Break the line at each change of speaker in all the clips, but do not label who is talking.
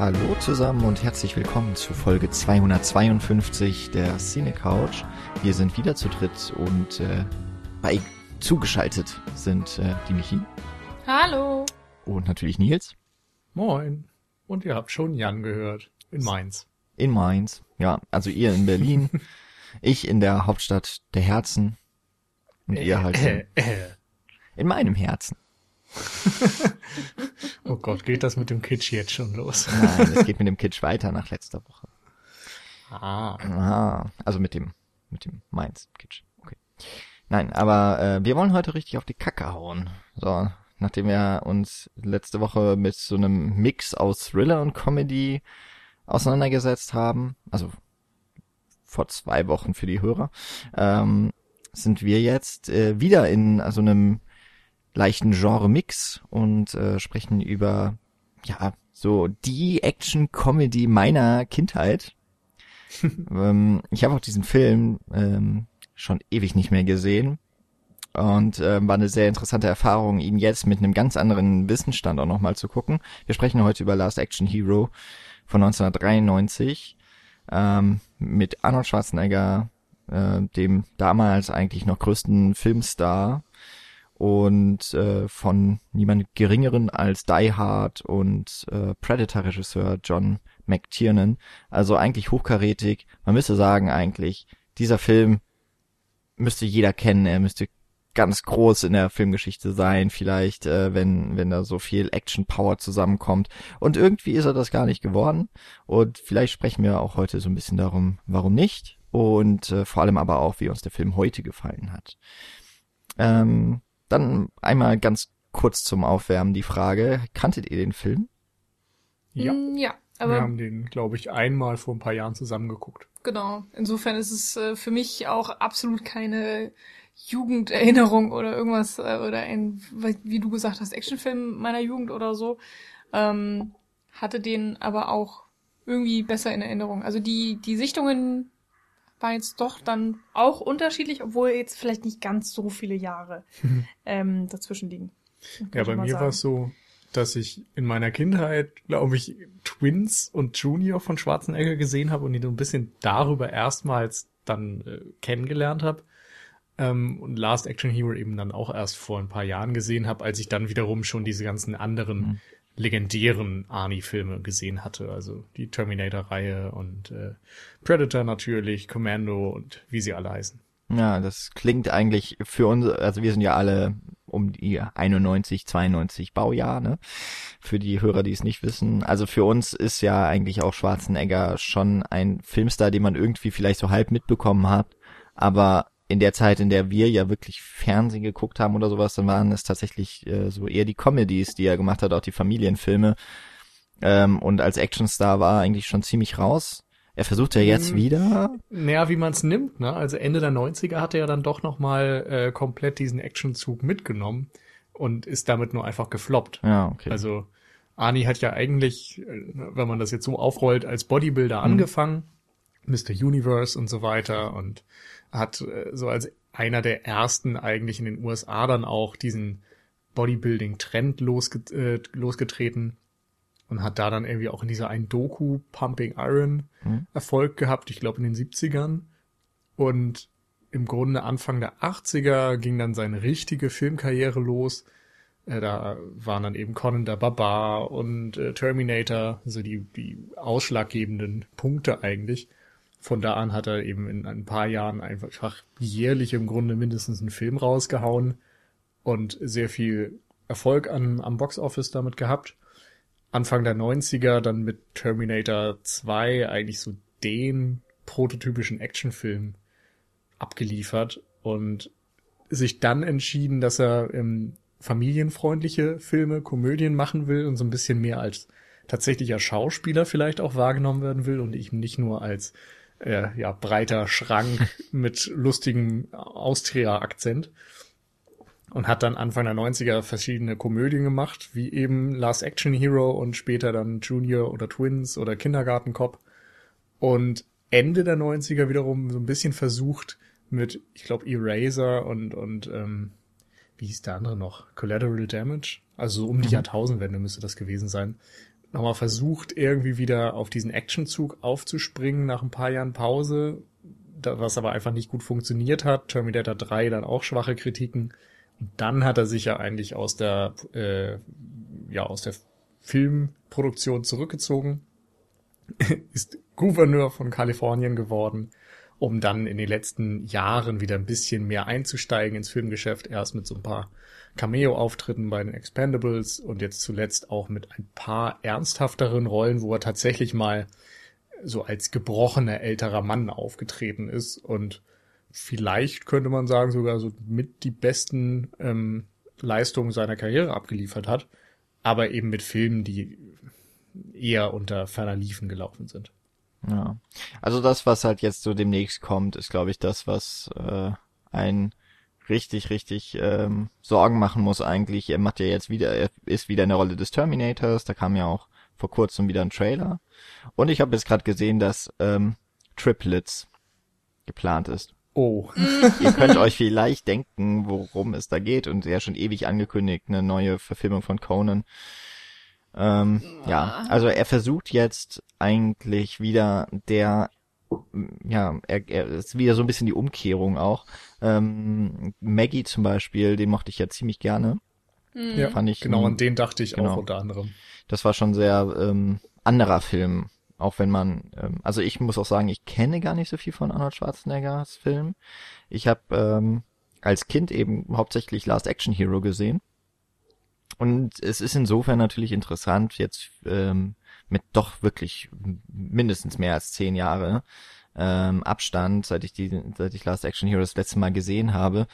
Hallo zusammen und herzlich willkommen zu Folge 252 der Cine Couch. Wir sind wieder zu dritt und äh, bei zugeschaltet sind äh, die Michi.
Hallo.
Und natürlich Nils.
Moin. Und ihr habt schon Jan gehört. In Mainz.
In Mainz. Ja, also ihr in Berlin. ich in der Hauptstadt der Herzen. Und äh, ihr halt in, äh, in meinem Herzen.
Oh Gott, geht das mit dem Kitsch jetzt schon los?
Nein, es geht mit dem Kitsch weiter nach letzter Woche.
Ah.
ah also mit dem, mit dem Mainz-Kitsch. Okay. Nein, aber äh, wir wollen heute richtig auf die Kacke hauen. So, nachdem wir uns letzte Woche mit so einem Mix aus Thriller und Comedy auseinandergesetzt haben, also vor zwei Wochen für die Hörer, ähm, sind wir jetzt äh, wieder in so also einem leichten Genre-Mix und äh, sprechen über ja so die Action-Comedy meiner Kindheit. ähm, ich habe auch diesen Film ähm, schon ewig nicht mehr gesehen und äh, war eine sehr interessante Erfahrung, ihn jetzt mit einem ganz anderen Wissensstand auch nochmal zu gucken. Wir sprechen heute über Last Action Hero von 1993 ähm, mit Arnold Schwarzenegger, äh, dem damals eigentlich noch größten Filmstar und äh, von niemand geringeren als Die Hard und äh, Predator-Regisseur John McTiernan. Also eigentlich hochkarätig. Man müsste sagen eigentlich, dieser Film müsste jeder kennen. Er müsste ganz groß in der Filmgeschichte sein, vielleicht, äh, wenn, wenn da so viel Action-Power zusammenkommt. Und irgendwie ist er das gar nicht geworden. Und vielleicht sprechen wir auch heute so ein bisschen darum, warum nicht. Und äh, vor allem aber auch, wie uns der Film heute gefallen hat. Ähm, dann einmal ganz kurz zum Aufwärmen die Frage, kanntet ihr den Film?
Ja.
Mm, ja, aber
wir haben den, glaube ich, einmal vor ein paar Jahren zusammengeguckt.
Genau. Insofern ist es äh, für mich auch absolut keine Jugenderinnerung oder irgendwas äh, oder ein, wie du gesagt hast, Actionfilm meiner Jugend oder so. Ähm, hatte den aber auch irgendwie besser in Erinnerung. Also die die Sichtungen war jetzt doch dann auch unterschiedlich, obwohl jetzt vielleicht nicht ganz so viele Jahre ähm, dazwischen liegen.
Ja, bei mir war es so, dass ich in meiner Kindheit, glaube ich, Twins und Junior von Schwarzenegger gesehen habe und ihn so ein bisschen darüber erstmals dann äh, kennengelernt habe. Ähm, und Last Action Hero eben dann auch erst vor ein paar Jahren gesehen habe, als ich dann wiederum schon diese ganzen anderen mhm legendären Arnie-Filme gesehen hatte. Also die Terminator-Reihe und äh, Predator natürlich, Commando und wie sie alle heißen.
Ja, das klingt eigentlich für uns, also wir sind ja alle um die 91, 92 Baujahr, ne? Für die Hörer, die es nicht wissen. Also für uns ist ja eigentlich auch Schwarzenegger schon ein Filmstar, den man irgendwie vielleicht so halb mitbekommen hat, aber in der Zeit, in der wir ja wirklich Fernsehen geguckt haben oder sowas, dann waren es tatsächlich äh, so eher die Comedies, die er gemacht hat, auch die Familienfilme. Ähm, und als Actionstar war er eigentlich schon ziemlich raus. Er versucht ja jetzt hm, wieder.
Naja, wie man es nimmt, ne? Also Ende der 90er hat er ja dann doch nochmal äh, komplett diesen Actionzug mitgenommen und ist damit nur einfach gefloppt.
Ja, okay.
Also Arnie hat ja eigentlich, äh, wenn man das jetzt so aufrollt, als Bodybuilder mhm. angefangen, Mr. Universe und so weiter und hat äh, so als einer der ersten eigentlich in den USA dann auch diesen Bodybuilding-Trend losget äh, losgetreten und hat da dann irgendwie auch in dieser einen Doku Pumping Iron mhm. Erfolg gehabt, ich glaube in den 70ern. Und im Grunde Anfang der 80er ging dann seine richtige Filmkarriere los. Äh, da waren dann eben Conan der Barbar und äh, Terminator, so die, die ausschlaggebenden Punkte eigentlich von da an hat er eben in ein paar Jahren einfach jährlich im Grunde mindestens einen Film rausgehauen und sehr viel Erfolg an, am Boxoffice damit gehabt. Anfang der 90er dann mit Terminator 2 eigentlich so den prototypischen Actionfilm abgeliefert und sich dann entschieden, dass er ähm, familienfreundliche Filme, Komödien machen will und so ein bisschen mehr als tatsächlicher Schauspieler vielleicht auch wahrgenommen werden will und eben nicht nur als äh, ja, breiter Schrank mit lustigem Austria-Akzent. Und hat dann Anfang der 90er verschiedene Komödien gemacht, wie eben Last Action Hero und später dann Junior oder Twins oder Kindergarten Cop. Und Ende der 90er wiederum so ein bisschen versucht mit, ich glaube, Eraser und, und ähm, wie hieß der andere noch? Collateral Damage? Also so um die mhm. Jahrtausendwende müsste das gewesen sein nochmal versucht, irgendwie wieder auf diesen Actionzug aufzuspringen nach ein paar Jahren Pause, was aber einfach nicht gut funktioniert hat. Terminator 3 dann auch schwache Kritiken. Und dann hat er sich ja eigentlich aus der, äh, ja, aus der Filmproduktion zurückgezogen, ist Gouverneur von Kalifornien geworden, um dann in den letzten Jahren wieder ein bisschen mehr einzusteigen ins Filmgeschäft, erst mit so ein paar Cameo-Auftritten bei den Expendables und jetzt zuletzt auch mit ein paar ernsthafteren Rollen, wo er tatsächlich mal so als gebrochener älterer Mann aufgetreten ist und vielleicht könnte man sagen sogar so mit die besten ähm, Leistungen seiner Karriere abgeliefert hat, aber eben mit Filmen, die eher unter ferner Liefen gelaufen sind.
Ja. Also das, was halt jetzt so demnächst kommt, ist, glaube ich, das, was äh, ein richtig, richtig ähm, Sorgen machen muss eigentlich. Er macht ja jetzt wieder, er ist wieder in der Rolle des Terminators, da kam ja auch vor kurzem wieder ein Trailer. Und ich habe jetzt gerade gesehen, dass ähm, Triplets geplant ist.
Oh.
Ihr könnt euch vielleicht denken, worum es da geht und ja schon ewig angekündigt, eine neue Verfilmung von Conan. Ähm, ja, also er versucht jetzt eigentlich wieder der, ja, er, er ist wieder so ein bisschen die Umkehrung auch. Ähm, Maggie zum Beispiel, den mochte ich ja ziemlich gerne.
Ja, Fand ich genau, an den dachte ich genau. auch unter anderem.
Das war schon sehr ähm, anderer Film, auch wenn man, ähm, also ich muss auch sagen, ich kenne gar nicht so viel von Arnold Schwarzeneggers Film. Ich habe ähm, als Kind eben hauptsächlich Last Action Hero gesehen und es ist insofern natürlich interessant, jetzt ähm, mit doch wirklich mindestens mehr als zehn Jahre ähm, Abstand, seit ich die, seit ich Last Action Hero das letzte Mal gesehen habe,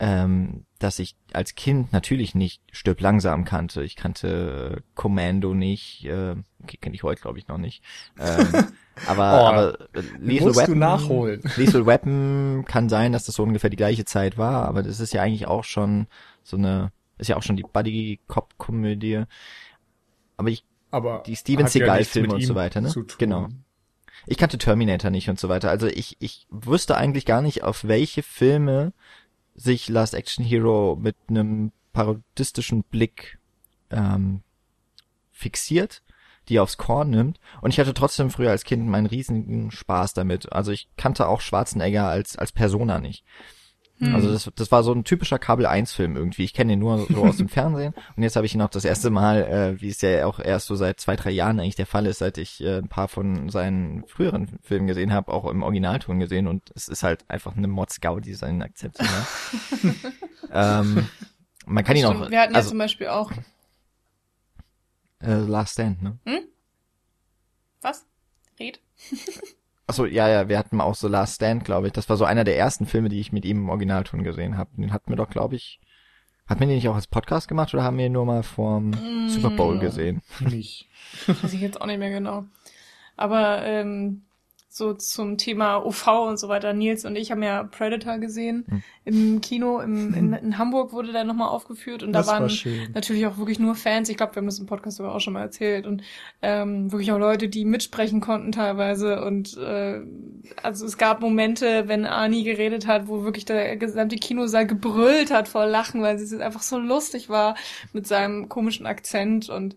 ähm, dass ich als Kind natürlich nicht Stirb langsam kannte. Ich kannte Commando nicht, äh, okay, kenne ich heute glaube ich noch nicht. Ähm, aber, oh, aber
Lethal Weapon, nachholen.
Lethal Weapon kann sein, dass das so ungefähr die gleiche Zeit war, aber das ist ja eigentlich auch schon so eine ist ja auch schon die Buddy-Cop-Komödie. Aber ich,
aber
die Steven Seagal-Filme ja und so weiter, ne? Genau. Ich kannte Terminator nicht und so weiter. Also ich, ich wüsste eigentlich gar nicht, auf welche Filme sich Last Action Hero mit einem parodistischen Blick ähm, fixiert, die aufs Korn nimmt. Und ich hatte trotzdem früher als Kind meinen riesigen Spaß damit. Also ich kannte auch Schwarzenegger als, als Persona nicht. Hm. Also das, das war so ein typischer Kabel-1-Film irgendwie. Ich kenne ihn nur so aus dem Fernsehen. Und jetzt habe ich ihn auch das erste Mal, äh, wie es ja auch erst so seit zwei, drei Jahren eigentlich der Fall ist, seit ich äh, ein paar von seinen früheren Filmen gesehen habe, auch im Originalton gesehen. Und es ist halt einfach eine Mods-Gaudi, seinen Akzent zu ne? ähm, Man kann ihn auch...
Wir hatten ja also, zum Beispiel auch...
Äh, Last Stand, ne?
Hm? Was? Red?
Achso, ja, ja, wir hatten auch so Last Stand, glaube ich. Das war so einer der ersten Filme, die ich mit ihm im Originalton gesehen habe. Den hatten wir doch, glaube ich, hat man den nicht auch als Podcast gemacht oder haben wir ihn nur mal vorm mm, Super Bowl gesehen?
Nicht.
Weiß ich jetzt auch nicht mehr genau. Aber ähm, so zum Thema UV und so weiter. Nils und ich haben ja Predator gesehen hm. im Kino im, in, in Hamburg wurde der nochmal aufgeführt und
das
da waren
war
natürlich auch wirklich nur Fans. Ich glaube, wir haben das im Podcast sogar auch schon mal erzählt und ähm, wirklich auch Leute, die mitsprechen konnten teilweise und äh, also es gab Momente, wenn Ani geredet hat, wo wirklich der gesamte Kinosaal gebrüllt hat vor Lachen, weil es einfach so lustig war mit seinem komischen Akzent und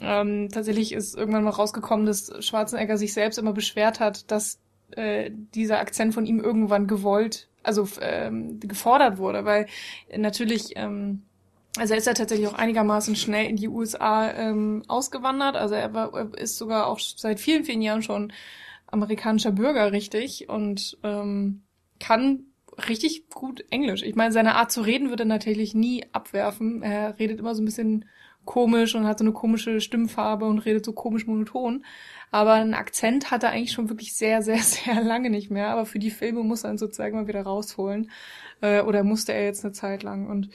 ähm, tatsächlich ist irgendwann mal rausgekommen, dass Schwarzenegger sich selbst immer beschwert hat, dass äh, dieser Akzent von ihm irgendwann gewollt, also ähm, gefordert wurde, weil natürlich, ähm, also er ist ja tatsächlich auch einigermaßen schnell in die USA ähm, ausgewandert, also er, war, er ist sogar auch seit vielen, vielen Jahren schon amerikanischer Bürger, richtig, und ähm, kann richtig gut Englisch. Ich meine, seine Art zu reden würde er natürlich nie abwerfen. Er redet immer so ein bisschen komisch und hat so eine komische Stimmfarbe und redet so komisch monoton. Aber einen Akzent hat er eigentlich schon wirklich sehr, sehr, sehr lange nicht mehr. Aber für die Filme muss er ihn sozusagen mal wieder rausholen. Äh, oder musste er jetzt eine Zeit lang. Und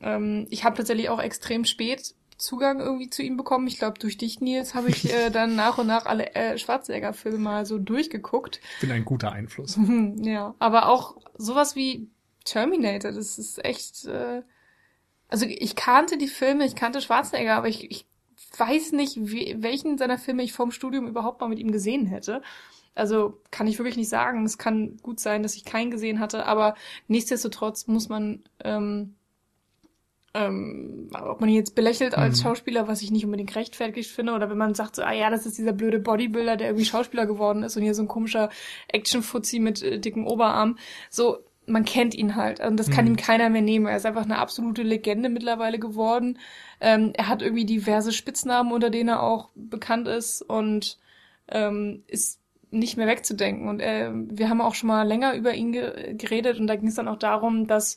ähm, ich habe tatsächlich auch extrem spät Zugang irgendwie zu ihm bekommen. Ich glaube, durch dich, Nils, habe ich äh, dann nach und nach alle äh, Schwarzenegger-Filme mal so durchgeguckt.
Ich bin ein guter Einfluss.
ja, aber auch sowas wie Terminator, das ist echt äh, also ich kannte die Filme, ich kannte Schwarzenegger, aber ich, ich weiß nicht, wie, welchen seiner Filme ich vom Studium überhaupt mal mit ihm gesehen hätte. Also kann ich wirklich nicht sagen. Es kann gut sein, dass ich keinen gesehen hatte, aber nichtsdestotrotz muss man ähm, ähm, ob man ihn jetzt belächelt als
Mhm.
Schauspieler, was ich nicht unbedingt rechtfertigt finde, oder wenn man sagt so, ah ja, das ist dieser blöde Bodybuilder, der irgendwie Schauspieler geworden ist und hier so ein komischer Action-Fuzzi mit äh, dickem Oberarm. So, man kennt ihn halt. Und das kann
Mhm.
ihm keiner mehr nehmen. Er ist einfach eine absolute Legende mittlerweile geworden. Ähm, er hat irgendwie diverse Spitznamen, unter denen er auch bekannt ist und ähm, ist nicht mehr wegzudenken. Und äh, wir haben auch schon mal länger über ihn ge geredet und da ging es dann auch darum, dass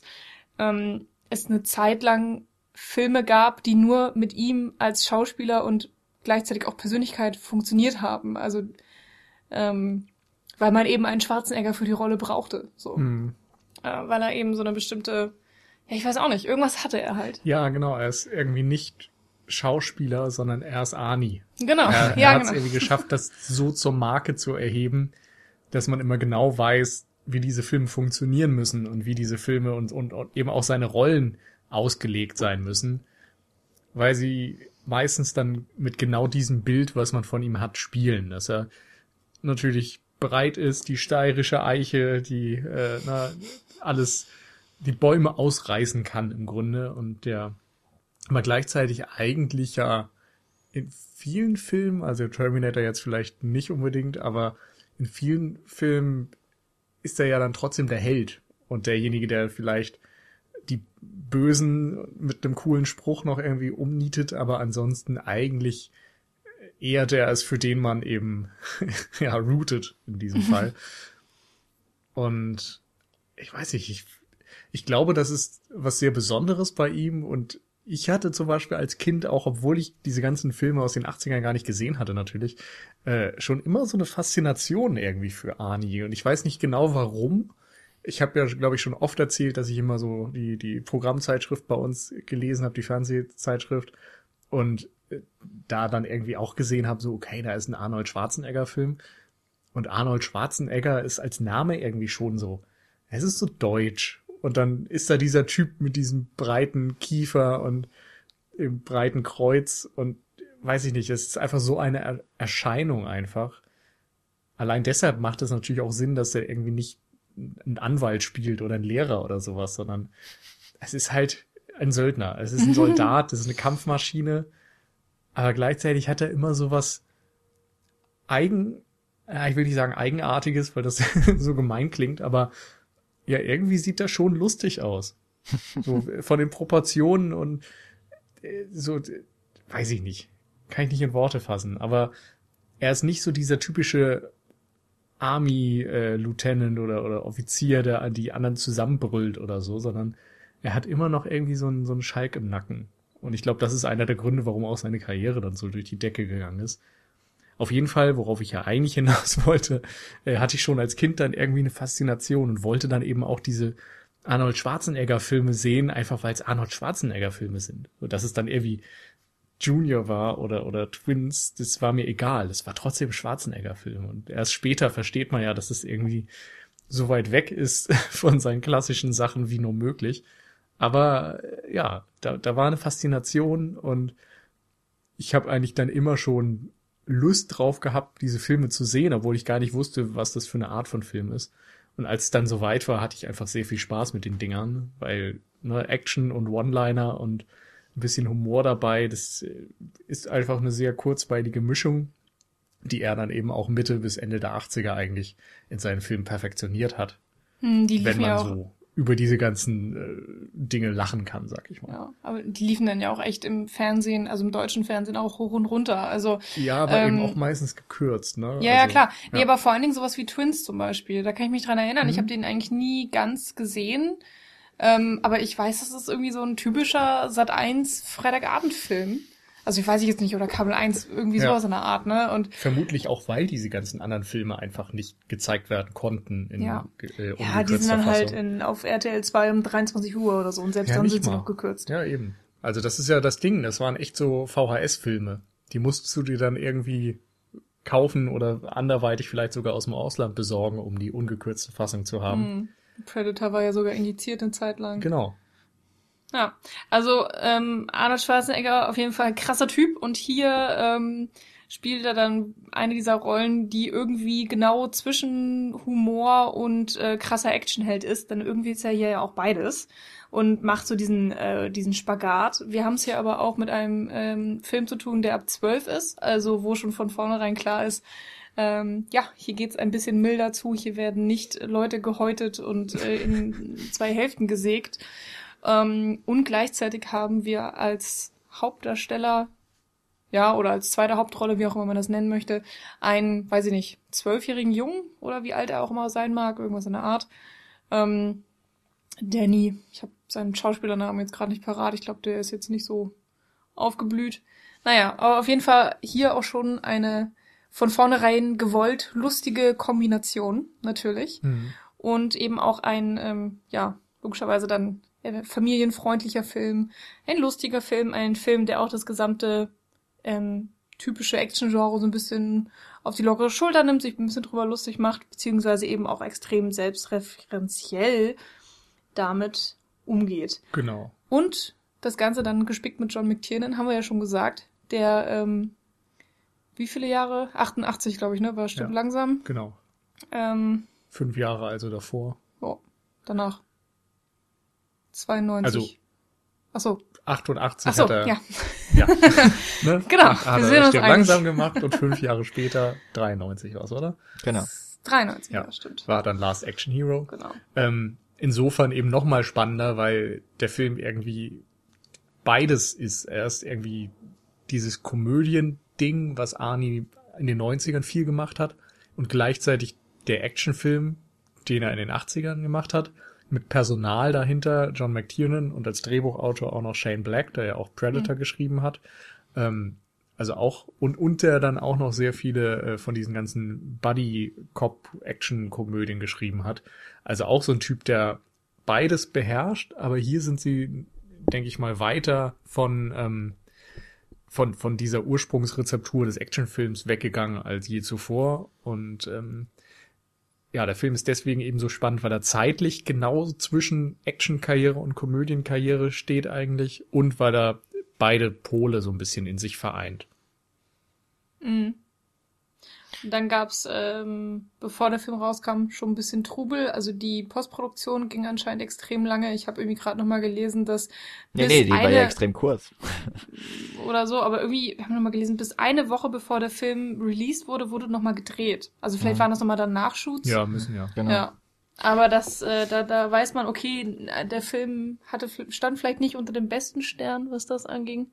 ähm, es eine Zeit lang Filme gab, die nur mit ihm als Schauspieler und gleichzeitig auch Persönlichkeit funktioniert haben. Also ähm, weil man eben einen Schwarzenegger für die Rolle brauchte, so,
Hm.
Äh, weil er eben so eine bestimmte, ja ich weiß auch nicht, irgendwas hatte er halt.
Ja, genau. Er ist irgendwie nicht Schauspieler, sondern er ist Arnie.
Genau,
Er, er
ja
hat es
genau.
irgendwie geschafft, das so zur Marke zu erheben, dass man immer genau weiß, wie diese Filme funktionieren müssen und wie diese Filme und, und, und eben auch seine Rollen ausgelegt sein müssen, weil sie meistens dann mit genau diesem Bild, was man von ihm hat, spielen. Dass er natürlich bereit ist, die steirische Eiche, die äh, na, alles, die Bäume ausreißen kann im Grunde und der aber gleichzeitig eigentlich ja in vielen Filmen, also Terminator jetzt vielleicht nicht unbedingt, aber in vielen Filmen ist er ja dann trotzdem der Held und derjenige, der vielleicht die Bösen mit einem coolen Spruch noch irgendwie umnietet, aber ansonsten eigentlich eher der ist, für den man eben ja rootet in diesem Fall. Und ich weiß nicht, ich, ich glaube, das ist was sehr Besonderes bei ihm und ich hatte zum Beispiel als Kind auch, obwohl ich diese ganzen Filme aus den 80ern gar nicht gesehen hatte natürlich, äh, schon immer so eine Faszination irgendwie für Arnie. Und ich weiß nicht genau warum. Ich habe ja, glaube ich, schon oft erzählt, dass ich immer so die, die Programmzeitschrift bei uns gelesen habe, die Fernsehzeitschrift. Und äh, da dann irgendwie auch gesehen habe, so, okay, da ist ein Arnold Schwarzenegger-Film. Und Arnold Schwarzenegger ist als Name irgendwie schon so, es ist so deutsch. Und dann ist da dieser Typ mit diesem breiten Kiefer und im breiten Kreuz und weiß ich nicht, es ist einfach so eine er Erscheinung einfach. Allein deshalb macht es natürlich auch Sinn, dass er irgendwie nicht ein Anwalt spielt oder ein Lehrer oder sowas, sondern es ist halt ein Söldner. Es ist ein Soldat, es ist eine Kampfmaschine, aber gleichzeitig hat er immer sowas eigen, ich will nicht sagen eigenartiges, weil das so gemein klingt, aber ja, irgendwie sieht das schon lustig aus. So von den Proportionen und äh, so, äh, weiß ich nicht. Kann ich nicht in Worte fassen, aber er ist nicht so dieser typische Army-Lieutenant oder, oder Offizier, der die anderen zusammenbrüllt oder so, sondern er hat immer noch irgendwie so einen, so einen Schalk im Nacken. Und ich glaube, das ist einer der Gründe, warum auch seine Karriere dann so durch die Decke gegangen ist. Auf jeden Fall, worauf ich ja eigentlich hinaus wollte, äh, hatte ich schon als Kind dann irgendwie eine Faszination und wollte dann eben auch diese Arnold Schwarzenegger Filme sehen, einfach weil es Arnold Schwarzenegger Filme sind. Und dass es dann irgendwie Junior war oder, oder Twins, das war mir egal. Es war trotzdem Schwarzenegger Film. Und erst später versteht man ja, dass es irgendwie so weit weg ist von seinen klassischen Sachen wie nur möglich. Aber äh, ja, da, da war eine Faszination und ich habe eigentlich dann immer schon Lust drauf gehabt, diese Filme zu sehen, obwohl ich gar nicht wusste, was das für eine Art von Film ist. Und als es dann soweit war, hatte ich einfach sehr viel Spaß mit den Dingern, weil ne, Action und One-Liner und ein bisschen Humor dabei, das äh, ist einfach eine sehr kurzweilige Mischung, die er dann eben auch Mitte bis Ende der 80er eigentlich in seinen Filmen perfektioniert hat.
Hm, die
Wenn
liefen
man
ja auch,
so über diese ganzen äh, Dinge lachen kann, sag ich mal.
ja, aber die liefen dann ja auch echt im Fernsehen, also im deutschen Fernsehen auch hoch und runter. Also
Ja, aber eben
Ähm,
auch meistens gekürzt, ne?
Ja, ja,
Also,
klar. Nee,
ja.
aber vor allen Dingen sowas wie Twins zum Beispiel. Da kann ich mich dran erinnern. Ich
Mhm.
habe den eigentlich nie ganz gesehen. Ähm, aber ich weiß, das ist irgendwie so ein typischer Sat 1 Freitagabendfilm. Also ich weiß ich jetzt nicht, oder Kabel 1, irgendwie
Ja.
sowas in der Art, ne? Und
Vermutlich auch, weil diese ganzen anderen Filme einfach nicht gezeigt werden konnten in
Ja.
äh,
ja, die sind dann halt in, auf RTL 2 um 23 Uhr oder so. Und selbst
Ja,
dann sind sie noch gekürzt.
Ja, eben. Also das ist ja das Ding, das waren echt so VHS-Filme. Die musstest du dir dann irgendwie kaufen oder anderweitig vielleicht sogar aus dem Ausland besorgen, um die ungekürzte Fassung zu haben.
Hm. Predator war ja sogar indiziert eine Zeit lang.
Genau.
Ja, also ähm, Arnold Schwarzenegger auf jeden Fall krasser Typ und hier ähm, spielt er dann eine dieser Rollen, die irgendwie genau zwischen Humor und äh, krasser Actionheld ist, denn irgendwie ist er hier ja auch beides und macht so diesen äh, diesen Spagat. Wir haben es hier aber auch mit einem ähm, Film zu tun, der ab zwölf ist, also wo schon von vornherein klar ist, ähm, ja, hier geht's ein bisschen milder zu, hier werden nicht Leute gehäutet und äh, in zwei Hälften gesägt. Ähm, und gleichzeitig haben wir als Hauptdarsteller, ja, oder als zweite Hauptrolle, wie auch immer man das nennen möchte, einen, weiß ich nicht, zwölfjährigen Jungen oder wie alt er auch immer sein mag, irgendwas in der Art. Ähm, Danny, ich habe seinen Schauspielernamen jetzt gerade nicht parat, ich glaube, der ist jetzt nicht so aufgeblüht. Naja, aber auf jeden Fall hier auch schon eine von vornherein gewollt lustige Kombination, natürlich.
Mhm.
Und eben auch ein, ähm, ja, logischerweise dann familienfreundlicher Film, ein lustiger Film, ein Film, der auch das gesamte ähm, typische Action-Genre so ein bisschen auf die lockere Schulter nimmt, sich ein bisschen drüber lustig macht, beziehungsweise eben auch extrem selbstreferenziell damit umgeht.
Genau.
Und das Ganze dann gespickt mit John McTiernan, haben wir ja schon gesagt, der ähm, wie viele Jahre? 88, glaube ich, ne? War stimmt
Ja.
langsam.
Genau.
Ähm,
Fünf Jahre also davor.
oh, danach. 92.
Also,
Ach so,
88
ach so,
hat er.
ja.
ja. ne?
Genau,
Hat,
wir
hat
sind
er
uns
langsam gemacht und fünf Jahre später 93 war's, oder?
Genau.
93,
Ja.
ja, stimmt.
War dann Last Action Hero.
Genau.
Ähm, insofern eben noch mal spannender, weil der Film irgendwie beides ist. Er ist irgendwie dieses Komödien-Ding, was Arnie in den 90ern viel gemacht hat und gleichzeitig der Actionfilm, den er in den 80ern gemacht hat, mit Personal dahinter, John McTiernan und als Drehbuchautor auch noch Shane Black, der ja auch Predator geschrieben hat. Ähm, also auch, und, und der dann auch noch sehr viele äh, von diesen ganzen Buddy-Cop-Action-Komödien geschrieben hat. Also auch so ein Typ, der beides beherrscht, aber hier sind sie, denke ich mal, weiter von, ähm, von, von dieser Ursprungsrezeptur des Actionfilms weggegangen als je zuvor. Und ähm, ja, der Film ist deswegen eben so spannend, weil er zeitlich genauso zwischen Actionkarriere und Komödienkarriere steht eigentlich und weil er beide Pole so ein bisschen in sich vereint.
Mhm. Dann gab's, ähm, bevor der Film rauskam, schon ein bisschen Trubel. Also die Postproduktion ging anscheinend extrem lange. Ich habe irgendwie gerade noch mal gelesen, dass
Nee,
bis
nee, die war
eine
ja extrem kurz.
oder so, aber irgendwie wir haben noch mal gelesen, bis eine Woche bevor der Film released wurde, wurde noch mal gedreht. Also vielleicht
Mhm.
waren das noch mal dann Nachshoots.
Ja, müssen ja.
Genau.
Ja. Aber das, äh, da, da weiß man, okay, der Film hatte, stand vielleicht nicht unter dem besten Stern, was das anging.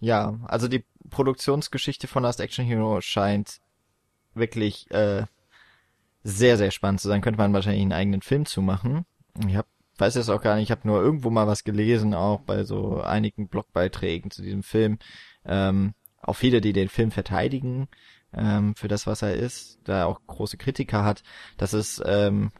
Ja, also die Produktionsgeschichte von Last Action Hero scheint wirklich äh, sehr, sehr spannend zu sein. Könnte man wahrscheinlich einen eigenen Film zu machen. Ich hab, weiß jetzt auch gar nicht, ich habe nur irgendwo mal was gelesen, auch bei so einigen Blogbeiträgen zu diesem Film. Ähm, auch viele, die den Film verteidigen ähm, für das, was er ist, da er auch große Kritiker hat, dass es ähm,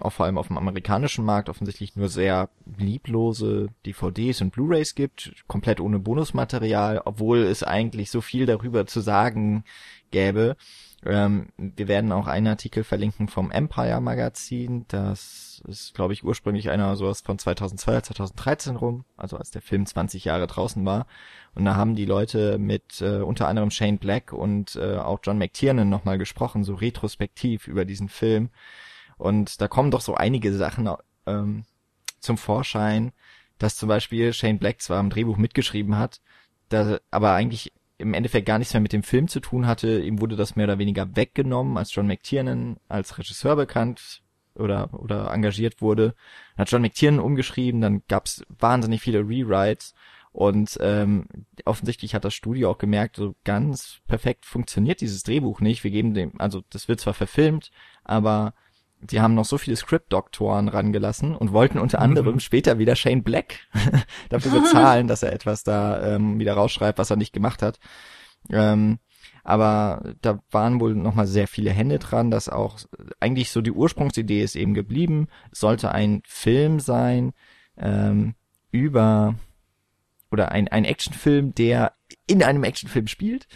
auch vor allem auf dem amerikanischen Markt offensichtlich nur sehr lieblose DVDs und Blu-rays gibt, komplett ohne Bonusmaterial, obwohl es eigentlich so viel darüber zu sagen gäbe. Ähm, wir werden auch einen Artikel verlinken vom Empire Magazin. Das ist, glaube ich, ursprünglich einer sowas von 2012, 2013 rum, also als der Film 20 Jahre draußen war. Und da haben die Leute mit äh, unter anderem Shane Black und äh, auch John McTiernan nochmal gesprochen, so retrospektiv über diesen Film. Und da kommen doch so einige Sachen ähm, zum Vorschein, dass zum Beispiel Shane Black zwar im Drehbuch mitgeschrieben hat, da, aber eigentlich im Endeffekt gar nichts mehr mit dem Film zu tun hatte. Ihm wurde das mehr oder weniger weggenommen, als John McTiernan als Regisseur bekannt oder oder engagiert wurde. Dann hat John McTiernan umgeschrieben, dann gab's wahnsinnig viele Rewrites und ähm, offensichtlich hat das Studio auch gemerkt, so ganz perfekt funktioniert dieses Drehbuch nicht. Wir geben dem, also das wird zwar verfilmt, aber sie haben noch so viele Script-Doktoren rangelassen und wollten unter anderem später wieder Shane Black dafür bezahlen, dass er etwas da ähm, wieder rausschreibt, was er nicht gemacht hat. Ähm, aber da waren wohl nochmal sehr viele Hände dran, dass auch eigentlich so die Ursprungsidee ist eben geblieben. Es sollte ein Film sein ähm, über oder ein, ein Actionfilm, der in einem Actionfilm spielt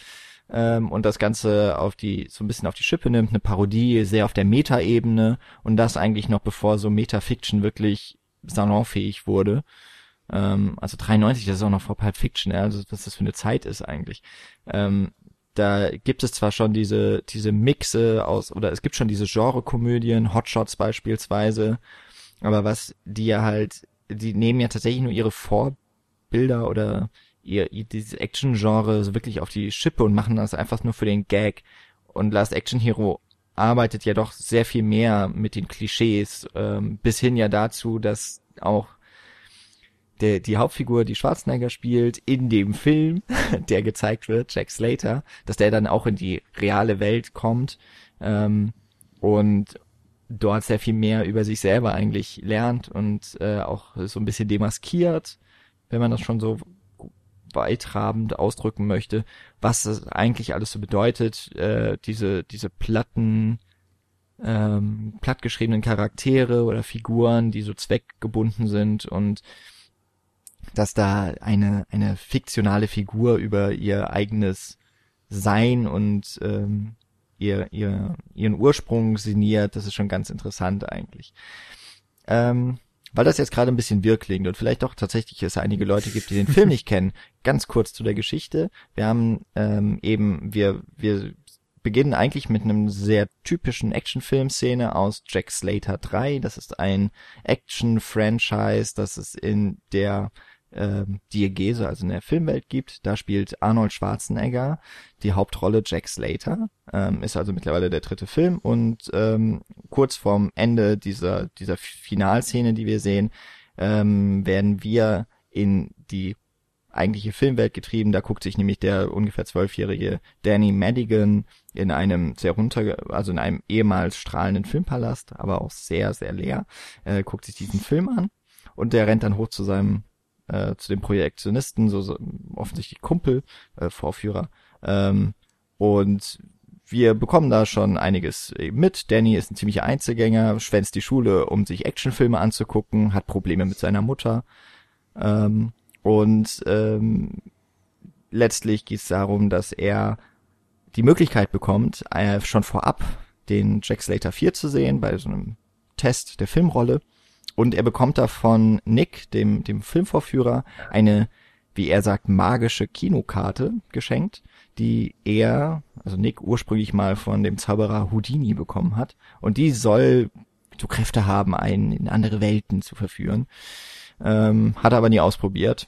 ähm, und das Ganze auf die so ein bisschen auf die Schippe nimmt, eine Parodie sehr auf der Meta-Ebene und das eigentlich noch bevor so Metafiction wirklich salonfähig wurde. Ähm, also 93, das ist auch noch vor Pulp Fiction, also was das für eine Zeit ist eigentlich. Ähm, da gibt es zwar schon diese, diese Mixe aus, oder es gibt schon diese Genre-Komödien, Hotshots beispielsweise, aber was die ja halt, die nehmen ja tatsächlich nur ihre Vorbilder oder ihr, ihr dieses Action-Genre so wirklich auf die Schippe und machen das einfach nur für den Gag. Und Last Action Hero arbeitet ja doch sehr viel mehr mit den Klischees, ähm, bis hin ja dazu, dass auch der, die Hauptfigur, die Schwarzenegger spielt, in dem Film, der gezeigt wird, Jack Slater, dass der dann auch in die reale Welt kommt ähm, und dort sehr viel mehr über sich selber eigentlich lernt und äh, auch so ein bisschen demaskiert, wenn man das schon so beitrabend ausdrücken möchte, was das eigentlich alles so bedeutet, äh, diese, diese platten, ähm, plattgeschriebenen Charaktere oder Figuren, die so zweckgebunden sind und dass da eine, eine fiktionale Figur über ihr eigenes Sein und ähm, ihr, ihr, ihren Ursprung sinniert, das ist schon ganz interessant eigentlich. Ähm, weil das jetzt gerade ein bisschen wirr klingt und vielleicht doch tatsächlich es einige Leute gibt, die den Film nicht kennen, ganz kurz zu der Geschichte. Wir haben ähm, eben, wir, wir beginnen eigentlich mit einem sehr typischen Actionfilm-Szene aus Jack Slater 3. Das ist ein Action-Franchise, das es in der ähm, Diegese, also in der Filmwelt gibt. Da spielt Arnold Schwarzenegger die Hauptrolle Jack Slater, ähm, ist also mittlerweile der dritte Film und ähm, kurz vorm Ende dieser, dieser Finalszene, die wir sehen, ähm, werden wir in die eigentliche Filmwelt getrieben. Da guckt sich nämlich der ungefähr zwölfjährige Danny Madigan in einem sehr runter, also in einem ehemals strahlenden Filmpalast, aber auch sehr, sehr leer, äh, guckt sich diesen Film an und der rennt dann hoch zu seinem äh, zu dem Projektionisten, so, so offensichtlich Kumpel, äh, Vorführer. Ähm, und wir bekommen da schon einiges mit. Danny ist ein ziemlicher Einzelgänger, schwänzt die Schule, um sich Actionfilme anzugucken, hat Probleme mit seiner Mutter. Ähm, und ähm, letztlich geht es darum, dass er die Möglichkeit bekommt, äh, schon vorab den Jack Slater 4 zu sehen, bei so einem Test der Filmrolle. Und er bekommt da von Nick, dem, dem Filmvorführer, eine, wie er sagt, magische Kinokarte geschenkt, die er, also Nick ursprünglich mal von dem Zauberer Houdini bekommen hat. Und die soll so Kräfte haben, einen in andere Welten zu verführen. Ähm, hat er aber nie ausprobiert.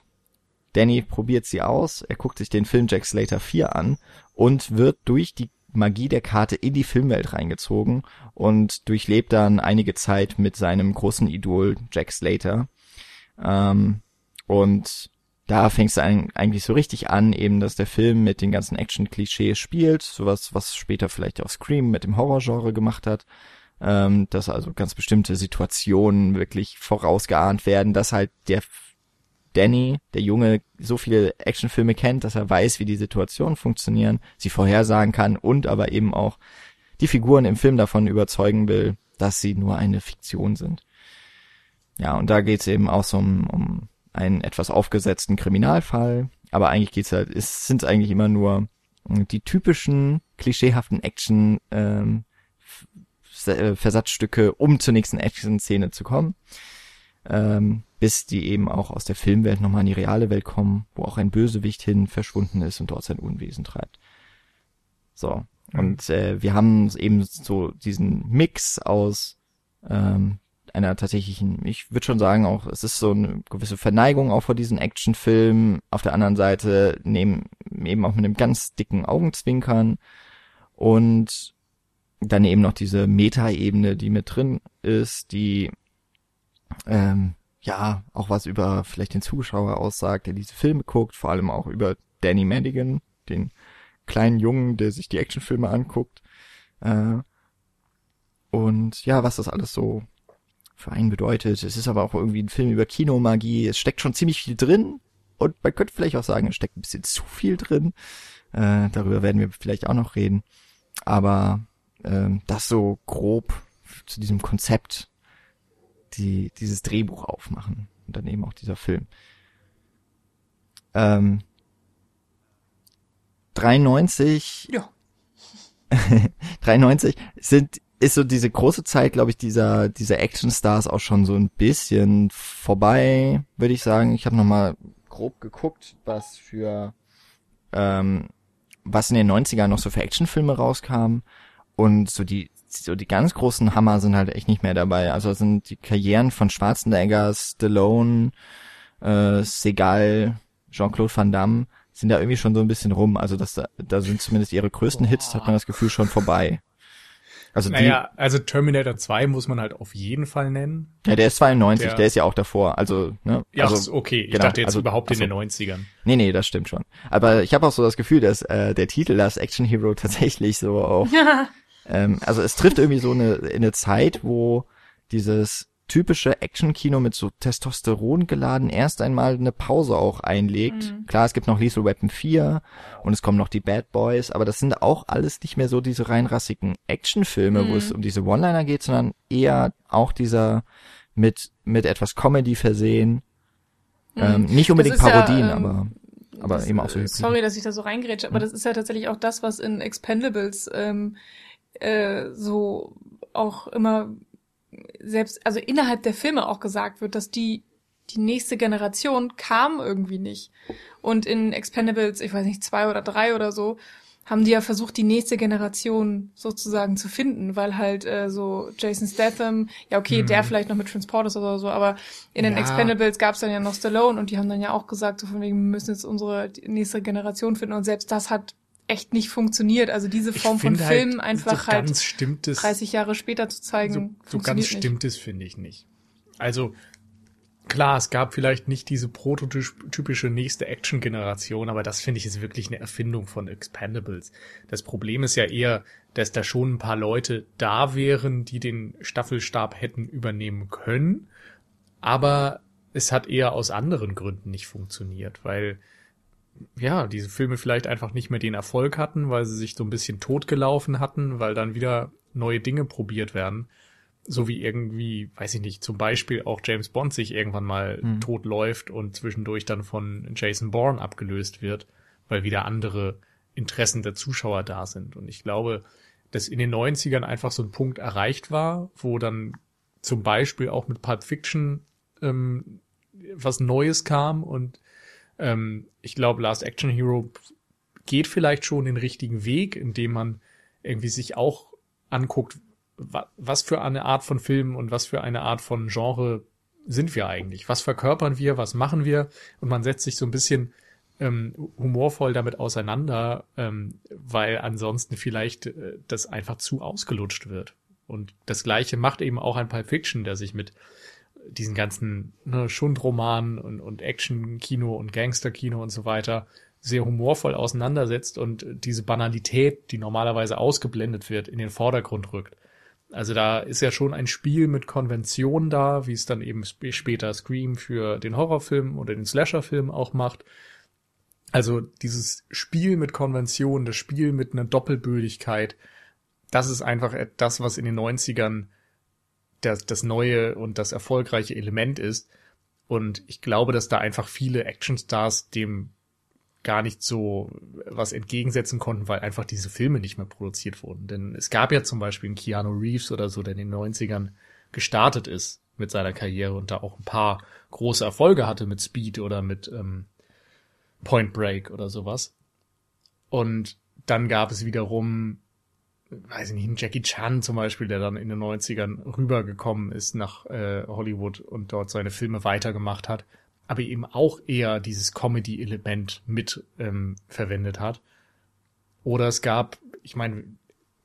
Danny probiert sie aus, er guckt sich den Film Jack Slater 4 an und wird durch die Magie der Karte in die Filmwelt reingezogen und durchlebt dann einige Zeit mit seinem großen Idol Jack Slater. Ähm, und da fängt es eigentlich so richtig an, eben, dass der Film mit den ganzen Action-Klischees spielt, sowas, was später vielleicht auch Scream mit dem Horrorgenre gemacht hat, ähm, dass also ganz bestimmte Situationen wirklich vorausgeahnt werden, dass halt der Danny, der Junge, so viele Actionfilme kennt, dass er weiß, wie die Situationen funktionieren, sie vorhersagen kann und aber eben auch die Figuren im Film davon überzeugen will, dass sie nur eine Fiktion sind. Ja, und da geht's eben auch so um, um einen etwas aufgesetzten Kriminalfall, aber eigentlich geht's halt, es sind eigentlich immer nur die typischen klischeehaften Action ähm, äh, Versatzstücke, um zur nächsten Action-Szene zu kommen. Ähm, bis die eben auch aus der Filmwelt nochmal in die reale Welt kommen, wo auch ein Bösewicht hin verschwunden ist und dort sein Unwesen treibt. So. Mhm. Und äh, wir haben eben so diesen Mix aus ähm, einer tatsächlichen, ich würde schon sagen, auch, es ist so eine gewisse Verneigung auch vor diesen Actionfilmen. Auf der anderen Seite nehmen eben auch mit einem ganz dicken Augenzwinkern und dann eben noch diese Meta-Ebene, die mit drin ist, die ähm, ja, auch was über vielleicht den Zuschauer aussagt, der diese Filme guckt, vor allem auch über Danny Madigan, den kleinen Jungen, der sich die Actionfilme anguckt. Äh, und ja, was das alles so für einen bedeutet. Es ist aber auch irgendwie ein Film über Kinomagie. Es steckt schon ziemlich viel drin. Und man könnte vielleicht auch sagen, es steckt ein bisschen zu viel drin. Äh, darüber werden wir vielleicht auch noch reden. Aber äh, das so grob zu diesem Konzept die dieses Drehbuch aufmachen und dann eben auch dieser Film. Ähm, 93.
Ja.
93 sind ist so diese große Zeit, glaube ich, dieser dieser Actionstars auch schon so ein bisschen vorbei, würde ich sagen. Ich habe noch mal grob geguckt, was für ähm, was in den 90ern noch so für Actionfilme rauskam und so die so die ganz großen Hammer sind halt echt nicht mehr dabei. Also sind die Karrieren von Schwarzenegger, Stallone, äh, Segal, Jean-Claude Van Damme sind da irgendwie schon so ein bisschen rum. Also das, da sind zumindest ihre größten Boah. Hits, hat man das Gefühl, schon vorbei.
Also naja, die, also Terminator 2 muss man halt auf jeden Fall nennen.
Ja, der ist 92, der, der ist ja auch davor. Also, ne?
Ja,
also,
okay. Ich genau, dachte jetzt also, überhaupt in den 90ern.
Nee, nee, das stimmt schon. Aber ich habe auch so das Gefühl, dass äh, der Titel Last Action Hero tatsächlich so auch. Ähm, also es trifft irgendwie so eine, in eine Zeit, wo dieses typische Action-Kino mit so Testosteron geladen erst einmal eine Pause auch einlegt. Mhm. Klar, es gibt noch Lethal Weapon 4 und es kommen noch die Bad Boys, aber das sind auch alles nicht mehr so diese reinrassigen Actionfilme, mhm. wo es um diese One-Liner geht, sondern eher auch dieser mit, mit etwas Comedy versehen. Mhm. Ähm, nicht unbedingt Parodien, ja, ähm, aber aber
das,
eben auch so.
Hybriden. Sorry, dass ich da so reingrätsche, aber mhm. das ist ja tatsächlich auch das, was in Expendables ähm, äh, so auch immer selbst, also innerhalb der Filme auch gesagt wird, dass die, die nächste Generation kam irgendwie nicht. Und in Expendables, ich weiß nicht, zwei oder drei oder so, haben die ja versucht, die nächste Generation sozusagen zu finden, weil halt äh, so Jason Statham, ja okay, mhm. der vielleicht noch mit Transporters oder so, aber in den ja. Expendables gab es dann ja noch Stallone und die haben dann ja auch gesagt, so von wegen, wir müssen jetzt unsere nächste Generation finden und selbst das hat echt nicht funktioniert. Also diese Form von halt, Film einfach so halt stimmtes, 30 Jahre später zu zeigen.
So, so ganz stimmt es, finde ich nicht. Also klar, es gab vielleicht nicht diese prototypische nächste Action-Generation, aber das finde ich ist wirklich eine Erfindung von Expendables. Das Problem ist ja eher, dass da schon ein paar Leute da wären, die den Staffelstab hätten übernehmen können, aber es hat eher aus anderen Gründen nicht funktioniert, weil ja, diese Filme vielleicht einfach nicht mehr den Erfolg hatten, weil sie sich so ein bisschen totgelaufen hatten, weil dann wieder neue Dinge probiert werden. So wie irgendwie, weiß ich nicht, zum Beispiel auch James Bond sich irgendwann mal mhm. tot läuft und zwischendurch dann von Jason Bourne abgelöst wird, weil wieder andere Interessen der Zuschauer da sind. Und ich glaube, dass in den 90ern einfach so ein Punkt erreicht war, wo dann zum Beispiel auch mit Pulp Fiction ähm, was Neues kam und ähm, ich glaube, Last Action Hero geht vielleicht schon den richtigen Weg, indem man irgendwie sich auch anguckt, was für eine Art von Film und was für eine Art von Genre sind wir eigentlich? Was verkörpern wir? Was machen wir? Und man setzt sich so ein bisschen ähm, humorvoll damit auseinander, ähm, weil ansonsten vielleicht äh, das einfach zu ausgelutscht wird. Und das Gleiche macht eben auch ein Pulp Fiction, der sich mit diesen ganzen ne, Schundromanen und, und Action-Kino und Gangster-Kino und so weiter sehr humorvoll auseinandersetzt und diese Banalität, die normalerweise ausgeblendet wird, in den Vordergrund rückt. Also da ist ja schon ein Spiel mit Konventionen da, wie es dann eben sp später Scream für den Horrorfilm oder den Slasherfilm auch macht. Also dieses Spiel mit Konventionen, das Spiel mit einer Doppelbödigkeit, das ist einfach das, was in den 90ern das, das neue und das erfolgreiche Element ist. Und ich glaube, dass da einfach viele Actionstars dem gar nicht so was entgegensetzen konnten, weil einfach diese Filme nicht mehr produziert wurden. Denn es gab ja zum Beispiel einen Keanu Reeves oder so, der in den 90ern gestartet ist mit seiner Karriere und da auch ein paar große Erfolge hatte mit Speed oder mit ähm, Point Break oder sowas. Und dann gab es wiederum weiß ich nicht, ein Jackie Chan zum Beispiel, der dann in den 90ern rübergekommen ist nach äh, Hollywood und dort seine Filme weitergemacht hat, aber eben auch eher dieses Comedy-Element mit ähm, verwendet hat. Oder es gab, ich meine,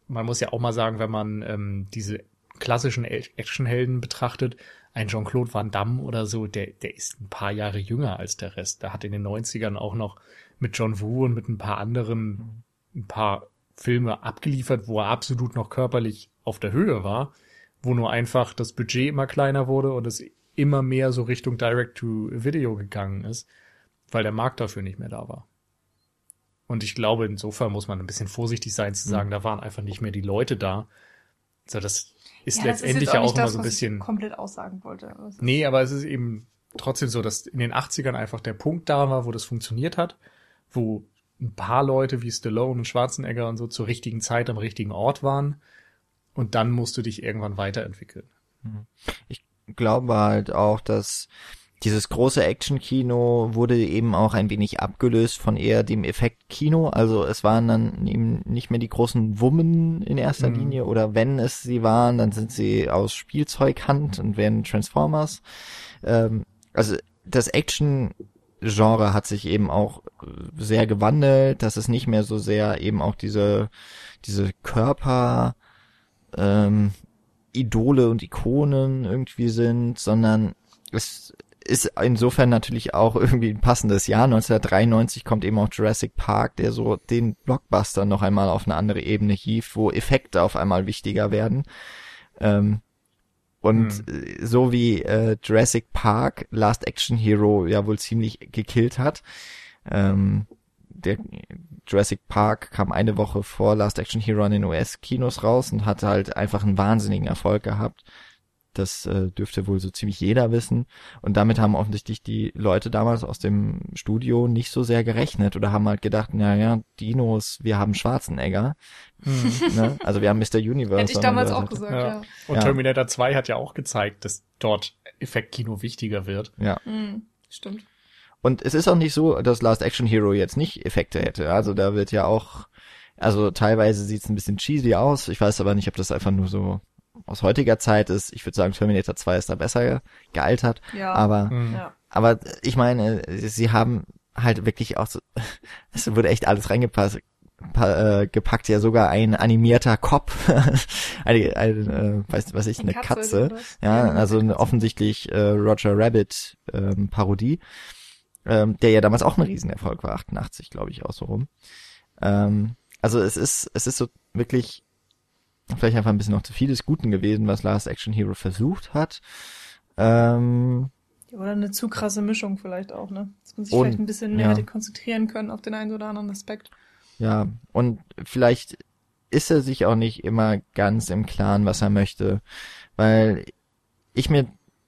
man muss ja auch mal sagen, wenn man ähm, diese klassischen Actionhelden betrachtet, ein Jean-Claude Van Damme oder so, der, der ist ein paar Jahre jünger als der Rest. Der hat in den 90ern auch noch mit John Woo und mit ein paar anderen ein paar Filme abgeliefert, wo er absolut noch körperlich auf der Höhe war, wo nur einfach das Budget immer kleiner wurde und es immer mehr so Richtung Direct-to-Video gegangen ist, weil der Markt dafür nicht mehr da war. Und ich glaube, insofern muss man ein bisschen vorsichtig sein zu sagen, mhm. da waren einfach nicht mehr die Leute da. Also das ist ja, letztendlich ja auch, immer so ein bisschen.
komplett aussagen wollte.
Also nee, aber es ist eben trotzdem so, dass in den 80ern einfach der Punkt da war, wo das funktioniert hat, wo ein paar Leute wie Stallone und Schwarzenegger und so zur richtigen Zeit am richtigen Ort waren. und dann musst du dich irgendwann weiterentwickeln.
Ich glaube halt auch, dass dieses große Action-Kino wurde eben auch ein wenig abgelöst von eher dem Effekt-Kino. Also es waren dann eben nicht mehr die großen Wummen in erster
Mhm.
Linie oder wenn es sie waren, dann sind sie aus Spielzeughand und werden Transformers. Ähm, also das Action-Genre hat sich eben auch sehr gewandelt, dass es nicht mehr so sehr eben auch diese, diese Körper, ähm, Idole und Ikonen irgendwie sind, sondern es ist insofern natürlich auch irgendwie ein passendes Jahr. 1993 kommt eben auch Jurassic Park, der so den Blockbuster noch einmal auf eine andere Ebene hieft, wo Effekte auf einmal wichtiger werden. Ähm, und äh, so wie äh, Jurassic Park Last Action Hero ja wohl ziemlich gekillt hat, ähm, der Jurassic Park kam eine Woche vor Last Action Hero an den US-Kinos raus und hat halt einfach einen wahnsinnigen Erfolg gehabt. Das äh, dürfte wohl so ziemlich jeder wissen. Und damit haben offensichtlich die Leute damals aus dem Studio nicht so sehr gerechnet oder haben halt gedacht, na ja, Dinos, wir haben Schwarzenegger. ne? Also wir haben Mr. Universe.
Hätte ich damals auch gesagt,
Ja.
ja.
Und
Ja.
Terminator 2 hat ja auch gezeigt, dass dort Effektkino wichtiger wird.
Ja.
Hm, stimmt.
Und es ist auch nicht so, dass Last Action Hero jetzt nicht Effekte hätte. Also da wird ja auch, also teilweise sieht es ein bisschen cheesy aus. Ich weiß aber nicht, ob das einfach nur so aus heutiger Zeit ist. Ich würde sagen, Terminator 2 ist da besser gealtert.
Ja.
Aber,
Hm.
ja.
aber ich meine, sie haben halt wirklich auch so, es wurde echt alles reingepasst. pa- äh, gepackt ja sogar ein animierter Kopf, eine, eine äh, weiß was ich, eine
Katze,
Katze,
was?
ja,
Ja,
also
eine
eine
Katze.
offensichtlich äh, Roger Rabbit ähm, Parodie, ähm, der ja damals auch ein Riesenerfolg war, 88 glaube ich auch so rum. Ähm, also es ist es ist so wirklich vielleicht einfach ein bisschen noch zu viel des Guten gewesen, was Last Action Hero versucht hat. Ähm,
Oder eine zu krasse Mischung vielleicht auch, ne? Dass man sich
Und-
vielleicht ein bisschen mehr
ja.
hätte konzentrieren können auf den einen oder anderen Aspekt.
Ja, und vielleicht ist er sich auch nicht immer ganz im Klaren, was er möchte, weil ich mir,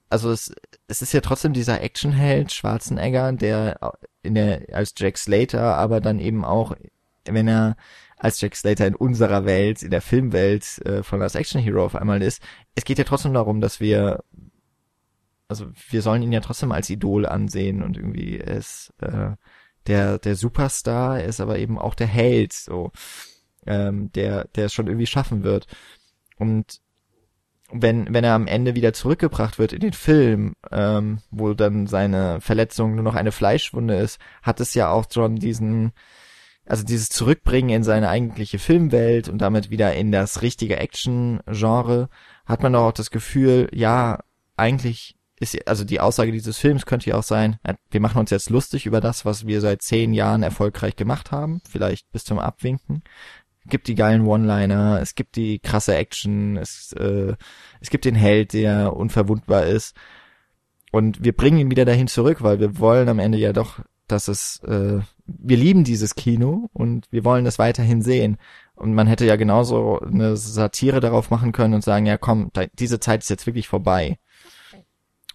also es, es ist ja trotzdem dieser Actionheld Schwarzenegger, der in der als Jack Slater, aber dann eben auch, wenn er als Jack Slater in unserer Welt, in der Filmwelt äh, von als Action Hero auf einmal ist. Es geht ja trotzdem darum, dass wir, also wir sollen ihn ja trotzdem als Idol ansehen und irgendwie ist äh, der der Superstar, er ist aber eben auch der Held, so ähm, der der es schon irgendwie schaffen wird. Und wenn wenn er am Ende wieder zurückgebracht wird in den Film, ähm, wo dann seine Verletzung nur noch eine Fleischwunde ist, hat es ja auch schon diesen also dieses Zurückbringen in seine eigentliche Filmwelt und damit wieder in das richtige Action-Genre, hat man doch auch das Gefühl, ja, eigentlich ist, also die Aussage dieses Films könnte ja auch sein, wir machen uns jetzt lustig über das, was wir seit zehn Jahren erfolgreich gemacht haben, vielleicht bis zum Abwinken. Es gibt die geilen One-Liner, es gibt die krasse Action, es, äh, es gibt den Held, der unverwundbar ist. Und wir bringen ihn wieder dahin zurück, weil wir wollen am Ende ja doch, dass es, äh, wir lieben dieses Kino und wir wollen es weiterhin sehen. Und man hätte ja genauso eine Satire darauf machen können und sagen, ja komm, da, diese Zeit ist jetzt wirklich vorbei.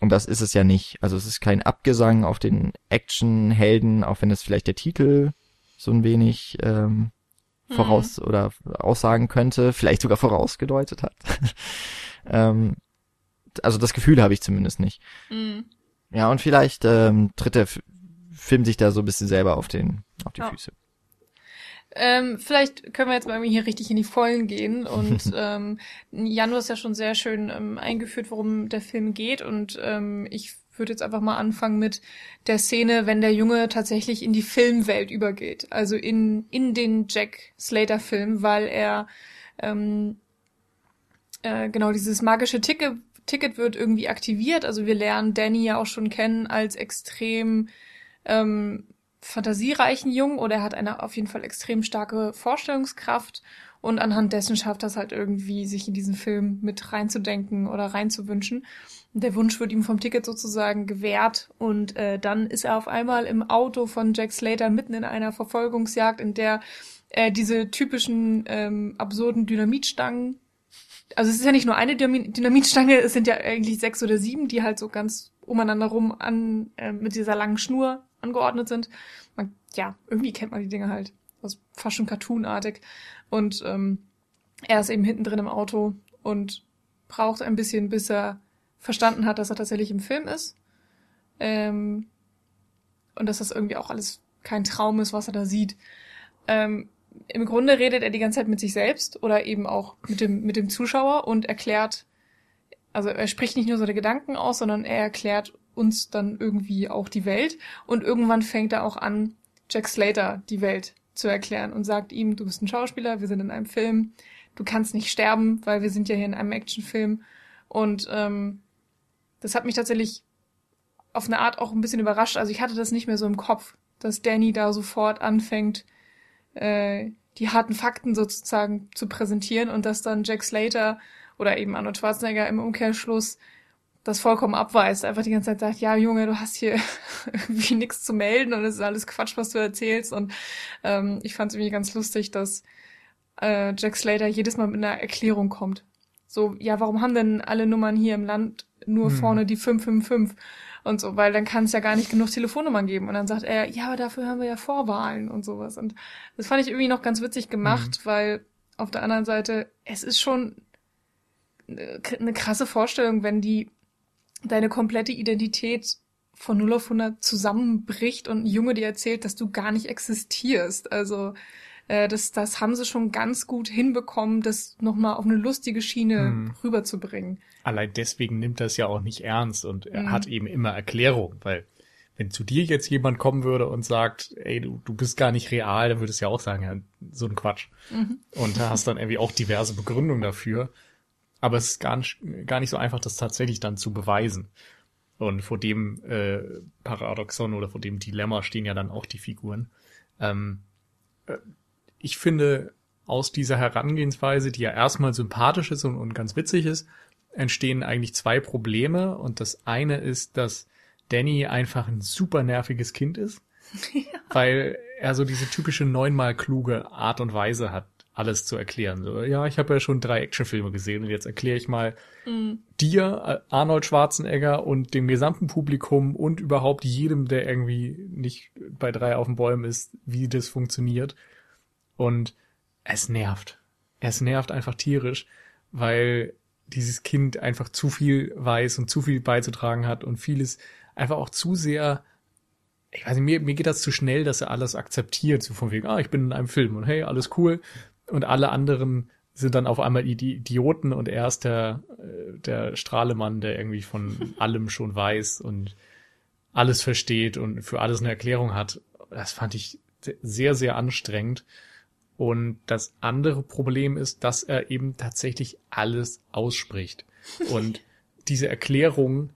Und das ist es ja nicht. Also es ist kein Abgesang auf den Actionhelden, auch wenn es vielleicht der Titel so ein wenig ähm, voraus oder aussagen könnte, vielleicht sogar vorausgedeutet hat. ähm, also das Gefühl habe ich zumindest nicht.
Mhm.
Ja, und vielleicht ähm, tritt der F Film sich da so ein bisschen selber auf den auf die
Ja.
Füße.
Ähm, vielleicht können wir jetzt mal irgendwie hier richtig in die Vollen gehen. Und ähm, Jan, du hast ja schon sehr schön ähm, eingeführt, worum der Film geht. Und ähm, ich würde jetzt einfach mal anfangen mit der Szene, wenn der Junge tatsächlich in die Filmwelt übergeht. Also in, in den Jack Slater-Film, weil er ähm, äh, genau dieses magische Ticket, Ticket wird irgendwie aktiviert. Also wir lernen Danny ja auch schon kennen als extrem ähm, fantasiereichen Jungen oder er hat eine auf jeden Fall extrem starke Vorstellungskraft und anhand dessen schafft das halt irgendwie, sich in diesen Film mit reinzudenken oder reinzuwünschen. Der Wunsch wird ihm vom Ticket sozusagen gewährt und äh, dann ist er auf einmal im Auto von Jack Slater mitten in einer Verfolgungsjagd, in der äh, diese typischen ähm, absurden Dynamitstangen also es ist ja nicht nur eine Dynami- Dynamitstange, es sind ja eigentlich sechs oder sieben, die halt so ganz umeinander rum an äh, mit dieser langen Schnur angeordnet sind. Man, ja, irgendwie kennt man die Dinge halt. Das fast schon cartoonartig. Und ähm, er ist eben hinten drin im Auto und braucht ein bisschen, bis er verstanden hat, dass er tatsächlich im Film ist. Ähm, und dass das irgendwie auch alles kein Traum ist, was er da sieht. Ähm, Im Grunde redet er die ganze Zeit mit sich selbst oder eben auch mit dem, mit dem Zuschauer und erklärt, also er spricht nicht nur seine Gedanken aus, sondern er erklärt uns dann irgendwie auch die Welt. Und irgendwann fängt er auch an, Jack Slater die Welt zu erklären und sagt ihm, du bist ein Schauspieler, wir sind in einem Film, du kannst nicht sterben, weil wir sind ja hier in einem Actionfilm. Und ähm, das hat mich tatsächlich auf eine Art auch ein bisschen überrascht. Also ich hatte das nicht mehr so im Kopf, dass Danny da sofort anfängt, äh, die harten Fakten sozusagen zu präsentieren und dass dann Jack Slater oder eben Arnold Schwarzenegger im Umkehrschluss das vollkommen abweist, einfach die ganze Zeit sagt, ja Junge, du hast hier irgendwie nichts zu melden und es ist alles Quatsch, was du erzählst. Und ähm, ich fand es irgendwie ganz lustig, dass äh, Jack Slater jedes Mal mit einer Erklärung kommt. So, ja, warum haben denn alle Nummern hier im Land nur hm. vorne die 555 und so, weil dann kann es ja gar nicht genug Telefonnummern geben. Und dann sagt er, ja, aber dafür haben wir ja Vorwahlen und sowas. Und das fand ich irgendwie noch ganz witzig gemacht, hm. weil auf der anderen Seite, es ist schon eine krasse Vorstellung, wenn die deine komplette Identität von 0 auf 100 zusammenbricht und ein Junge dir erzählt, dass du gar nicht existierst. Also äh, das, das haben sie schon ganz gut hinbekommen, das nochmal auf eine lustige Schiene hm. rüberzubringen.
Allein deswegen nimmt das ja auch nicht ernst und er hm. hat eben immer Erklärung, weil wenn zu dir jetzt jemand kommen würde und sagt, ey, du, du bist gar nicht real, dann würdest du ja auch sagen, ja, so ein Quatsch. Mhm. Und da hast dann irgendwie auch diverse Begründungen dafür. Aber es ist gar nicht, gar nicht so einfach, das tatsächlich dann zu beweisen. Und vor dem äh, Paradoxon oder vor dem Dilemma stehen ja dann auch die Figuren. Ähm, äh, ich finde, aus dieser Herangehensweise, die ja erstmal sympathisch ist und, und ganz witzig ist, entstehen eigentlich zwei Probleme. Und das eine ist, dass Danny einfach ein super nerviges Kind ist, ja. weil er so diese typische neunmal kluge Art und Weise hat, alles zu erklären. So, ja, ich habe ja schon drei Actionfilme gesehen und jetzt erkläre ich mal mhm. dir, äh, Arnold Schwarzenegger und dem gesamten Publikum und überhaupt jedem, der irgendwie nicht bei drei auf den Bäumen ist, wie das funktioniert. Und es nervt. Es nervt einfach tierisch, weil dieses Kind einfach zu viel weiß und zu viel beizutragen hat und vieles einfach auch zu sehr ich weiß nicht, mir, mir geht das zu schnell, dass er alles akzeptiert, so von wegen, ah, ich bin in einem Film und hey, alles cool und alle anderen sind dann auf einmal die Idioten und er ist der, äh, der Strahlemann, der irgendwie von allem schon weiß und alles versteht und für alles eine Erklärung hat. Das fand ich sehr, sehr anstrengend. Und das andere Problem ist, dass er eben tatsächlich alles ausspricht. Und diese Erklärung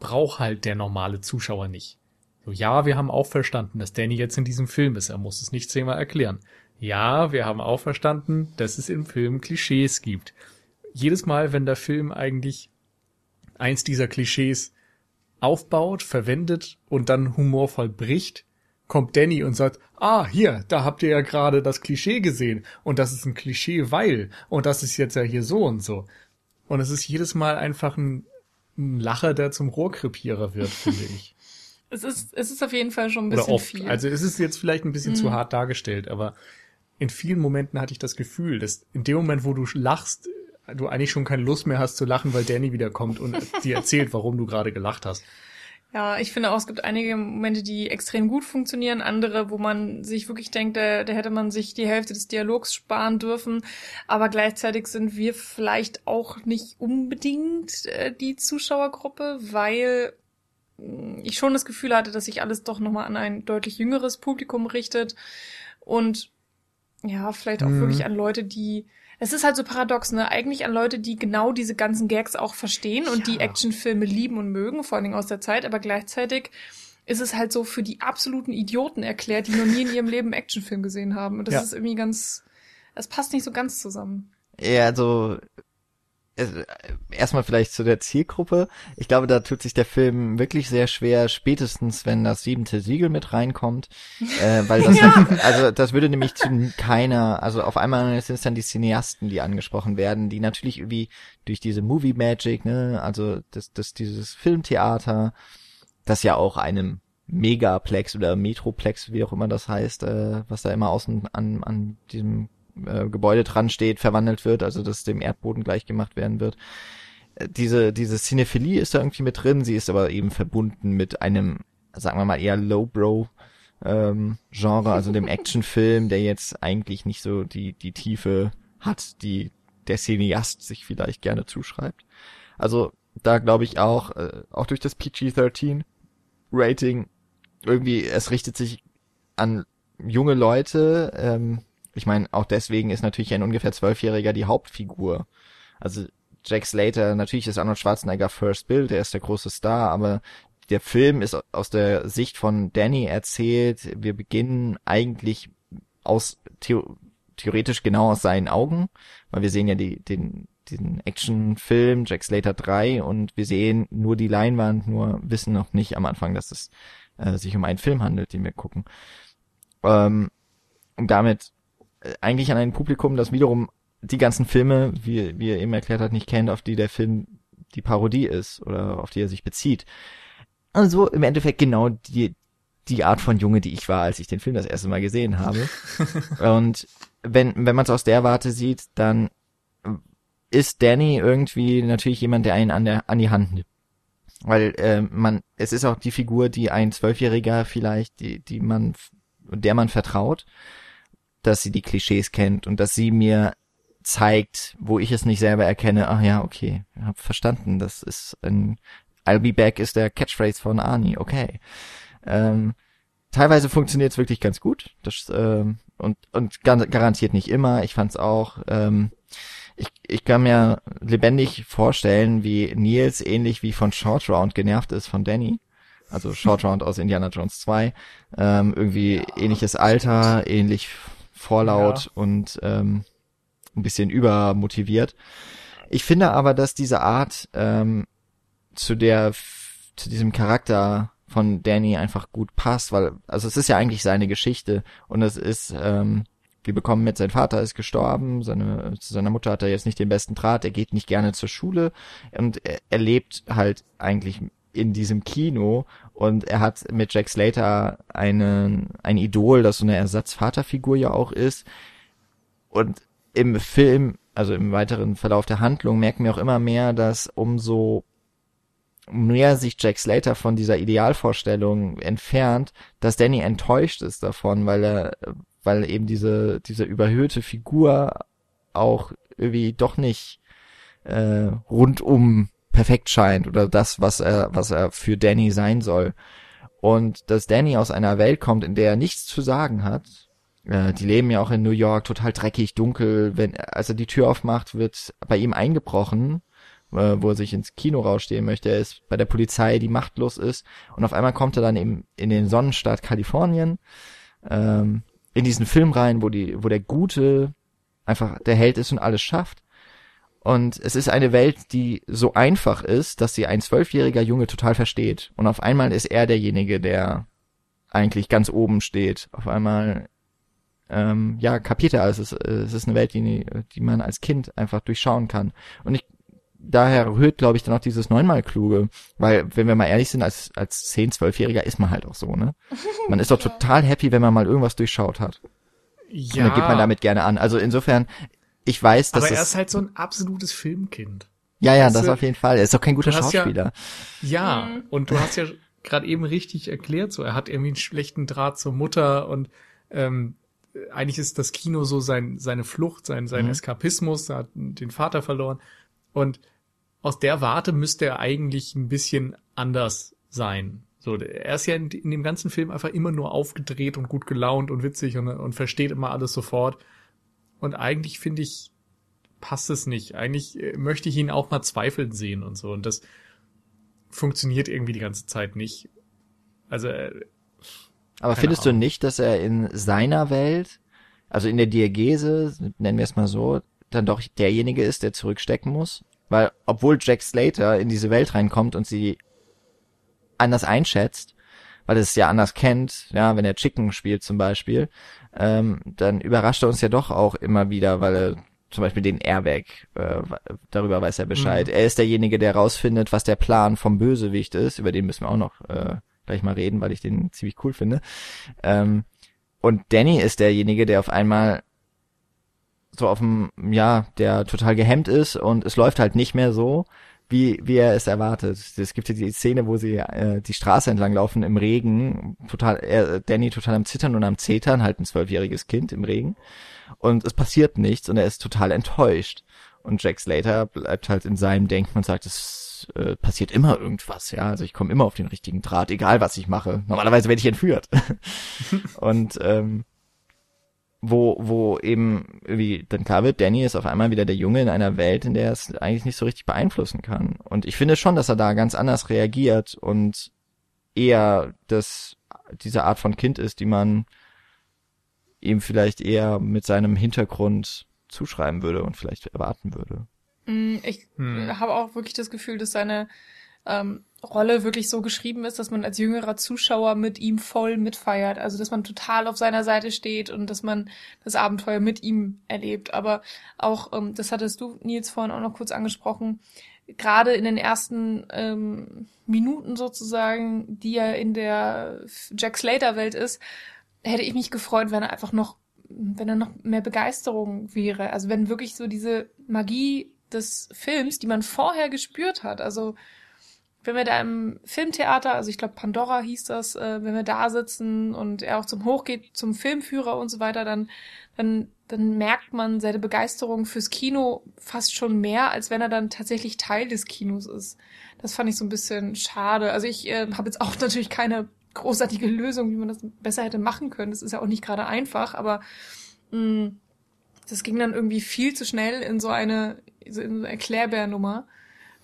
braucht halt der normale Zuschauer nicht. So, ja, wir haben auch verstanden, dass Danny jetzt in diesem Film ist. Er muss es nicht zehnmal erklären. Ja, wir haben auch verstanden, dass es im Film Klischees gibt. Jedes Mal, wenn der Film eigentlich eins dieser Klischees aufbaut, verwendet und dann humorvoll bricht, kommt Danny und sagt, ah, hier, da habt ihr ja gerade das Klischee gesehen und das ist ein Klischee, weil und das ist jetzt ja hier so und so. Und es ist jedes Mal einfach ein, ein Lacher, der zum Rohrkrepierer wird, finde ich.
Es ist, es ist auf jeden Fall schon ein bisschen
Oder oft.
viel.
Also es ist jetzt vielleicht ein bisschen mm. zu mhm. hart dargestellt, aber in vielen Momenten hatte ich das Gefühl, dass in dem Moment, wo du lachst, du eigentlich schon keine Lust mehr hast zu lachen, weil Danny wiederkommt und dir erzählt, warum du gerade gelacht hast.
Ja, ich finde auch, es gibt einige Momente, die extrem gut funktionieren, andere, wo man sich wirklich denkt, da, da hätte man sich die Hälfte des Dialogs sparen dürfen. Aber gleichzeitig sind wir vielleicht auch nicht unbedingt äh, die Zuschauergruppe, weil mm, ich schon das Gefühl hatte, dass sich alles doch nochmal an ein deutlich jüngeres Publikum richtet. Und ja, vielleicht auch mhm. wirklich an Leute, die es ist halt so paradox, ne? Eigentlich an Leute, die genau diese ganzen Gags auch verstehen und ja. die Actionfilme lieben und mögen, vor allen Dingen aus der Zeit, aber gleichzeitig ist es halt so für die absoluten Idioten erklärt, die noch nie in ihrem Leben einen Actionfilm gesehen haben. Und das ja. ist irgendwie ganz, es passt nicht so ganz zusammen.
Ja, also erstmal vielleicht zu der Zielgruppe. Ich glaube, da tut sich der Film wirklich sehr schwer, spätestens wenn das siebente Siegel mit reinkommt, äh, weil das ja. halt, also das würde nämlich zu keiner, also auf einmal sind es dann die Cineasten, die angesprochen werden, die natürlich irgendwie durch diese Movie Magic, ne, also das, das dieses Filmtheater, das ja auch einem Megaplex oder Metroplex, wie auch immer das heißt, äh, was da immer außen an, an diesem äh, Gebäude dran steht, verwandelt wird, also dass dem Erdboden gleich gemacht werden wird. Äh, diese, diese Cinephilie ist da irgendwie mit drin, sie ist aber eben verbunden mit einem, sagen wir mal, eher Lowbrow ähm, Genre, also dem Actionfilm, der jetzt eigentlich nicht so die, die Tiefe hat, die der Cineast sich vielleicht gerne zuschreibt. Also da glaube ich auch, äh, auch durch das PG-13 Rating irgendwie, es richtet sich an junge Leute. Ähm, ich meine, auch deswegen ist natürlich ein ungefähr Zwölfjähriger die Hauptfigur. Also Jack Slater, natürlich ist Arnold Schwarzenegger First Bill, der ist der große Star, aber der Film ist aus der Sicht von Danny erzählt. Wir beginnen eigentlich aus theo theoretisch genau aus seinen Augen, weil wir sehen ja die, den, den Actionfilm Jack Slater 3 und wir sehen nur die Leinwand, nur wissen noch nicht am Anfang, dass es äh, sich um einen Film handelt, den wir gucken. Ähm, und damit eigentlich an ein Publikum, das wiederum die ganzen Filme, wie, wie er eben erklärt hat, nicht kennt, auf die der Film die Parodie ist oder auf die er sich bezieht. Also im Endeffekt genau die, die Art von Junge, die ich war, als ich den Film das erste Mal gesehen habe. und wenn, wenn man es aus der Warte sieht, dann ist Danny irgendwie natürlich jemand, der einen an, der, an die Hand nimmt. Weil äh, man, es ist auch die Figur, die ein Zwölfjähriger vielleicht, die, die man, der man vertraut, dass sie die Klischees kennt und dass sie mir zeigt, wo ich es nicht selber erkenne, ach ja, okay, hab verstanden, das ist ein I'll be back ist der Catchphrase von Arnie, okay. Ähm, teilweise funktioniert es wirklich ganz gut, das, ähm, und, und garantiert nicht immer. Ich fand's auch, ähm, ich, ich kann mir lebendig vorstellen, wie Nils ähnlich wie von Short Round genervt ist von Danny. Also Short Round aus Indiana Jones 2. Ähm, irgendwie ja. ähnliches Alter, ähnlich vorlaut ja. und ähm, ein bisschen übermotiviert. Ich finde aber, dass diese Art ähm, zu der zu diesem Charakter von Danny einfach gut passt, weil also es ist ja eigentlich seine Geschichte und es ist ähm, wir bekommen mit, sein Vater ist gestorben, seine, zu seiner Mutter hat er jetzt nicht den besten Draht, er geht nicht gerne zur Schule und er, er lebt halt eigentlich in diesem Kino und er hat mit Jack Slater einen, ein Idol, das so eine Ersatzvaterfigur ja auch ist. Und im Film, also im weiteren Verlauf der Handlung, merken wir auch immer mehr, dass umso mehr sich Jack Slater von dieser Idealvorstellung entfernt, dass Danny enttäuscht ist davon, weil er, weil eben diese, diese überhöhte Figur auch irgendwie doch nicht äh, rundum perfekt scheint oder das, was er, was er für Danny sein soll. Und dass Danny aus einer Welt kommt, in der er nichts zu sagen hat. Äh, die leben ja auch in New York, total dreckig, dunkel. Wenn, als er die Tür aufmacht, wird bei ihm eingebrochen, äh, wo er sich ins Kino rausstehen möchte. Er ist bei der Polizei, die machtlos ist. Und auf einmal kommt er dann eben in den Sonnenstaat Kalifornien. Ähm, in diesen Film rein, wo die, wo der Gute einfach der Held ist und alles schafft. Und es ist eine Welt, die so einfach ist, dass sie ein zwölfjähriger Junge total versteht. Und auf einmal ist er derjenige, der eigentlich ganz oben steht. Auf einmal, ähm, ja, kapiert er alles. Es, es ist eine Welt, die, die man als Kind einfach durchschauen kann. Und ich daher rührt, glaube ich, dann auch dieses neunmal kluge, weil wenn wir mal ehrlich sind, als als zehn, zwölfjähriger ist man halt auch so, ne? Man ist doch total happy, wenn man mal irgendwas durchschaut hat. Ja. Und dann gibt man damit gerne an. Also insofern, ich weiß, dass
aber er ist halt so ein absolutes Filmkind.
Ja, ja, das auf jeden Fall. Er ist doch kein guter Schauspieler.
Ja, ja, mhm. und du hast ja gerade eben richtig erklärt, so er hat irgendwie einen schlechten Draht zur Mutter und ähm, eigentlich ist das Kino so sein seine Flucht, sein sein mhm. Eskapismus, er hat den Vater verloren und aus der Warte müsste er eigentlich ein bisschen anders sein. So, er ist ja in, in, dem ganzen Film einfach immer nur aufgedreht und gut gelaunt und witzig und, und versteht immer alles sofort. Und eigentlich finde ich, passt es nicht. Eigentlich äh, möchte ich ihn auch mal zweifeln sehen und so. Und das funktioniert irgendwie die ganze Zeit nicht. Also. Äh,
Aber findest Ahnung. du nicht, dass er in seiner Welt, also in der Diagese, nennen wir es mal so, dann doch derjenige ist, der zurückstecken muss? Weil, obwohl Jack Slater in diese Welt reinkommt und sie anders einschätzt, weil es ja anders kennt, ja, wenn er Chicken spielt zum Beispiel, ähm, dann überrascht er uns ja doch auch immer wieder, weil er zum Beispiel den Airbag, äh, darüber weiß er Bescheid. Mhm. Er ist derjenige, der rausfindet, was der Plan vom Bösewicht ist, über den müssen wir auch noch äh, gleich mal reden, weil ich den ziemlich cool finde. Ähm, und Danny ist derjenige, der auf einmal so auf dem, ja, der total gehemmt ist und es läuft halt nicht mehr so, wie, wie er es erwartet. Es gibt ja die Szene, wo sie äh, die Straße entlang laufen im Regen, total, äh, Danny total am Zittern und am Zetern, halt ein zwölfjähriges Kind im Regen. Und es passiert nichts und er ist total enttäuscht. Und Jack Slater bleibt halt in seinem Denken und sagt, es äh, passiert immer irgendwas, ja. Also ich komme immer auf den richtigen Draht, egal was ich mache. Normalerweise werde ich entführt. und ähm, wo, wo eben wie dann klar wird, Danny ist auf einmal wieder der Junge in einer Welt, in der er es eigentlich nicht so richtig beeinflussen kann. Und ich finde schon, dass er da ganz anders reagiert und eher das, diese Art von Kind ist, die man ihm vielleicht eher mit seinem Hintergrund zuschreiben würde und vielleicht erwarten würde.
Mm, ich hm. habe auch wirklich das Gefühl, dass seine ähm, Rolle wirklich so geschrieben ist, dass man als jüngerer Zuschauer mit ihm voll mitfeiert. Also dass man total auf seiner Seite steht und dass man das Abenteuer mit ihm erlebt. Aber auch, ähm, das hattest du, Nils, vorhin auch noch kurz angesprochen, gerade in den ersten ähm, Minuten sozusagen, die er in der Jack Slater-Welt ist, hätte ich mich gefreut, wenn er einfach noch, wenn er noch mehr Begeisterung wäre. Also wenn wirklich so diese Magie des Films, die man vorher gespürt hat, also wenn wir da im Filmtheater, also ich glaube Pandora hieß das, äh, wenn wir da sitzen und er auch zum Hoch geht, zum Filmführer und so weiter, dann, dann, dann merkt man seine Begeisterung fürs Kino fast schon mehr, als wenn er dann tatsächlich Teil des Kinos ist. Das fand ich so ein bisschen schade. Also ich äh, habe jetzt auch natürlich keine großartige Lösung, wie man das besser hätte machen können. Das ist ja auch nicht gerade einfach, aber mh, mm, das ging dann irgendwie viel zu schnell in so eine, so in so eine Erklärbärnummer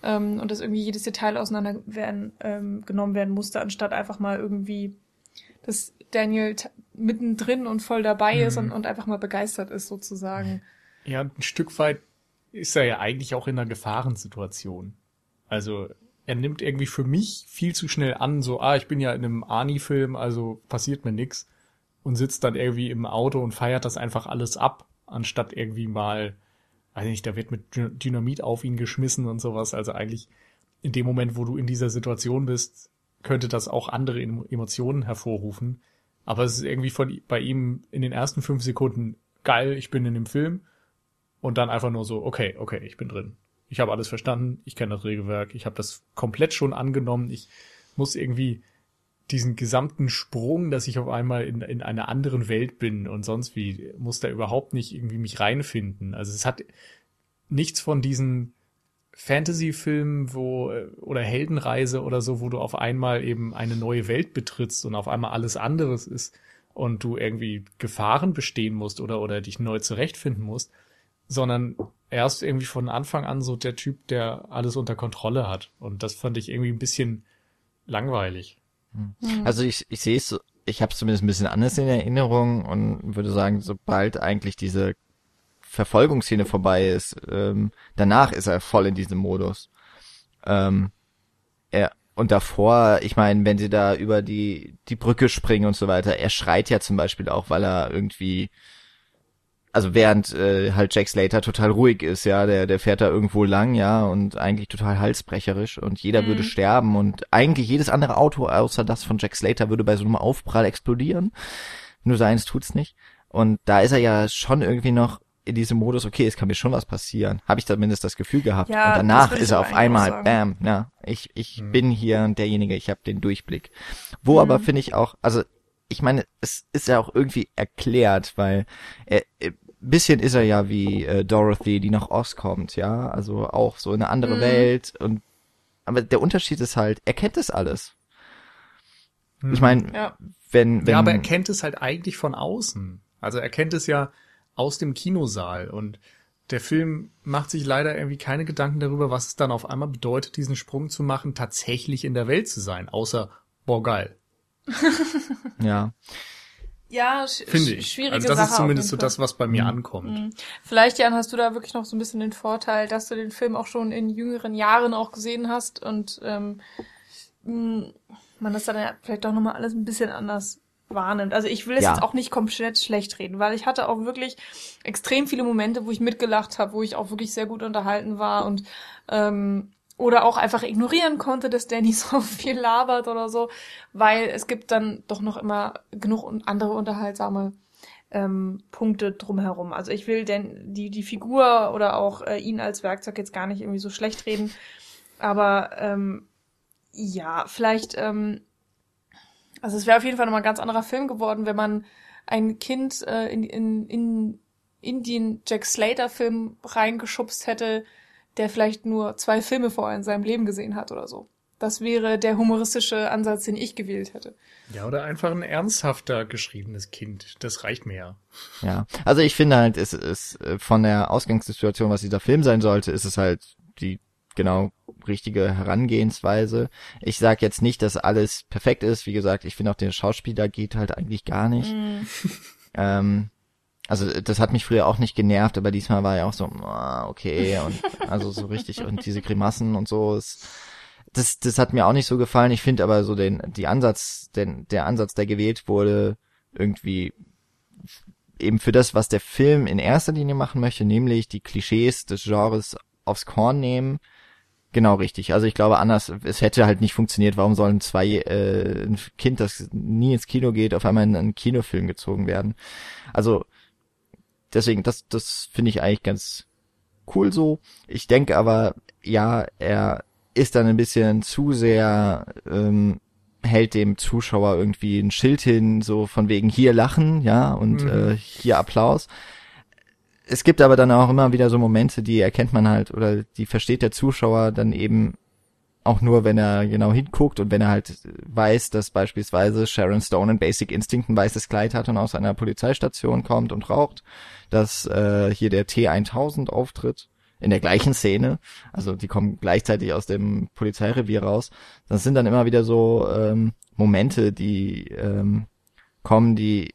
ähm, und dass irgendwie jedes Detail auseinander werden, ähm, genommen werden musste, anstatt einfach mal irgendwie, dass Daniel mittendrin und voll dabei mhm. ist und, und einfach mal begeistert ist sozusagen.
Ja, ein Stück weit ist er ja eigentlich auch in einer Gefahrensituation. Also er nimmt irgendwie für mich viel zu schnell an, so, ah, ich bin ja in einem Ani-Film, also passiert mir nix und sitzt dann irgendwie im Auto und feiert das einfach alles ab, anstatt irgendwie mal weiß nicht, da wird mit Dynamit auf ihn geschmissen und sowas. Also eigentlich in dem Moment, wo du in dieser Situation bist, könnte das auch andere Emotionen hervorrufen. Aber es ist irgendwie von bei ihm in den ersten fünf Sekunden geil, ich bin in dem Film und dann einfach nur so, okay, okay, ich bin drin. Ich habe alles verstanden, ich kenne das Regelwerk, ich habe das komplett schon angenommen, ich muss irgendwie diesen gesamten Sprung, dass ich auf einmal in, in einer anderen Welt bin und sonst wie, muss da überhaupt nicht irgendwie mich reinfinden. Also es hat nichts von diesen Fantasy-Filmen, wo, oder Heldenreise oder so, wo du auf einmal eben eine neue Welt betrittst und auf einmal alles anderes ist und du irgendwie Gefahren bestehen musst oder, oder dich neu zurechtfinden musst, sondern erst irgendwie von Anfang an so der Typ, der alles unter Kontrolle hat. Und das fand ich irgendwie ein bisschen langweilig.
Hm. Also ich, ich sehe es, ich habe es zumindest ein bisschen anders in Erinnerung und würde sagen, sobald eigentlich diese Verfolgungsszene vorbei ist, ähm, danach ist er voll in diesem Modus. Ähm, er, und davor, ich meine, wenn sie da über die, die Brücke springen und so weiter, er schreit ja zum Beispiel auch, weil er irgendwie also während äh, halt Jack Slater total ruhig ist, ja, der der fährt da irgendwo lang, ja, und eigentlich total halsbrecherisch und jeder mhm. würde sterben und eigentlich jedes andere Auto außer das von Jack Slater würde bei so einem Aufprall explodieren. Nur seins tut's nicht. Und da ist er ja schon irgendwie noch in diesem Modus, okay, es kann mir schon was passieren. Habe ich zumindest das Gefühl gehabt. Ja, und danach ist er auf einmal, bam, ja, ich, ich mhm. bin hier derjenige, ich habe den Durchblick. Wo mhm. aber finde ich auch, also ich meine, es ist ja auch irgendwie erklärt, weil er, äh, bisschen ist er ja wie äh, Dorothy, die nach Oz kommt, ja, also auch so in eine andere mhm. Welt und aber der Unterschied ist halt, er kennt das alles. Mhm. Ich meine, ja. wenn, wenn
ja, aber er kennt es halt eigentlich von außen. Also er kennt es ja aus dem Kinosaal und der Film macht sich leider irgendwie keine Gedanken darüber, was es dann auf einmal bedeutet, diesen Sprung zu machen, tatsächlich in der Welt zu sein, außer boah geil.
ja.
Ja,
finde ich. Schwierige also das Sache ist zumindest so das, was bei mir mhm. ankommt. Mhm.
Vielleicht, Jan, hast du da wirklich noch so ein bisschen den Vorteil, dass du den Film auch schon in jüngeren Jahren auch gesehen hast und ähm, man das dann ja vielleicht doch nochmal alles ein bisschen anders wahrnimmt. Also ich will es ja. jetzt auch nicht komplett schlecht reden, weil ich hatte auch wirklich extrem viele Momente, wo ich mitgelacht habe, wo ich auch wirklich sehr gut unterhalten war und ähm, oder auch einfach ignorieren konnte, dass Danny so viel labert oder so, weil es gibt dann doch noch immer genug andere unterhaltsame ähm, Punkte drumherum. Also ich will denn die, die Figur oder auch äh, ihn als Werkzeug jetzt gar nicht irgendwie so schlecht reden. Aber ähm, ja, vielleicht, ähm, also es wäre auf jeden Fall nochmal ein ganz anderer Film geworden, wenn man ein Kind äh, in, in, in, in den Jack Slater-Film reingeschubst hätte, der vielleicht nur zwei Filme vorher in seinem Leben gesehen hat oder so. Das wäre der humoristische Ansatz, den ich gewählt hätte.
Ja, oder einfach ein ernsthafter geschriebenes Kind. Das reicht mir ja.
Ja, also ich finde halt, es ist äh, von der Ausgangssituation, was dieser Film sein sollte, ist es halt die genau richtige Herangehensweise. Ich sag jetzt nicht, dass alles perfekt ist. Wie gesagt, ich finde auch der Schauspieler geht halt eigentlich gar nicht. Mm. ähm, also das hat mich früher auch nicht genervt, aber diesmal war ja auch so, ah, okay, und also so richtig und diese Grimassen und so ist das, das hat mir auch nicht so gefallen. Ich finde aber so den, die Ansatz, den, der Ansatz, der gewählt wurde, irgendwie eben für das, was der Film in erster Linie machen möchte, nämlich die Klischees des Genres aufs Korn nehmen. Genau richtig. Also ich glaube anders, es hätte halt nicht funktioniert. Warum sollen zwei äh, ein Kind, das nie ins Kino geht, auf einmal in einen Kinofilm gezogen werden? Also deswegen, das, das finde ich eigentlich ganz cool so. Ich denke aber, ja, er ist dann ein bisschen zu sehr, ähm, hält dem Zuschauer irgendwie ein Schild hin, so von wegen hier lachen, ja, und mhm. äh, hier Applaus. Es gibt aber dann auch immer wieder so Momente, die erkennt man halt oder die versteht der Zuschauer dann eben auch nur, wenn er genau hinguckt und wenn er halt weiß, dass beispielsweise Sharon Stone in Basic Instinct ein weißes Kleid hat und aus einer Polizeistation kommt und raucht, dass äh, hier der T1000 auftritt in der gleichen Szene, also die kommen gleichzeitig aus dem Polizeirevier raus. Das sind dann immer wieder so ähm, Momente, die ähm, kommen, die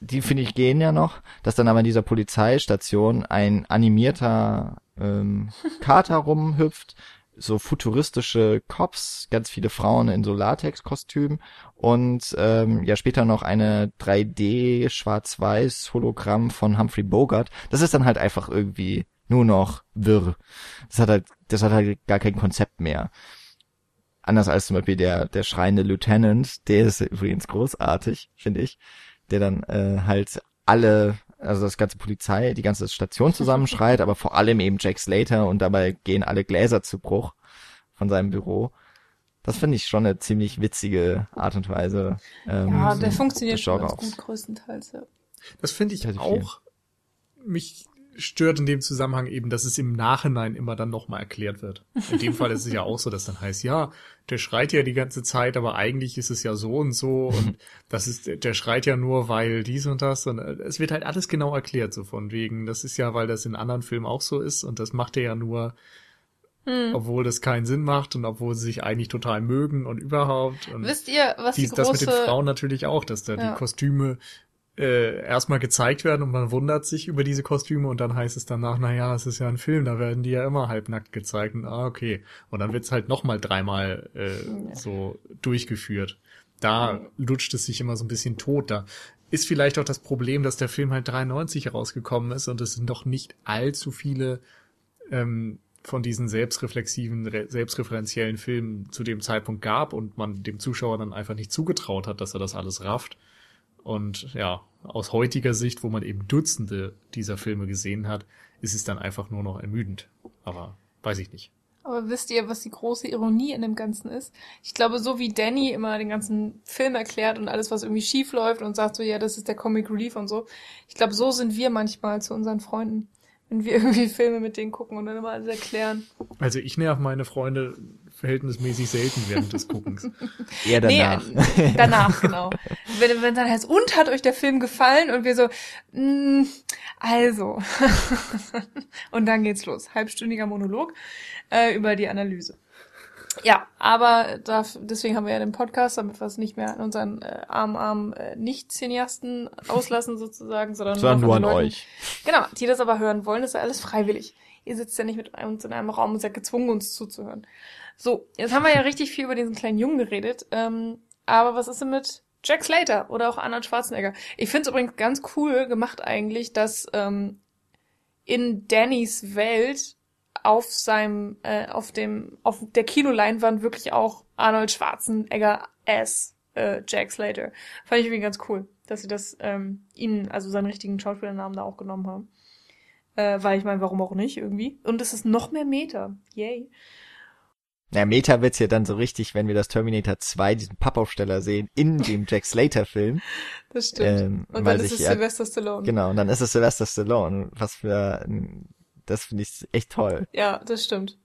die finde ich gehen ja noch, dass dann aber in dieser Polizeistation ein animierter ähm, Kater rumhüpft, so futuristische Cops, ganz viele Frauen in so Latex-Kostümen und ähm, ja später noch eine 3D Schwarz-Weiß Hologramm von Humphrey Bogart. Das ist dann halt einfach irgendwie nur noch wirr. Das hat halt, das hat halt gar kein Konzept mehr. Anders als zum Beispiel der, der schreiende Lieutenant, der ist übrigens großartig, finde ich, der dann äh, halt alle, also das ganze Polizei, die ganze Station zusammenschreit, aber vor allem eben Jack Slater und dabei gehen alle Gläser zu Bruch von seinem Büro. Das finde ich schon eine ziemlich witzige Art und Weise.
Ähm, ja, der funktioniert schon ganz gut größtenteils, ja.
Das finde ich auch. Mich stört in dem Zusammenhang eben, dass es im Nachhinein immer dann nochmal erklärt wird. In dem Fall ist es ja auch so, dass dann heißt, ja, der schreit ja die ganze Zeit, aber eigentlich ist es ja so und so und das ist, der schreit ja nur, weil dies und das und äh, es wird halt alles genau erklärt, so von wegen, das ist ja, weil das in anderen Filmen auch so ist und das macht er ja nur, hm. obwohl das keinen Sinn macht und obwohl sie sich eigentlich total mögen und überhaupt. Und
Wisst ihr, was dies, die große...
Das mit den Frauen natürlich auch, dass da ja. die Kostüme äh, erstmal gezeigt werden und man wundert sich über diese Kostüme und dann heißt es danach, na ja, es ist ja ein Film, da werden die ja immer halbnackt gezeigt und ah, okay. Und dann wird's halt nochmal dreimal äh, so durchgeführt. Da lutscht es sich immer so ein bisschen tot. Da ist vielleicht auch das Problem, dass der Film halt 93 herausgekommen ist und es sind doch nicht allzu viele ähm, von diesen selbstreflexiven, selbstreferenziellen Filmen zu dem Zeitpunkt gab und man dem Zuschauer dann einfach nicht zugetraut hat, dass er das alles rafft. Und ja, aus heutiger Sicht, wo man eben Dutzende dieser Filme gesehen hat, ist es dann einfach nur noch ermüdend. Aber weiß ich nicht.
Aber wisst ihr, was die große Ironie in dem Ganzen ist? Ich glaube, so wie Danny immer den ganzen Film erklärt und alles, was irgendwie schief läuft und sagt so, ja, das ist der Comic Relief und so. Ich glaube, so sind wir manchmal zu unseren Freunden wenn wir irgendwie Filme mit denen gucken und dann immer alles erklären.
Also ich nerv meine Freunde verhältnismäßig selten während des Guckens.
Eher danach.
Nee, danach, genau. Wenn, wenn dann heißt, und hat euch der Film gefallen? Und wir so, mm, also. und dann geht's los. Halbstündiger Monolog äh, über die Analyse. Ja, aber da, deswegen haben wir ja den Podcast, damit wir es nicht mehr an unseren äh, armen, armen äh, Nicht-Cineasten auslassen sozusagen, sondern
Sondern nur an Leuten. euch.
Genau, die das aber hören wollen, ist ja alles freiwillig. Ihr sitzt ja nicht mit uns in einem Raum und seid gezwungen, uns zuzuhören. So, jetzt haben wir ja richtig viel über diesen kleinen Jungen geredet, ähm, aber was ist denn mit Jack Slater oder auch Arnold Schwarzenegger? Ich finde es übrigens ganz cool gemacht eigentlich, dass ähm, in Dannys Welt auf seinem, äh, auf dem, auf der Kinoleinwand wirklich auch Arnold Schwarzenegger S äh, Jack Slater. Fand ich irgendwie ganz cool, dass sie das ähm, ihn, also seinen richtigen Schauspielernamen da auch genommen haben. Äh, weil ich meine, warum auch nicht irgendwie. Und es ist noch mehr Meter. Yay.
Ja, Meta wird's ja dann so richtig, wenn wir das Terminator 2, diesen Pappaufsteller sehen, in dem Jack Slater Film.
Das stimmt.
Ähm,
und dann ist es
ja-
Sylvester Stallone.
Genau, und dann ist es Sylvester Stallone. Was für, das finde ich echt toll.
Ja, das stimmt.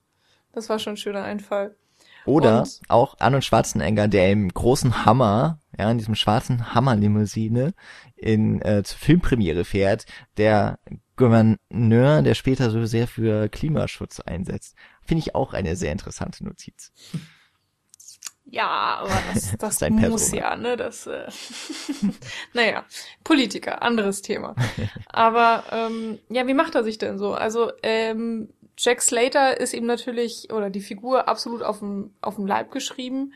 Das war schon ein schöner Einfall.
Oder
Und-
auch Arnold Schwarzenegger, der im großen Hammer, ja, in diesem schwarzen Hammerlimousine in äh, zur Filmpremiere fährt, der Gouverneur, der später so sehr für Klimaschutz einsetzt. Finde ich auch eine sehr interessante Notiz.
Ja, aber das, das
Sein
muss
Persona.
ja, ne? Das, äh naja, Politiker, anderes Thema. Aber ähm, ja, wie macht er sich denn so? Also ähm, Jack Slater ist ihm natürlich, oder die Figur absolut auf dem, auf dem Leib geschrieben.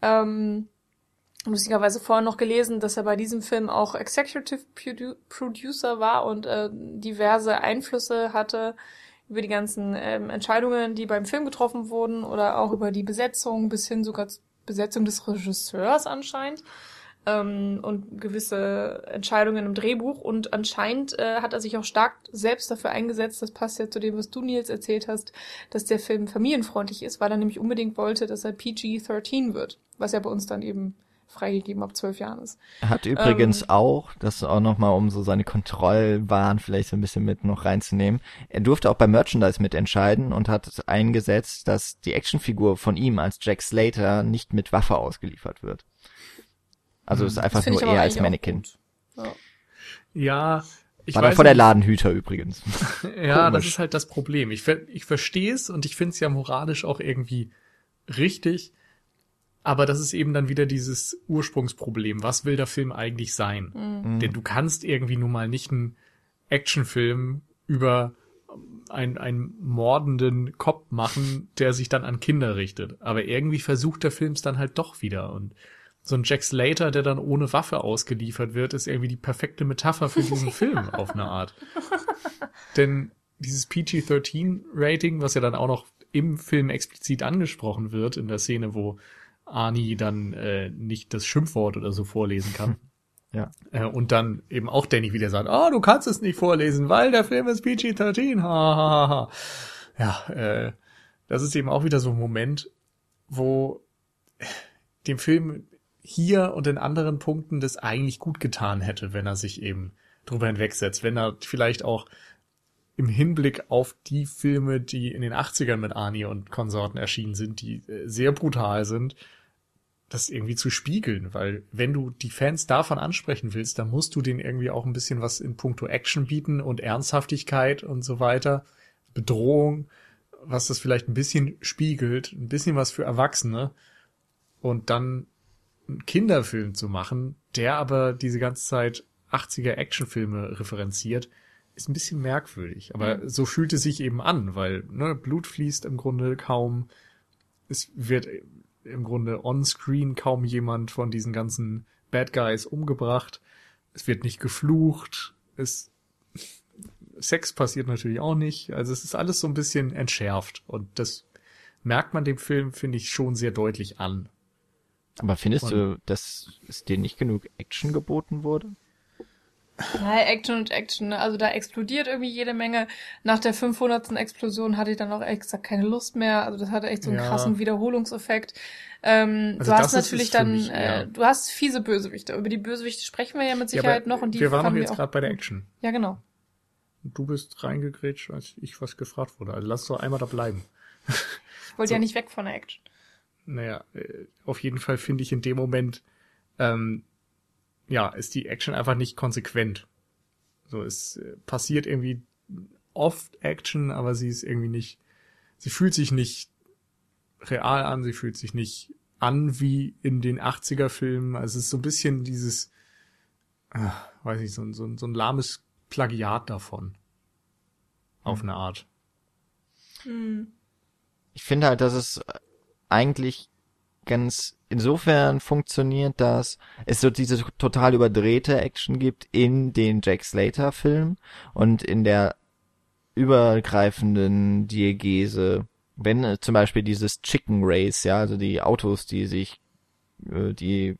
Ähm, lustigerweise vorher noch gelesen, dass er bei diesem Film auch Executive Produ Producer war und äh, diverse Einflüsse hatte über die ganzen ähm, Entscheidungen, die beim Film getroffen wurden oder auch über die Besetzung bis hin sogar zur Besetzung des Regisseurs anscheinend ähm, und gewisse Entscheidungen im Drehbuch. Und anscheinend äh, hat er sich auch stark selbst dafür eingesetzt, das passt ja zu dem, was du Nils erzählt hast, dass der Film familienfreundlich ist, weil er nämlich unbedingt wollte, dass er PG-13 wird, was ja bei uns dann eben freigegeben ab zwölf Jahren ist.
Er hat übrigens
Ähm.
auch, das auch nochmal, um so seine Kontrollwahn vielleicht so ein bisschen mit noch reinzunehmen, er durfte auch bei Merchandise mitentscheiden und hat eingesetzt, dass die Actionfigur von ihm als Jack Slater nicht mit Waffe ausgeliefert wird. Also ist einfach
Das find
nur
ich aber
er als Mannequin.
Ja.
Ja, ich
War
weiß
vor der. Ladenhüter übrigens.
Ja, das ist halt das Problem. Ich, ich verstehe es und ich finde es ja moralisch auch irgendwie richtig. Aber das ist eben dann wieder dieses Ursprungsproblem. Was will der Film eigentlich sein?
Mhm.
Denn du kannst irgendwie nun mal nicht einen Actionfilm über einen, einen mordenden Cop machen, der sich dann an Kinder richtet. Aber irgendwie versucht der Film es dann halt doch wieder. Und so ein Jack Slater, der dann ohne Waffe ausgeliefert wird, ist irgendwie die perfekte Metapher für diesen Film auf eine Art. Denn dieses PG-13-Rating, was ja dann auch noch im Film explizit angesprochen wird, in der Szene, wo Arnie dann äh, nicht das Schimpfwort oder so vorlesen kann.
Ja.
Äh, und dann eben auch Danny wieder sagt, oh, du kannst es nicht vorlesen, weil der Film ist PG-13. Ha, ha, ha, ha. Ja, äh, das ist eben auch wieder so ein Moment, wo dem Film hier und in anderen Punkten das eigentlich gut getan hätte, wenn er sich eben drüber hinwegsetzt, wenn er vielleicht auch im Hinblick auf die Filme, die in den 80ern mit Arnie und Konsorten erschienen sind, die äh, sehr brutal sind, das irgendwie zu spiegeln, weil wenn du die Fans davon ansprechen willst, dann musst du denen irgendwie auch ein bisschen was in puncto Action bieten und Ernsthaftigkeit und so weiter, Bedrohung, was das vielleicht ein bisschen spiegelt, ein bisschen was für Erwachsene. Und dann einen Kinderfilm zu machen, der aber diese ganze Zeit 80er Actionfilme referenziert, ist ein bisschen merkwürdig. Aber so fühlt es sich eben an, weil ne, Blut fließt im Grunde kaum. Es wird im Grunde on-screen kaum jemand von diesen ganzen Bad Guys umgebracht. Es wird nicht geflucht. Es Sex passiert natürlich auch nicht. Also es ist alles so ein bisschen entschärft. Und das merkt man dem Film, finde ich, schon sehr deutlich an.
Aber findest
Und-
du, dass es dir nicht genug Action geboten wurde?
Ja, Action und Action. ne? Also da explodiert irgendwie jede Menge. Nach der 500. Explosion hatte ich dann auch ehrlich gesagt keine Lust mehr. Also das hatte echt so einen
Ja.
krassen Wiederholungseffekt. Ähm,
Also
du hast natürlich dann,
mich eher.
äh, du hast fiese Bösewichte. Über die Bösewichte sprechen wir ja mit
Ja,
Sicherheit
aber
noch und die
wir waren doch jetzt gerade bei der Action.
Ja, genau.
Du bist reingegrätscht, als ich was gefragt wurde. Also lass doch einmal da bleiben.
Ich wollte
So.
ja nicht weg von der Action.
Naja, äh, auf jeden Fall finde ich in dem Moment, ähm, ja, ist die Action einfach nicht konsequent. So, es äh, passiert irgendwie oft Action, aber sie ist irgendwie nicht, sie fühlt sich nicht real an, sie fühlt sich nicht an wie in den 80er Filmen. Also es ist so ein bisschen dieses, ah, weiß nicht, so, ein- so, ein- so ein lahmes Plagiat davon. Auf eine Art.
Hm.
Ich finde halt, dass es eigentlich ganz insofern funktioniert, dass es so diese total überdrehte Action gibt in den Jack Slater Film und in der übergreifenden Diegese, wenn äh, zum Beispiel dieses Chicken Race, ja, also die Autos, die sich äh, die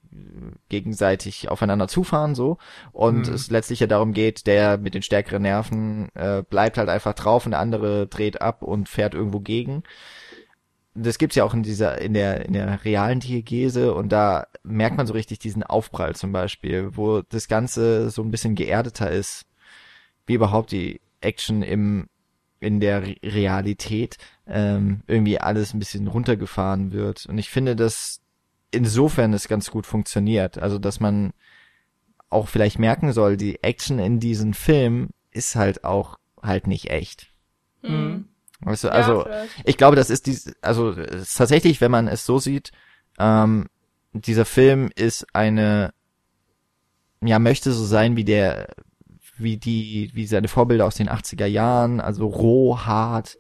gegenseitig aufeinander zufahren so und
Mhm.
es letztlich ja darum geht, der mit den stärkeren Nerven äh, bleibt halt einfach drauf und der andere dreht ab und fährt irgendwo gegen. Das gibt's ja auch in dieser in der in der realen Diegese und da merkt man so richtig diesen Aufprall zum Beispiel, wo das Ganze so ein bisschen geerdeter ist, wie überhaupt die Action im in der Re Realität ähm, irgendwie alles ein bisschen runtergefahren wird. Und ich finde, dass insofern es ganz gut funktioniert. Also, dass man auch vielleicht merken soll, die Action in diesen Film ist halt auch halt nicht echt.
Mhm.
Weißt du,
Ja,
also
vielleicht.
ich glaube, das ist dies, also es ist tatsächlich, wenn man es so sieht, ähm, dieser Film ist eine, ja, möchte so sein wie der, wie die, wie seine Vorbilder aus den 80er Jahren, also roh, hart,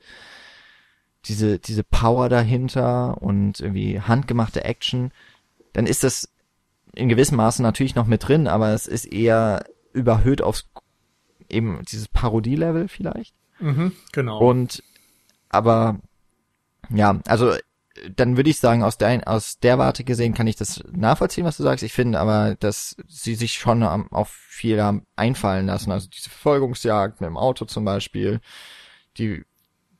diese, diese Power dahinter und irgendwie handgemachte Action, dann ist das in gewissem Maße natürlich noch mit drin, aber es ist eher überhöht aufs, eben dieses Parodie-Level vielleicht.
Mhm, genau.
Und aber ja, also dann würde ich sagen, aus der, aus der Warte gesehen kann ich das nachvollziehen, was du sagst. Ich finde aber, dass sie sich schon am- auf viel haben einfallen lassen. Also diese Verfolgungsjagd mit dem Auto zum Beispiel, die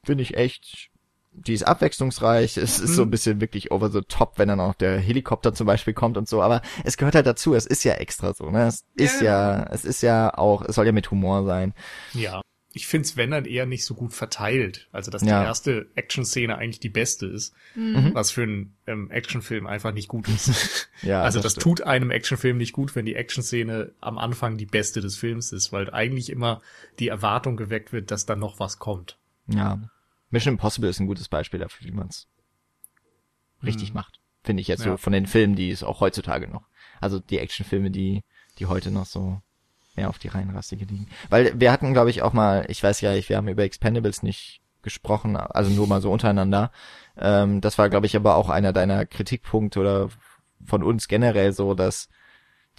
finde ich echt, die ist abwechslungsreich. Es ist so ein bisschen wirklich over the top, wenn dann auch der Helikopter zum Beispiel kommt und so. Aber es gehört halt dazu. Es ist ja extra so. Ne? Es ist
Ja,
ja, es ist ja auch, es soll ja mit Humor sein.
Ja. Ich find's, wenn dann eher nicht so gut verteilt. Also, dass die
Ja.
erste Action-Szene eigentlich die beste ist,
Mhm.
was für einen ähm, Actionfilm einfach nicht gut ist.
Ja,
also, das,
stimmt.
tut einem Actionfilm nicht gut, wenn die Action-Szene am Anfang die beste des Films ist, weil eigentlich immer die Erwartung geweckt wird, dass dann noch was kommt.
Ja. Mission Impossible ist ein gutes Beispiel dafür, wie man es richtig
Hm.
macht. Finde ich jetzt so
Ja.
von den Filmen, die es auch heutzutage noch. Also die Actionfilme, die, die heute noch so mehr auf die Reihenrassige liegen. Weil wir hatten, glaube ich, auch mal, ich weiß ja, wir haben über Expendables nicht gesprochen, also nur mal so untereinander. Ähm, das war, glaube ich, aber auch einer deiner Kritikpunkte oder von uns generell so, dass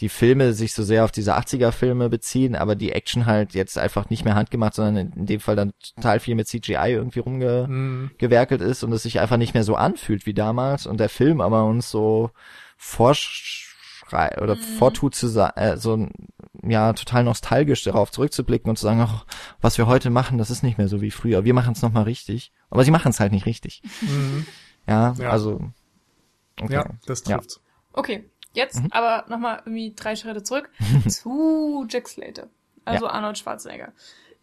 die Filme sich so sehr auf diese 80er-Filme beziehen, aber die Action halt jetzt einfach nicht mehr handgemacht, sondern in, dem Fall dann total viel mit CGI irgendwie rumge
Mhm.
gewerkelt ist und es sich einfach nicht mehr so anfühlt wie damals und der Film aber uns so vorschrei oder vortut zu sein, äh, so ja total nostalgisch darauf zurückzublicken und zu sagen, ach, was wir heute machen, das ist nicht mehr so wie früher. Wir machen es noch mal richtig, aber sie machen es halt nicht richtig.
Mhm.
Ja,
Ja.
also okay.
Ja, das
Ja.
trifft's.
Okay, jetzt
Mhm.
aber nochmal irgendwie drei Schritte zurück zu Jack Slater, also Arnold Schwarzenegger.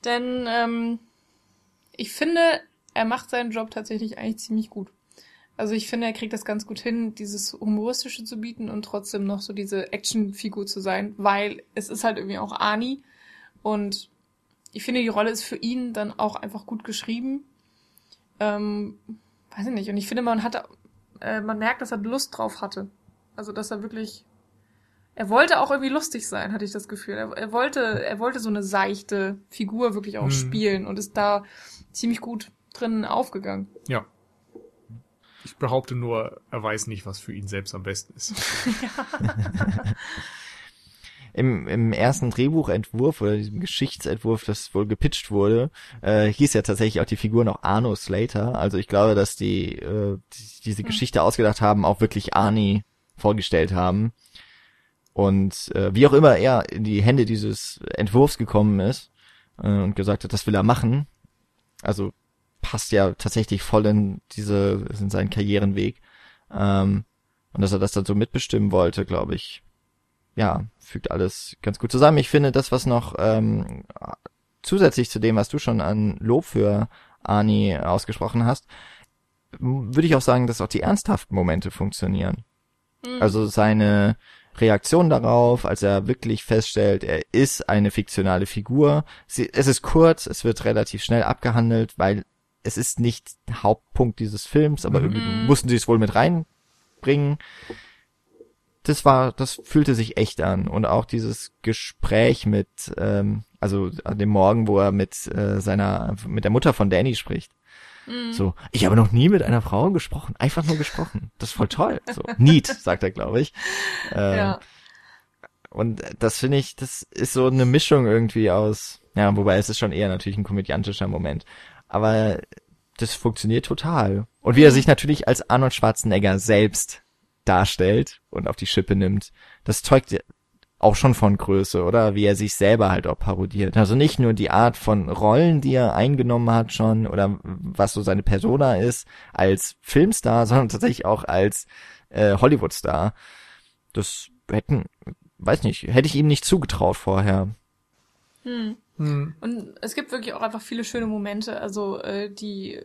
Denn ähm, ich finde, er macht seinen Job tatsächlich eigentlich ziemlich gut. Also ich finde, er kriegt das ganz gut hin, dieses Humoristische zu bieten und trotzdem noch so diese Actionfigur zu sein, weil es ist halt irgendwie auch Ani und ich finde, die Rolle ist für ihn dann auch einfach gut geschrieben. Ähm, weiß ich nicht. Und ich finde, man hat, äh, man merkt, dass er Lust drauf hatte. Also, dass er wirklich, er wollte auch irgendwie lustig sein, hatte ich das Gefühl. Er, er wollte, er wollte so eine seichte Figur wirklich auch
Mhm.
spielen und ist da ziemlich gut drin aufgegangen.
Ja. Ich behaupte nur, er weiß nicht, was für ihn selbst am besten ist.
Im, Im ersten Drehbuchentwurf oder diesem Geschichtsentwurf, das wohl gepitcht wurde, äh, hieß ja tatsächlich auch die Figur noch Arno Slater. Also ich glaube, dass die, äh, die diese Geschichte ausgedacht haben, auch wirklich Arnie vorgestellt haben. Und äh, wie auch immer er in die Hände dieses Entwurfs gekommen ist äh, und gesagt hat, das will er machen. Also passt ja tatsächlich voll in diese, in seinen Karrierenweg. Ähm, und dass er das dann so mitbestimmen wollte, glaube ich, ja, fügt alles ganz gut zusammen. Ich finde, das, was noch ähm, zusätzlich zu dem, was du schon an Lob für Ani ausgesprochen hast, würde ich auch sagen, dass auch die ernsthaften Momente funktionieren.
Mhm.
Also seine Reaktion darauf, als er wirklich feststellt, er ist eine fiktionale Figur. Sie, es ist kurz, es wird relativ schnell abgehandelt, weil es ist nicht Hauptpunkt dieses Films, aber
Mhm.
irgendwie mussten sie es wohl mit reinbringen. Das war, das fühlte sich echt an und auch dieses Gespräch mit, ähm, also an dem Morgen, wo er mit äh, seiner, mit der Mutter von Danny spricht.
Mhm.
So, ich habe noch nie mit einer Frau gesprochen, einfach nur gesprochen. Das ist voll toll. So, neat, sagt er, glaube ich. Ähm,
ja.
Und das finde ich, das ist so eine Mischung irgendwie aus, ja, wobei es ist schon eher natürlich ein komödiantischer Moment. Aber das funktioniert total. Und wie er sich natürlich als Arnold Schwarzenegger selbst darstellt und auf die Schippe nimmt, das zeugt auch schon von Größe, oder? Wie er sich selber halt auch parodiert. Also nicht nur die Art von Rollen, die er eingenommen hat schon, oder was so seine Persona ist, als Filmstar, sondern tatsächlich auch als äh, Hollywoodstar. Das hätten, weiß nicht, hätte ich ihm nicht zugetraut vorher.
Hm. Hm. Und es gibt wirklich auch einfach viele schöne Momente, also äh, die, äh,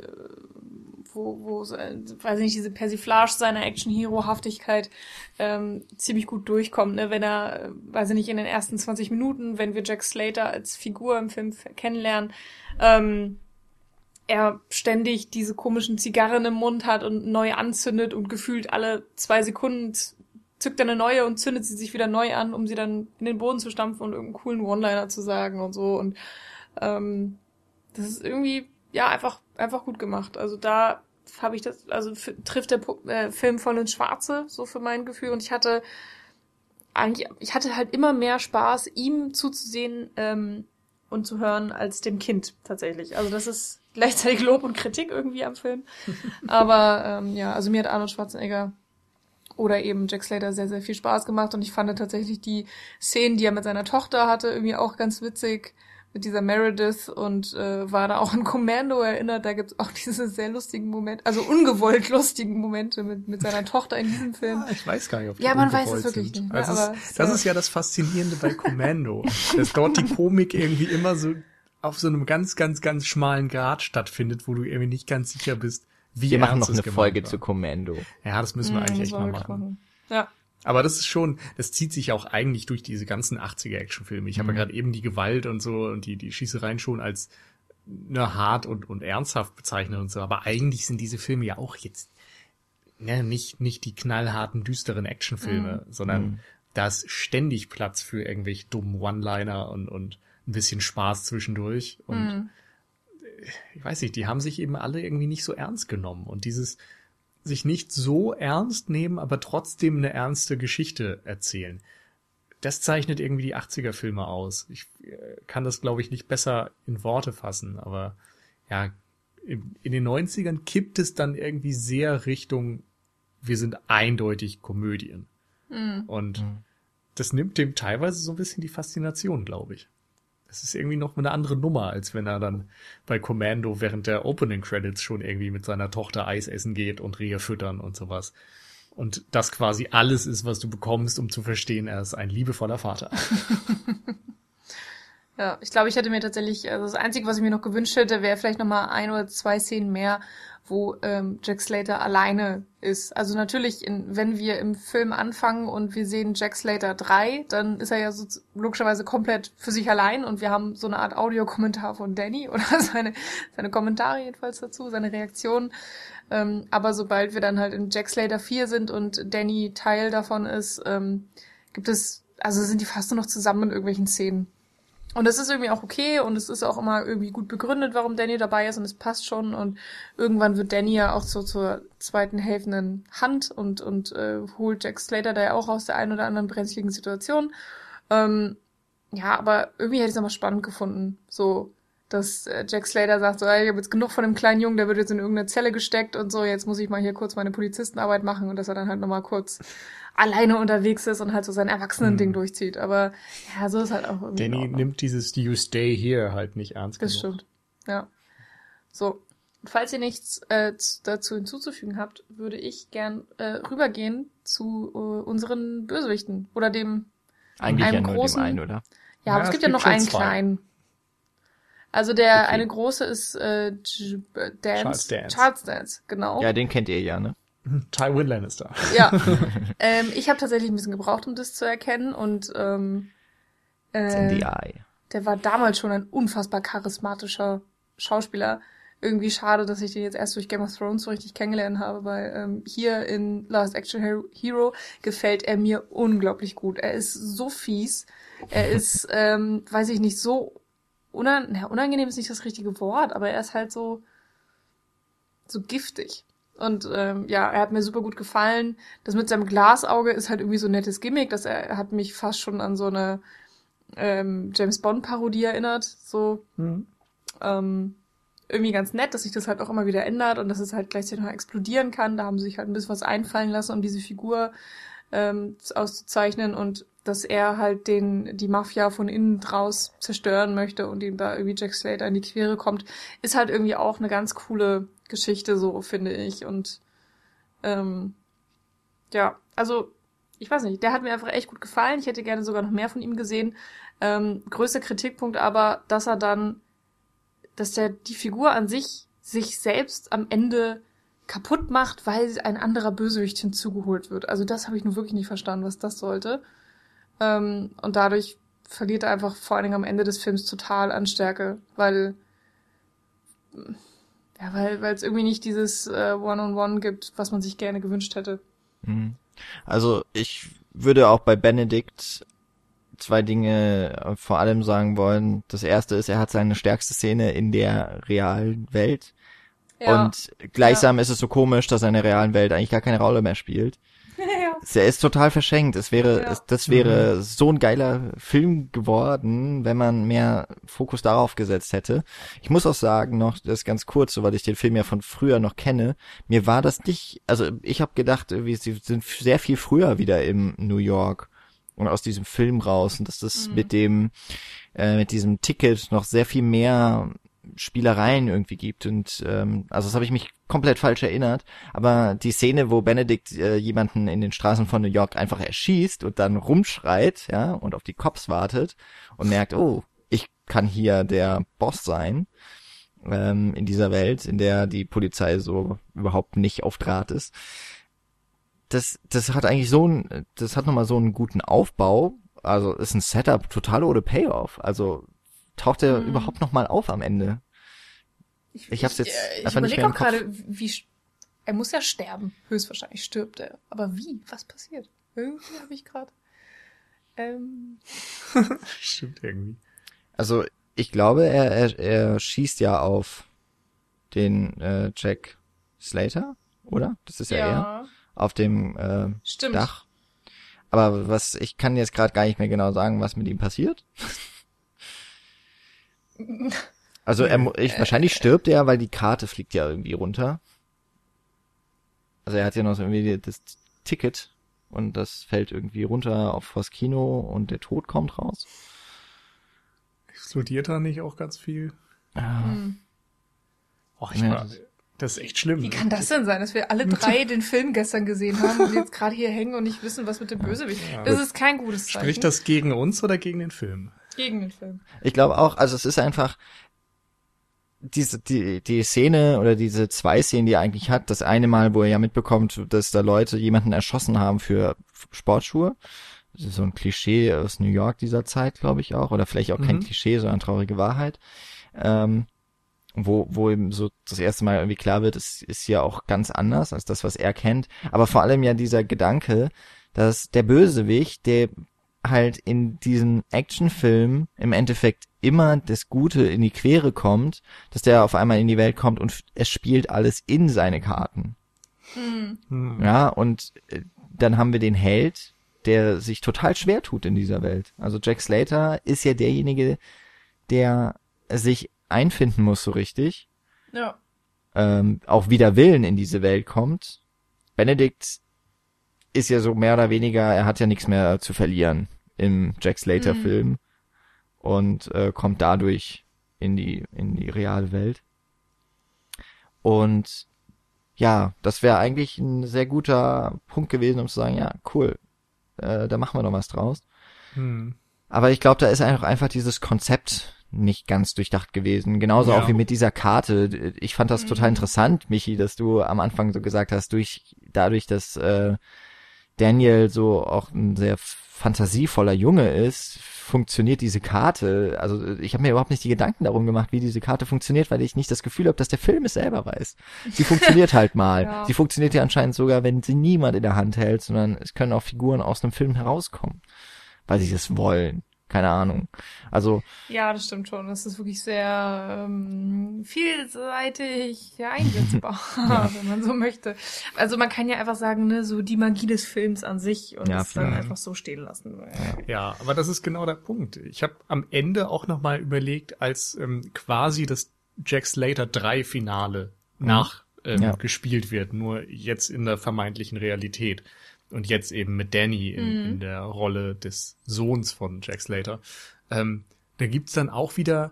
wo, wo äh, weiß nicht, diese Persiflage seiner Action-Hero-Haftigkeit ähm, ziemlich gut durchkommt, ne? wenn er, äh, weiß ich nicht, in den ersten 20 Minuten, wenn wir Jack Slater als Figur im Film kennenlernen, ähm, er ständig diese komischen Zigarren im Mund hat und neu anzündet und gefühlt alle zwei Sekunden zückt er eine neue und zündet sie sich wieder neu an, um sie dann in den Boden zu stampfen und irgendeinen coolen One-Liner zu sagen und so. Und ähm, das ist irgendwie, ja, einfach, einfach gut gemacht. Also da habe ich das, also trifft der äh, Film voll ins Schwarze, so für mein Gefühl. Und ich hatte eigentlich, ich hatte halt immer mehr Spaß, ihm zuzusehen ähm, und zu hören, als dem Kind tatsächlich. Also das ist gleichzeitig Lob und Kritik irgendwie am Film. Aber ähm, ja, also mir hat Arnold Schwarzenegger oder eben Jack Slater sehr, sehr viel Spaß gemacht und ich fand tatsächlich die Szenen, die er mit seiner Tochter hatte, irgendwie auch ganz witzig mit dieser Meredith und äh, war da auch an Commando erinnert. Da gibt's auch diese sehr lustigen Momente, also ungewollt lustigen Momente mit, mit seiner Tochter in diesem Film.
Ja, ich weiß gar nicht, ob
die Ja, man weiß es wirklich sind. nicht.
Ne? Also aber ist, das ist ja das Faszinierende bei Commando, dass dort die Komik irgendwie immer so auf so einem ganz, ganz, ganz schmalen Grad stattfindet, wo du irgendwie nicht ganz sicher bist, wie
wir machen noch eine Folge war. zu Commando.
Ja, das müssen wir eigentlich echt mal machen. machen.
Ja.
Aber das ist schon, das zieht sich auch eigentlich durch diese ganzen 80er Actionfilme. Ich mhm. habe ja gerade eben die Gewalt und so und die, die Schießereien schon als ne, hart und, und ernsthaft bezeichnet und so. Aber eigentlich sind diese Filme ja auch jetzt ne, nicht, nicht die knallharten, düsteren Actionfilme, mhm. sondern mhm. da ist ständig Platz für irgendwelche dummen One-Liner und, und ein bisschen Spaß zwischendurch. Und mhm ich weiß nicht, die haben sich eben alle irgendwie nicht so ernst genommen. Und dieses sich nicht so ernst nehmen, aber trotzdem eine ernste Geschichte erzählen. Das zeichnet irgendwie die 80er-Filme aus. Ich äh, kann das, glaube ich, nicht besser in Worte fassen, aber ja, in den 90ern kippt es dann irgendwie sehr Richtung, wir sind eindeutig Komödien. Mhm. Und mhm. das nimmt dem teilweise so ein bisschen die Faszination, glaube ich. Das ist irgendwie noch eine andere Nummer, als wenn er dann bei Commando während der Opening Credits schon irgendwie mit seiner Tochter Eis essen geht und Rehe füttern und sowas. Und das quasi alles ist, was du bekommst, um zu verstehen, er ist ein liebevoller Vater.
ja, ich glaube, ich hätte mir tatsächlich, also das Einzige, was ich mir noch gewünscht hätte, wäre vielleicht nochmal ein oder zwei Szenen mehr, wo ähm, Jack Slater alleine ist. Also natürlich, in, wenn wir im Film anfangen und wir sehen Jack Slater 3, dann ist er ja so logischerweise komplett für sich allein und wir haben so eine Art Audiokommentar von Danny oder seine, seine Kommentare jedenfalls dazu, seine Reaktionen. Ähm, aber sobald wir dann halt in Jack Slater 4 sind und Danny Teil davon ist, ähm, gibt es, also sind die fast nur noch zusammen in irgendwelchen Szenen. Und es ist irgendwie auch okay und es ist auch immer irgendwie gut begründet, warum Danny dabei ist und es passt schon und irgendwann wird Danny ja auch so zur zweiten helfenden Hand und und äh, holt Jack Slater da ja auch aus der einen oder anderen brenzligen Situation. Ähm, ja, aber irgendwie hätte ich es nochmal spannend gefunden, so dass äh, Jack Slater sagt, so, ey, ich habe jetzt genug von dem kleinen Jungen, der wird jetzt in irgendeine Zelle gesteckt und so, jetzt muss ich mal hier kurz meine Polizistenarbeit machen und dass er dann halt nochmal kurz alleine unterwegs ist und halt so sein Erwachsenen-Ding mhm. durchzieht. Aber ja, so ist halt auch irgendwie.
Danny nimmt dieses You Stay Here halt nicht ernst
das genug. Das stimmt. Ja. So. Falls ihr nichts äh, dazu hinzuzufügen habt, würde ich gern äh, rübergehen zu äh, unseren Bösewichten oder dem
Eigentlich einem ja großen. Nur dem einen, oder?
Ja, aber es gibt, es gibt ja noch einen zwei. kleinen. Also der okay. eine große ist äh, Dance. Charles Dance. Charles Dance, genau.
Ja, den kennt ihr ja, ne?
Tywin Lannister.
Ja. ähm, ich habe tatsächlich ein bisschen gebraucht, um das zu erkennen und ähm,
äh,
der war damals schon ein unfassbar charismatischer Schauspieler. Irgendwie schade, dass ich den jetzt erst durch Game of Thrones so richtig kennengelernt habe, weil ähm, hier in Last Action Hero gefällt er mir unglaublich gut. Er ist so fies. Er ist, ähm, weiß ich nicht, so unan ja, unangenehm ist nicht das richtige Wort, aber er ist halt so so giftig. Und ähm, ja, er hat mir super gut gefallen. Das mit seinem Glasauge ist halt irgendwie so ein nettes Gimmick. Das er, er hat mich fast schon an so eine ähm, James Bond Parodie erinnert. So. Mhm. Ähm, irgendwie ganz nett, dass sich das halt auch immer wieder ändert und dass es halt gleichzeitig noch explodieren kann. Da haben sie sich halt ein bisschen was einfallen lassen, um diese Figur ähm, auszuzeichnen und dass er halt den die Mafia von innen draus zerstören möchte und ihm da irgendwie Jack Slater in die Quere kommt, ist halt irgendwie auch eine ganz coole Geschichte, so finde ich. Und ähm, ja, also ich weiß nicht, der hat mir einfach echt gut gefallen. Ich hätte gerne sogar noch mehr von ihm gesehen. Ähm, größter Kritikpunkt aber, dass er dann, dass der die Figur an sich sich selbst am Ende kaputt macht, weil ein anderer Bösewicht hinzugeholt wird. Also das habe ich nur wirklich nicht verstanden, was das sollte. Ähm, und dadurch verliert er einfach vor allen Dingen am Ende des Films total an Stärke, weil ja, weil weil es irgendwie nicht dieses äh, One-on-One gibt, was man sich gerne gewünscht hätte.
Mhm. Also ich würde auch bei Benedict zwei Dinge äh, vor allem sagen wollen. Das erste ist, er hat seine stärkste Szene in der realen Welt. Ja. Und gleichsam ja. ist es so komisch, dass seine realen Welt eigentlich gar keine Rolle mehr spielt. ja. Er ist total verschenkt. Es wäre, ja. das wäre mhm. so ein geiler Film geworden, wenn man mehr Fokus darauf gesetzt hätte. Ich muss auch sagen, noch das ganz kurz, so weil ich den Film ja von früher noch kenne, mir war das nicht, also ich habe gedacht, wir sind sehr viel früher wieder im New York und aus diesem Film raus und dass das mhm. mit dem äh, mit diesem Ticket noch sehr viel mehr Spielereien irgendwie gibt und ähm, also das habe ich mich komplett falsch erinnert, aber die Szene, wo Benedict äh, jemanden in den Straßen von New York einfach erschießt und dann rumschreit, ja, und auf die Cops wartet und merkt, oh, ich kann hier der Boss sein ähm, in dieser Welt, in der die Polizei so überhaupt nicht auf Draht ist das, das hat eigentlich so ein, das hat nochmal so einen guten Aufbau. Also ist ein Setup total ohne Payoff. Also taucht er hm. überhaupt nochmal auf am Ende.
Ich, ich hab's jetzt ich, einfach ich nicht mehr auch gerade, wie, er muss ja sterben. Höchstwahrscheinlich stirbt er. Aber wie? Was passiert? Irgendwie habe ich gerade. Ähm.
Stimmt irgendwie.
Also ich glaube, er, er, er schießt ja auf den äh, Jack Slater, oder? Das ist ja, ja. er auf dem äh, Stimmt. Dach. Aber was, ich kann jetzt gerade gar nicht mehr genau sagen, was mit ihm passiert. also er, ich, wahrscheinlich stirbt er, weil die Karte fliegt ja irgendwie runter. Also er hat ja noch so irgendwie das Ticket und das fällt irgendwie runter auf das Kino und der Tod kommt raus.
Explodiert da nicht auch ganz viel?
Ah. Hm.
Och, ich ja. war, das ist echt schlimm.
Wie kann das denn sein, dass wir alle drei den Film gestern gesehen haben und jetzt gerade hier hängen und nicht wissen, was mit dem Bösewicht. Ja. Das ist kein gutes Zeichen.
Spricht das gegen uns oder gegen den Film?
Gegen den Film.
Ich glaube auch, also es ist einfach diese die die Szene oder diese zwei Szenen, die er eigentlich hat, das eine Mal, wo er ja mitbekommt, dass da Leute jemanden erschossen haben für Sportschuhe. Das ist so ein Klischee aus New York dieser Zeit, glaube ich auch, oder vielleicht auch kein mhm. Klischee, sondern traurige Wahrheit. Ähm, wo, wo ihm so das erste Mal irgendwie klar wird, es ist ja auch ganz anders als das, was er kennt. Aber vor allem ja dieser Gedanke, dass der Bösewicht, der halt in diesen Actionfilm im Endeffekt immer das Gute in die Quere kommt, dass der auf einmal in die Welt kommt und es spielt alles in seine Karten. Hm. Ja, und äh, dann haben wir den Held, der sich total schwer tut in dieser Welt. Also Jack Slater ist ja derjenige, der sich einfinden muss so richtig.
Ja.
Ähm, auch wider Willen in diese Welt kommt. Benedict ist ja so mehr oder weniger, er hat ja nichts mehr zu verlieren im Jack Slater mhm. Film und äh, kommt dadurch in die in die reale Welt. Und ja, das wäre eigentlich ein sehr guter Punkt gewesen, um zu sagen, ja, cool, äh, da machen wir noch was draus. Mhm. Aber ich glaube, da ist einfach einfach dieses Konzept nicht ganz durchdacht gewesen. Genauso ja. auch wie mit dieser Karte. Ich fand das mhm. total interessant, Michi, dass du am Anfang so gesagt hast, durch dadurch, dass äh, Daniel so auch ein sehr fantasievoller Junge ist, funktioniert diese Karte. Also ich habe mir überhaupt nicht die Gedanken darum gemacht, wie diese Karte funktioniert, weil ich nicht das Gefühl habe, dass der Film es selber weiß. Sie funktioniert halt mal. Ja. Sie funktioniert ja anscheinend sogar, wenn sie niemand in der Hand hält, sondern es können auch Figuren aus einem Film herauskommen, weil sie das wollen keine Ahnung. Also
ja, das stimmt schon. Das ist wirklich sehr ähm, vielseitig einsetzbar, ja. wenn man so möchte. Also man kann ja einfach sagen, ne, so die Magie des Films an sich und ja, es dann einfach so stehen lassen.
Ja. ja, aber das ist genau der Punkt. Ich habe am Ende auch noch mal überlegt, als ähm, quasi das Jack Slater 3 Finale nach ähm,
Ja.
gespielt wird, nur jetzt in der vermeintlichen Realität. Und jetzt eben mit Danny in, in der Rolle des Sohns von Jack Slater. Ähm, da gibt's dann auch wieder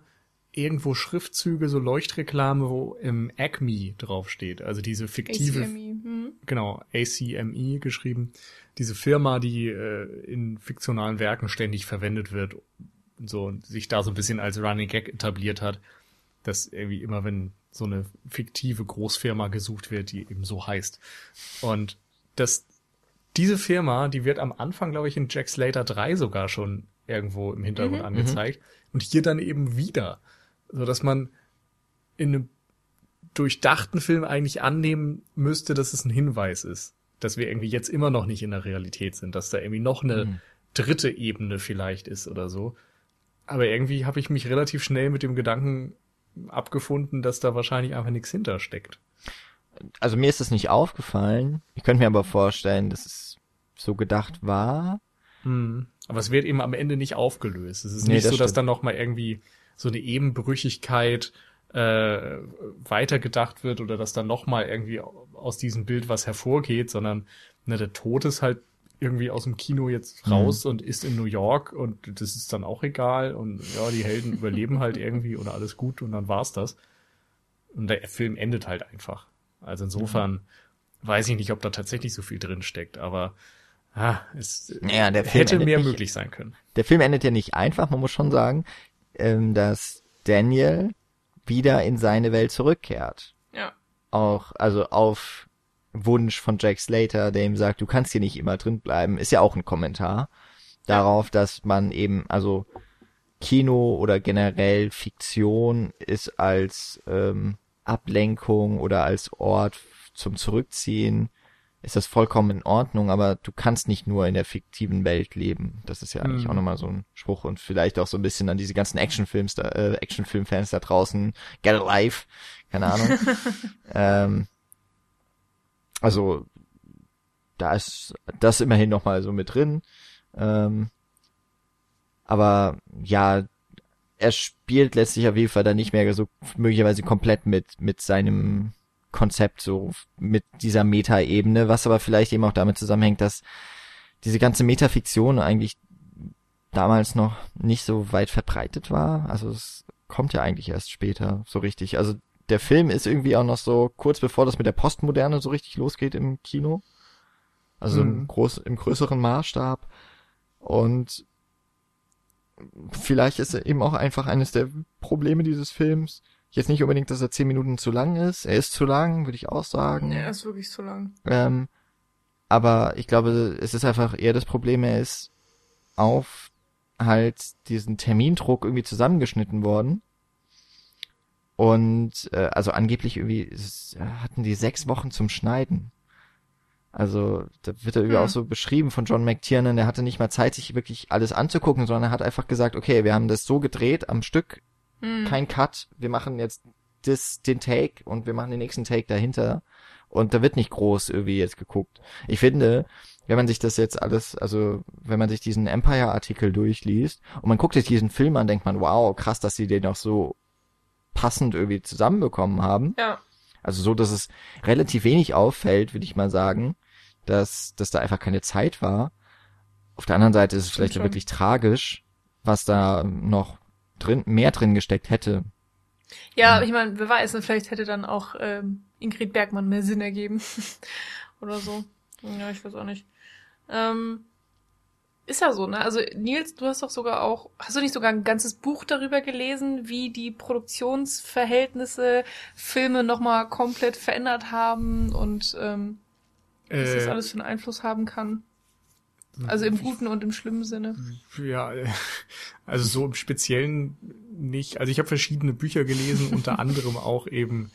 irgendwo Schriftzüge, so Leuchtreklame, wo im Acme draufsteht. Also diese fiktive
ACME. Hm.
genau, ACME geschrieben. Diese Firma, die äh, in fiktionalen Werken ständig verwendet wird und so und sich da so ein bisschen als Running Gag etabliert hat, dass irgendwie immer, wenn so eine fiktive Großfirma gesucht wird, die eben so heißt. Und das, diese Firma, die wird am Anfang, glaube ich, in Jack Slater 3 sogar schon irgendwo im Hintergrund angezeigt. Und hier dann eben wieder. So dass man in einem durchdachten Film eigentlich annehmen müsste, dass es ein Hinweis ist, dass wir irgendwie jetzt immer noch nicht in der Realität sind, dass da irgendwie noch eine dritte Ebene vielleicht ist oder so. Aber irgendwie habe ich mich relativ schnell mit dem Gedanken abgefunden, dass da wahrscheinlich einfach nichts hintersteckt.
Also mir ist das nicht aufgefallen. Ich könnte mir aber vorstellen, dass es so gedacht war.
Hm. Aber es wird eben am Ende nicht aufgelöst. Es ist
Nee,
nicht
das
so, dass
stimmt.
dann noch mal irgendwie so eine Ebenbrüchigkeit äh, weitergedacht wird oder dass dann noch mal irgendwie aus diesem Bild was hervorgeht, sondern ne, der Tod ist halt irgendwie aus dem Kino jetzt raus und ist in New York und das ist dann auch egal und ja, die Helden überleben halt irgendwie und alles gut und dann war's das. Und der Film endet halt einfach. Also insofern weiß ich nicht, ob da tatsächlich so viel drin steckt, aber ah, es
Ja, der Film
hätte
endet
mehr
nicht-
möglich sein können.
Der Film endet ja nicht einfach, man muss schon sagen, ähm, dass Daniel wieder in seine Welt zurückkehrt.
Ja.
Auch, also auf Wunsch von Jack Slater, der ihm sagt, du kannst hier nicht immer drin bleiben, ist ja auch ein Kommentar darauf, dass man eben, also Kino oder generell Fiktion ist als ähm, Ablenkung oder als Ort zum Zurückziehen, ist das vollkommen in Ordnung, aber du kannst nicht nur in der fiktiven Welt leben. Das ist ja eigentlich
Mhm.
auch nochmal so ein Spruch und vielleicht auch so ein bisschen an diese ganzen Actionfilms da, äh, Actionfilmfans da draußen, get alive, keine Ahnung. ähm, also da ist das immerhin nochmal so mit drin. Ähm, aber ja, er spielt letztlich auf jeden Fall dann nicht mehr so möglicherweise komplett mit, mit seinem Konzept, so mit dieser Meta-Ebene, was aber vielleicht eben auch damit zusammenhängt, dass diese ganze Metafiktion eigentlich damals noch nicht so weit verbreitet war. Also es kommt ja eigentlich erst später so richtig. Also der Film ist irgendwie auch noch so kurz bevor das mit der Postmoderne so richtig losgeht im Kino. Also im,
Mhm.
groß, im größeren Maßstab. Und vielleicht ist er eben auch einfach eines der Probleme dieses Films. Jetzt nicht unbedingt, dass er zehn Minuten zu lang ist. Er ist zu lang, würde ich auch sagen.
Ja, ist wirklich zu lang.
Ähm, aber ich glaube, es ist einfach eher das Problem, er ist auf halt diesen Termindruck irgendwie zusammengeschnitten worden. Und äh, also angeblich irgendwie es- hatten die sechs Wochen zum Schneiden. Also da wird er irgendwie
Hm.
auch so beschrieben von John McTiernan, der hatte nicht mal Zeit, sich wirklich alles anzugucken, sondern er hat einfach gesagt, okay, wir haben das so gedreht am Stück,
Hm.
kein Cut, wir machen jetzt das, den Take und wir machen den nächsten Take dahinter und da wird nicht groß irgendwie jetzt geguckt. Ich finde, wenn man sich das jetzt alles, also wenn man sich diesen Empire-Artikel durchliest und man guckt sich diesen Film an, denkt man, wow, krass, dass sie den auch so passend irgendwie zusammenbekommen haben.
Ja.
Also so, dass es relativ wenig auffällt, würde ich mal sagen, dass, dass da einfach keine Zeit war. Auf der anderen Seite ist es vielleicht
schon.
wirklich tragisch, was da noch drin, mehr drin gesteckt hätte.
Ja, ich meine, wer weiß, ne, vielleicht hätte dann auch ähm, Ingrid Bergmann mehr Sinn ergeben. Oder so. Ja, ich weiß auch nicht. Ähm, ist ja so, ne? Also Nils, du hast doch sogar auch, hast du nicht sogar ein ganzes Buch darüber gelesen, wie die Produktionsverhältnisse Filme nochmal komplett verändert haben und ähm, was das
Äh,
alles für einen Einfluss haben kann? Also im guten und im schlimmen Sinne.
Ja, also so im Speziellen nicht. Also ich habe verschiedene Bücher gelesen, unter anderem auch eben,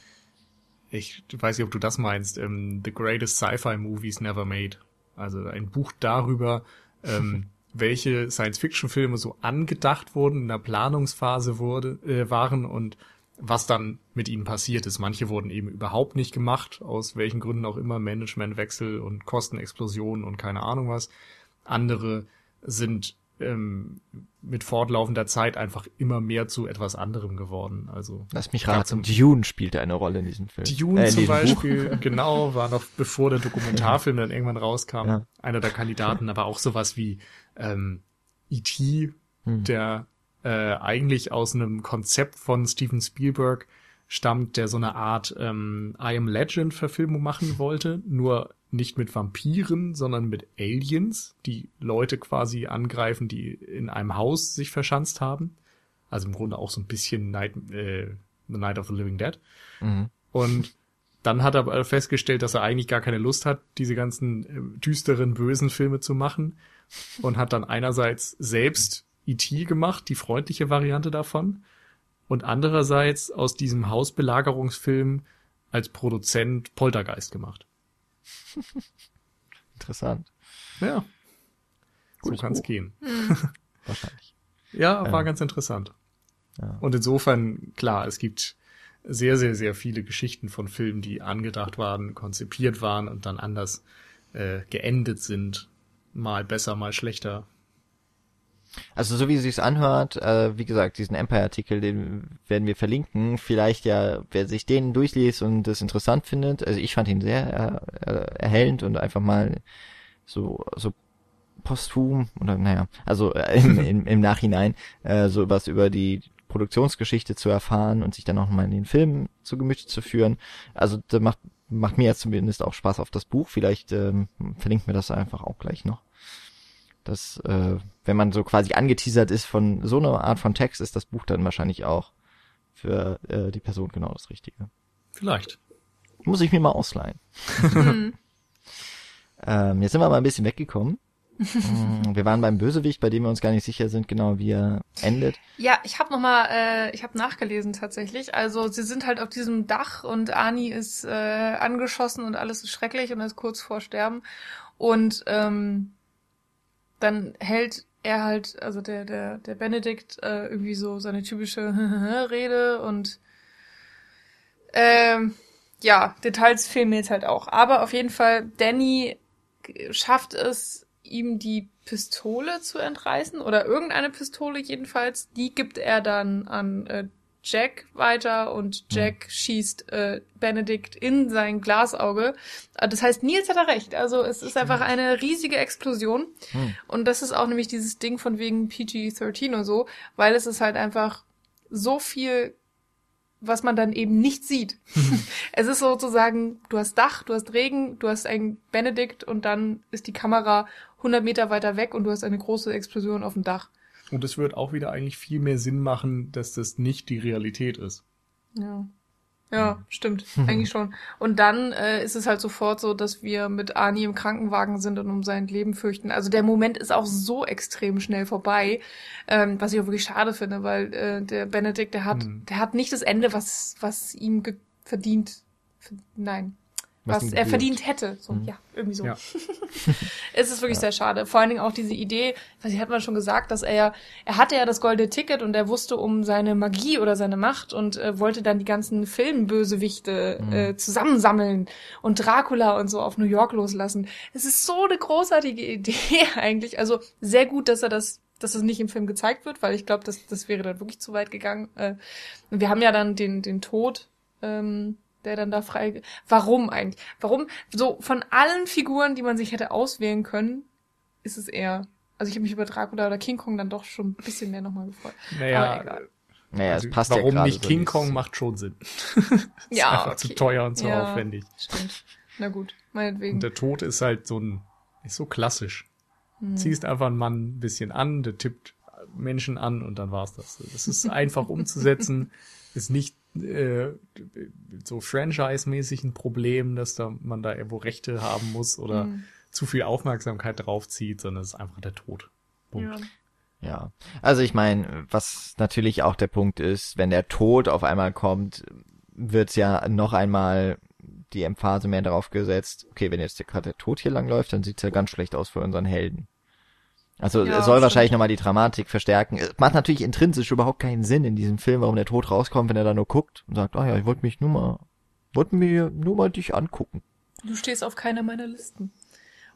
ich weiß nicht, ob du das meinst, ähm, The Greatest Sci-Fi Movies Never Made. Also ein Buch darüber, ähm, welche Science-Fiction-Filme so angedacht wurden, in der Planungsphase wurde, äh, waren und was dann mit ihnen passiert ist. Manche wurden eben überhaupt nicht gemacht, aus welchen Gründen auch immer, Managementwechsel und Kostenexplosionen und keine Ahnung was. Andere sind ähm, mit fortlaufender Zeit einfach immer mehr zu etwas anderem geworden. Also
Lass mich raten,
zum-
Dune spielte eine Rolle in diesem Film.
Dune
Äh,
zum
diesem Buch.
Beispiel, genau, war noch bevor der Dokumentarfilm dann irgendwann rauskam,
Ja.
einer der Kandidaten, aber auch sowas wie ähm, E.T.,
Hm.
der äh, eigentlich aus einem Konzept von Steven Spielberg stammt, der so eine Art ähm, I Am Legend Verfilmung machen wollte, nur nicht mit Vampiren, sondern mit Aliens, die Leute quasi angreifen, die in einem Haus sich verschanzt haben. Also im Grunde auch so ein bisschen Night, äh, The Night of the Living Dead.
Mhm.
Und dann hat er aber festgestellt, dass er eigentlich gar keine Lust hat, diese ganzen äh, düsteren, bösen Filme zu machen. Und hat dann einerseits selbst E.T. gemacht, die freundliche Variante davon. Und andererseits aus diesem Hausbelagerungsfilm als Produzent Poltergeist gemacht.
Interessant.
Ja. So
Gutes
kann's
Buch.
gehen.
Wahrscheinlich.
Ja, war
Ja.
ganz interessant.
Ja.
Und insofern, klar, es gibt sehr, sehr, sehr viele Geschichten von Filmen, die angedacht waren, konzipiert waren und dann anders äh, geendet sind. Mal besser, mal schlechter.
Also so wie es sich anhört, äh, wie gesagt, diesen Empire-Artikel, den werden wir verlinken. Vielleicht ja, wer sich den durchliest und das interessant findet. Also ich fand ihn sehr äh, äh, erhellend und einfach mal so so posthum oder naja, also äh, im, im, im Nachhinein äh, so was über die Produktionsgeschichte zu erfahren und sich dann auch mal in den Film zu Gemüte zu führen. Also das macht macht mir jetzt zumindest auch Spaß auf das Buch. Vielleicht ähm, verlinken wir das einfach auch gleich noch. Das, äh, wenn man so quasi angeteasert ist von so einer Art von Text, ist das Buch dann wahrscheinlich auch für äh, die Person genau das Richtige.
Vielleicht.
Muss ich mir mal ausleihen.
Hm.
Ähm, jetzt sind wir mal ein bisschen weggekommen. Mm, wir waren beim Bösewicht, bei dem wir uns gar nicht sicher sind, genau wie er endet.
Ja, ich habe noch mal, äh, ich habe nachgelesen tatsächlich. Also sie sind halt auf diesem Dach und Ani ist äh, angeschossen und alles ist schrecklich und er ist kurz vor Sterben. Und ähm, dann hält er halt, also der der der Benedikt äh, irgendwie so seine typische Rede und ähm, ja, Details fehlen mir jetzt halt auch. Aber auf jeden Fall, Danny schafft es, ihm die Pistole zu entreißen oder irgendeine Pistole jedenfalls. Die gibt er dann an äh, Jack weiter und Jack schießt äh, Benedikt in sein Glasauge. Äh, Das heißt, Nils hat er recht. Also es ist einfach eine riesige Explosion.
Hm.
Und das ist auch nämlich dieses Ding von wegen PG-13 und so, weil es ist halt einfach so viel, was man dann eben nicht sieht. es ist sozusagen, du hast Dach, du hast Regen, du hast einen Benedikt und dann ist die Kamera 100 Meter weiter weg und du hast eine große Explosion auf dem Dach.
Und es wird auch wieder eigentlich viel mehr Sinn machen, dass das nicht die Realität ist.
Ja. Ja, stimmt. Eigentlich schon. Und dann äh, ist es halt sofort so, dass wir mit Ani im Krankenwagen sind und um sein Leben fürchten. Also der Moment ist auch so extrem schnell vorbei, ähm, was ich auch wirklich schade finde, weil äh, der Benedikt, der hat,
Hm.
der hat nicht das Ende, was was ihm verdient. Ver- Nein, was,
ihm
er verdient hätte. So,
Mhm.
ja, irgendwie so.
Ja.
es ist wirklich sehr schade. Vor allen Dingen auch diese Idee, was hat man schon gesagt, dass er, er hatte ja das goldene Ticket und er wusste um seine Magie oder seine Macht und äh, wollte dann die ganzen Filmbösewichte
Mhm.
äh, zusammensammeln und Dracula und so auf New York loslassen. Es ist so eine großartige Idee eigentlich. Also sehr gut, dass er das dass es nicht im Film gezeigt wird, weil ich glaube, das, das wäre dann wirklich zu weit gegangen. Äh, wir haben ja dann den, den Tod, ähm, der dann da frei. Warum eigentlich? Warum? So von allen Figuren, die man sich hätte auswählen können, ist es eher. Also ich habe mich über Dracula oder King Kong dann doch schon ein bisschen mehr nochmal gefreut. Aber
Naja,
egal.
Naja,
also
es passt
warum
ja gerade
nicht
so
King
dieses-
Kong macht schon Sinn. ist
Ja,
einfach
okay.
zu teuer und zu
Ja.
aufwendig.
Stimmt. Na gut, meinetwegen.
Und der Tod ist halt so ein, ist so klassisch.
Hm.
Ziehst einfach einen Mann ein bisschen an, der tippt Menschen an und dann war's das. Das ist einfach umzusetzen, ist nicht äh, so franchise-mäßig ein Problem, dass da man da irgendwo Rechte haben muss oder
Hm.
zu viel Aufmerksamkeit draufzieht, sondern es ist einfach der Tod. Punkt.
Ja.
Ja, also ich meine, was natürlich auch der Punkt ist, wenn der Tod auf einmal kommt, wird's ja noch einmal die Emphase mehr darauf gesetzt, okay, wenn jetzt gerade der Tod hier langläuft, dann sieht's ja ganz schlecht aus für unseren Helden. Also
Ja,
es soll wahrscheinlich nochmal die Dramatik verstärken. Es macht natürlich intrinsisch überhaupt keinen Sinn in diesem Film, warum der Tod rauskommt, wenn er da nur guckt und sagt, ah ja, ich wollte mich nur mal, wollte mir nur mal dich angucken.
Du stehst auf keiner meiner Listen.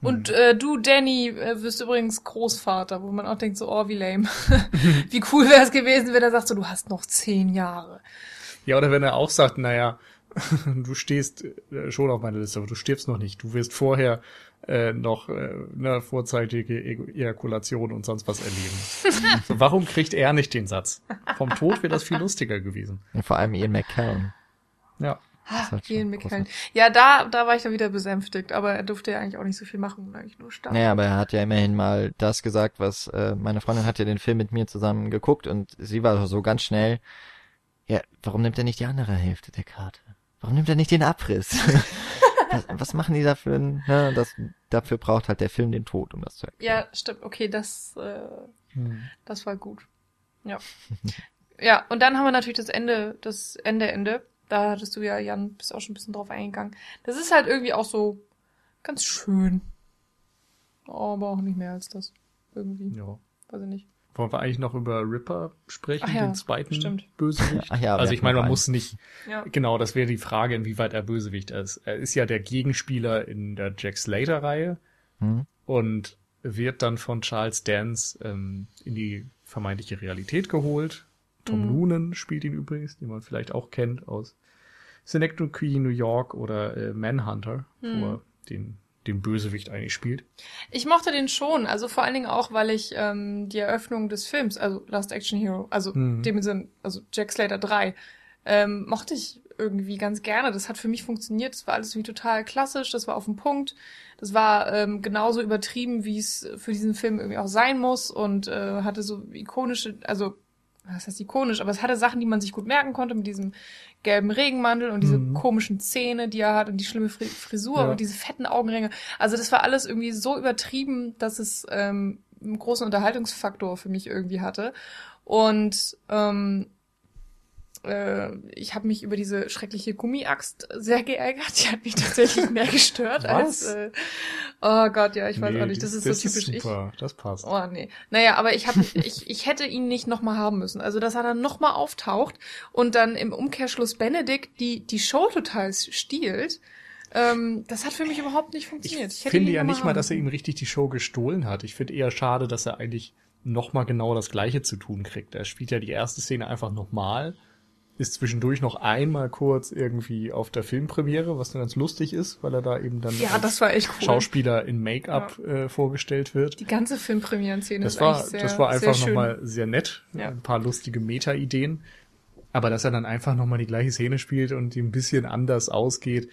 Und äh, du, Danny, äh, wirst übrigens Großvater, wo man auch denkt so, oh, wie lame. wie cool wäre es gewesen, wenn er sagt so, du hast noch zehn Jahre.
Ja, oder wenn er auch sagt, naja, du stehst äh, schon auf meiner Liste, aber du stirbst noch nicht. Du wirst vorher äh, noch äh, eine vorzeitige Ejakulation und sonst was erleben. so, warum kriegt er nicht den Satz? Vom Tod wäre das viel lustiger gewesen.
Und vor allem Ian McKellen.
Ja.
ist halt
Ian McKellen. Ja, da, da war ich dann wieder besänftigt, aber er durfte ja eigentlich auch nicht so viel machen, eigentlich nur starten.
Naja, aber er hat ja immerhin mal das gesagt, was äh, meine Freundin hat ja den Film mit mir zusammen geguckt und sie war so ganz schnell. Ja, warum nimmt er nicht die andere Hälfte der Karte? Warum nimmt er nicht den Abriss? was, was machen die dafür? Ne, das, dafür braucht halt der Film den Tod, um das zu erklären.
Ja, stimmt. Okay, das, äh,
Hm.
das war gut. Ja. ja, und dann haben wir natürlich das Ende, das Ende, Ende. Da hattest du ja, Jan, bist auch schon ein bisschen drauf eingegangen. Das ist halt irgendwie auch so ganz schön. Aber auch nicht mehr als das. Irgendwie.
Ja.
Weiß ich nicht.
Wollen wir eigentlich noch über Ripper sprechen,
Ach ja,
den zweiten
stimmt.
Bösewicht?
Ach ja,
also ich meine, man muss nicht,
Ja.
genau, das wäre die Frage, inwieweit er Bösewicht ist. Er ist ja der Gegenspieler in der Jack Slater-Reihe
Hm?
und wird dann von Charles Dance ähm, in die vermeintliche Realität geholt. Tom
Mhm.
Noonan spielt ihn übrigens, den man vielleicht auch kennt aus Synecdoche, New York oder äh, Manhunter, wo
Mhm.
er den, den Bösewicht eigentlich spielt.
Ich mochte den schon, also vor allen Dingen auch, weil ich ähm, die Eröffnung des Films, also Last Action Hero, also
Mhm.
dem Sinn, also Jack Slater 3, ähm, mochte ich irgendwie ganz gerne. Das hat für mich funktioniert. Das war alles irgendwie total klassisch, das war auf den Punkt. Das war ähm, genauso übertrieben, wie es für diesen Film irgendwie auch sein muss und äh, hatte so ikonische, also was heißt ikonisch, aber es hatte Sachen, die man sich gut merken konnte mit diesem gelben Regenmantel und diese
Mhm.
komischen Zähne, die er hat und die schlimme Fri Frisur
Ja.
und diese fetten Augenringe. Also das war alles irgendwie so übertrieben, dass es ähm, einen großen Unterhaltungsfaktor für mich irgendwie hatte. Und ähm, äh, ich habe mich über diese schreckliche Gummiaxt sehr geärgert. Die hat mich tatsächlich mehr gestört als. Äh, oh Gott, ja, ich weiß
Nee,
auch nicht. Das, ist so typisch ich.
super, das passt.
Oh nee. Naja, aber ich hab, ich, ich hätte ihn nicht nochmal haben müssen. Also, dass er dann nochmal auftaucht und dann im Umkehrschluss Benedikt die, die Show total stiehlt, ähm, das hat für mich überhaupt nicht
Ich
funktioniert. hätte
finde
ihn
ja nicht mal, dass er ihm richtig die Show gestohlen hat. Ich finde eher schade, dass er eigentlich nochmal genau das Gleiche zu tun kriegt. Er spielt ja die erste Szene einfach nochmal, ist zwischendurch noch einmal kurz irgendwie auf der Filmpremiere, was dann ganz lustig ist, weil er da eben dann
Ja,
als
das war echt cool.
Schauspieler in Make-up äh, vorgestellt wird.
Die ganze Filmpremieren-Szene
Das
ist
war,
sehr,
das war einfach nochmal sehr nett.
Ja.
Ein paar lustige Meta-Ideen. Aber dass er dann einfach nochmal die gleiche Szene spielt und die ein bisschen anders ausgeht,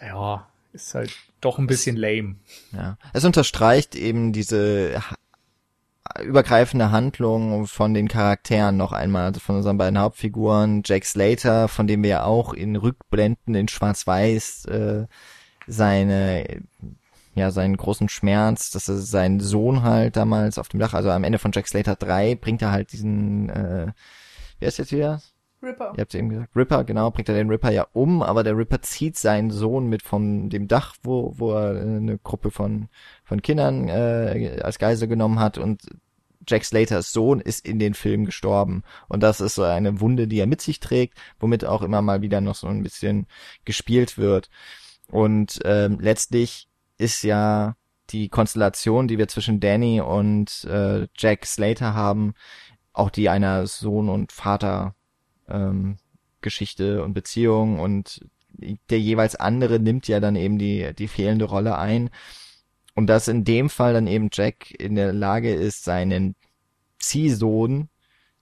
ja, ist halt doch ein bisschen lame.
Ja. Es unterstreicht eben diese übergreifende Handlung von den Charakteren noch einmal, also von unseren beiden Hauptfiguren, Jack Slater, von dem wir ja auch in Rückblenden in Schwarz-Weiß äh, seine ja, seinen großen Schmerz, dass er seinen Sohn halt damals auf dem Dach, also am Ende von Jack Slater 3 bringt er halt diesen, äh, wer ist jetzt wieder?
Ripper.
Ihr habt eben gesagt, Ripper, genau, bringt er den Ripper ja um, aber der Ripper zieht seinen Sohn mit von dem Dach, wo, wo er äh, eine Gruppe von, von Kindern äh, als Geisel genommen hat und Jack Slaters Sohn ist in den Film gestorben. Und das ist so eine Wunde, die er mit sich trägt, womit auch immer mal wieder noch so ein bisschen gespielt wird. Und ähm, letztlich ist ja die Konstellation, die wir zwischen Danny und äh, Jack Slater haben, auch die einer Sohn und Vater ähm, Geschichte und Beziehung und der jeweils andere nimmt ja dann eben die die fehlende Rolle ein. Und dass in dem Fall dann eben Jack in der Lage ist seinen Ziehsohn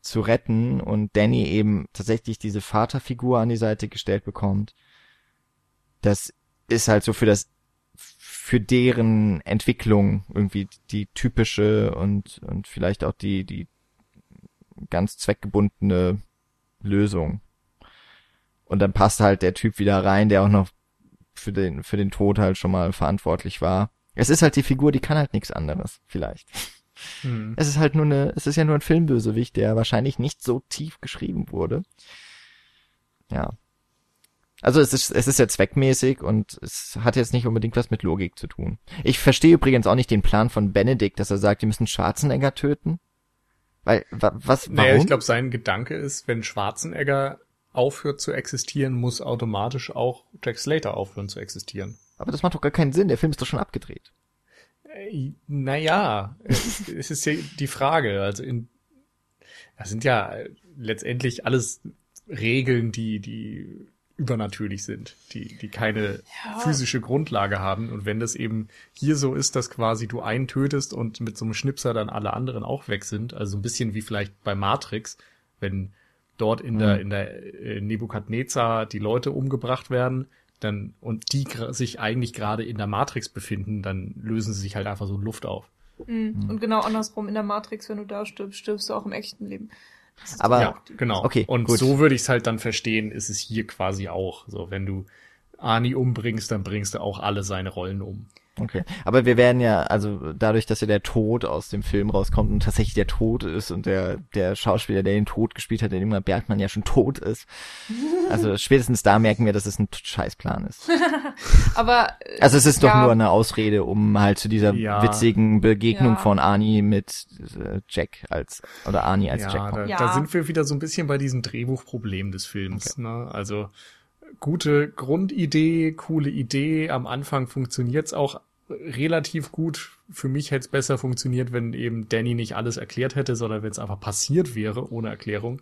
zu retten und Danny eben tatsächlich diese Vaterfigur an die Seite gestellt bekommt das ist halt so für das für deren Entwicklung irgendwie die typische und und vielleicht auch die die ganz zweckgebundene Lösung. Und dann passt halt der Typ wieder rein, der auch noch für den für den Tod halt schon mal verantwortlich war. Es ist halt die Figur, die kann halt nichts anderes, vielleicht.
Hm.
Es ist halt nur eine, es ist ja nur ein Filmbösewicht, der wahrscheinlich nicht so tief geschrieben wurde. Ja. Also es ist, es ist ja zweckmäßig und es hat jetzt nicht unbedingt was mit Logik zu tun. Ich verstehe übrigens auch nicht den Plan von Benedikt, dass er sagt, die müssen Schwarzenegger töten. Weil, wa, was, warum?
Naja, ich glaube, sein Gedanke ist, wenn Schwarzenegger aufhört zu existieren, muss automatisch auch Jack Slater aufhören zu existieren.
Aber das macht doch gar keinen Sinn, der Film ist doch schon abgedreht.
Äh, naja, es ist ja die Frage. Also in, das sind ja letztendlich alles Regeln, die, die übernatürlich sind, die, die keine ja. physische Grundlage haben. Und wenn das eben hier so ist, dass quasi du einen tötest und mit so einem Schnipser dann alle anderen auch weg sind, also ein bisschen wie vielleicht bei Matrix, wenn dort in mhm. der, in der äh, Nebukadnezar die Leute umgebracht werden, dann, und die sich eigentlich gerade in der Matrix befinden, dann lösen sie sich halt einfach so Luft auf.
Mhm. Und genau andersrum, in der Matrix, wenn du da stirbst, stirbst du auch im echten Leben.
Aber ja, genau. Okay, und gut. so würde ich es halt dann verstehen, ist es hier quasi auch. So, wenn du Ani umbringst, dann bringst du auch alle seine Rollen um.
Okay. Aber wir werden ja, also dadurch, dass ja der Tod aus dem Film rauskommt und tatsächlich der Tod ist und der, der Schauspieler, der den Tod gespielt hat, der Ingmar Bergmann ja schon tot ist. Also spätestens da merken wir, dass es ein Scheißplan ist.
Aber.
Also es ist ja. doch nur eine Ausrede, um halt zu dieser ja. witzigen Begegnung ja. von Ani mit äh, Jack als, oder Ani als Jack.
Da, ja, da sind wir wieder so ein bisschen bei diesem Drehbuchproblem des Films, okay. ne? Also, gute Grundidee, coole Idee. Am Anfang funktioniert's auch relativ gut. Für mich hätte es besser funktioniert, wenn eben Danny nicht alles erklärt hätte, sondern wenn es einfach passiert wäre, ohne Erklärung.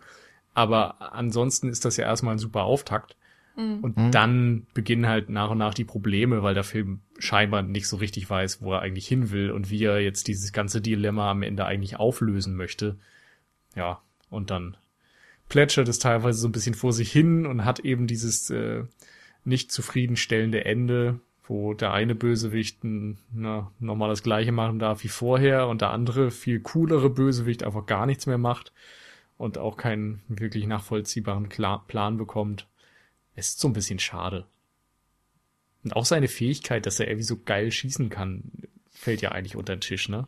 Aber ansonsten ist das ja erstmal ein super Auftakt. Mhm. Und mhm. dann beginnen halt nach und nach die Probleme, weil der Film scheinbar nicht so richtig weiß, wo er eigentlich hin will und wie er jetzt dieses ganze Dilemma am Ende eigentlich auflösen möchte. Ja, und dann plätschert es teilweise so ein bisschen vor sich hin und hat eben dieses äh, nicht zufriedenstellende Ende, wo der eine Bösewicht na, nochmal das gleiche machen darf wie vorher und der andere viel coolere Bösewicht einfach gar nichts mehr macht und auch keinen wirklich nachvollziehbaren Kla Plan bekommt. Es ist so ein bisschen schade. Und auch seine Fähigkeit, dass er irgendwie so geil schießen kann, fällt ja eigentlich unter den Tisch, ne?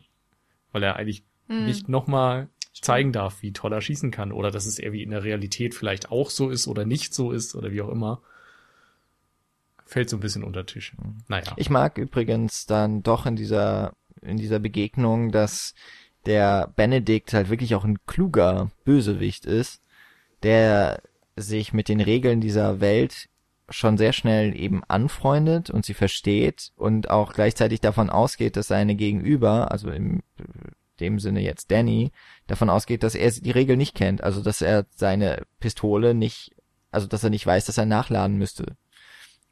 Weil er eigentlich hm. nicht nochmal zeigen darf, wie toll er schießen kann oder dass es irgendwie in der Realität vielleicht auch so ist oder nicht so ist oder wie auch immer fällt so ein bisschen unter Tisch. Naja.
Ich mag übrigens dann doch in dieser, in dieser Begegnung, dass der Benedikt halt wirklich auch ein kluger Bösewicht ist, der sich mit den Regeln dieser Welt schon sehr schnell eben anfreundet und sie versteht und auch gleichzeitig davon ausgeht, dass seine Gegenüber, also im dem Sinne jetzt Danny, davon ausgeht, dass er die Regel nicht kennt, also dass er seine Pistole nicht, also dass er nicht weiß, dass er nachladen müsste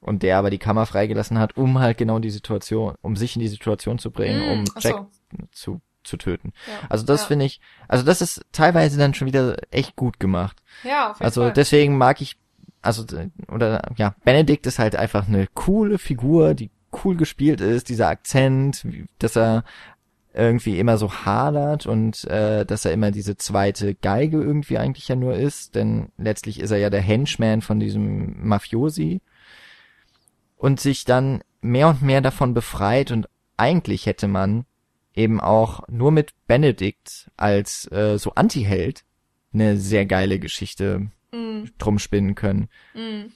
und der aber die Kammer freigelassen hat, um halt genau die Situation, um sich in die Situation zu bringen, mm, um Jack so. zu zu töten. Ja, also das ja. finde ich, also das ist teilweise dann schon wieder echt gut gemacht.
Ja, auf jeden
Also
Fall.
deswegen mag ich, also oder ja, Benedikt ist halt einfach eine coole Figur, die cool gespielt ist, dieser Akzent, dass er irgendwie immer so hadert und äh, dass er immer diese zweite Geige irgendwie eigentlich ja nur ist, denn letztlich ist er ja der Henchman von diesem Mafiosi und sich dann mehr und mehr davon befreit und eigentlich hätte man eben auch nur mit Benedikt als äh, so Anti-Held eine sehr geile Geschichte mm. drum spinnen können.
Mm.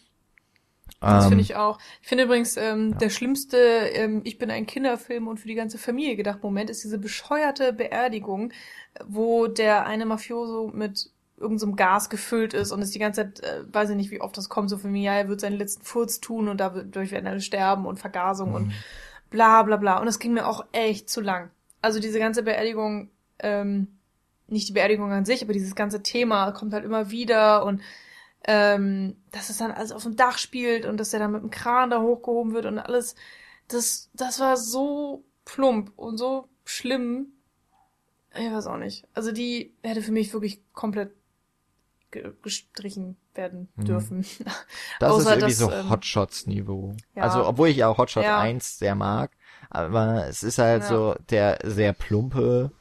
Das finde ähm, ich auch. Ich finde übrigens, ähm, ja. der schlimmste ähm, Ich bin ein Kinderfilm und für die ganze Familie gedacht Moment ist diese bescheuerte Beerdigung, wo der eine Mafioso mit irgendeinem so Gas gefüllt ist und es die ganze Zeit, äh, weiß ich nicht, wie oft das kommt, so für mich, ja, er wird seinen letzten Furz tun und dadurch werden alle sterben und Vergasung mhm. und bla bla bla. Und es ging mir auch echt zu lang. Also diese ganze Beerdigung, ähm, nicht die Beerdigung an sich, aber dieses ganze Thema kommt halt immer wieder und ähm, dass es dann alles auf dem Dach spielt und dass er dann mit dem Kran da hochgehoben wird und alles. Das, das war so plump und so schlimm. Ich weiß auch nicht. Also die hätte für mich wirklich komplett gestrichen werden mhm. dürfen.
Das ist irgendwie dass, so ähm, Hotshots-Niveau. Ja. Also, obwohl ich auch Hotshot ja. 1 sehr mag, aber es ist halt ja. so der sehr plumpe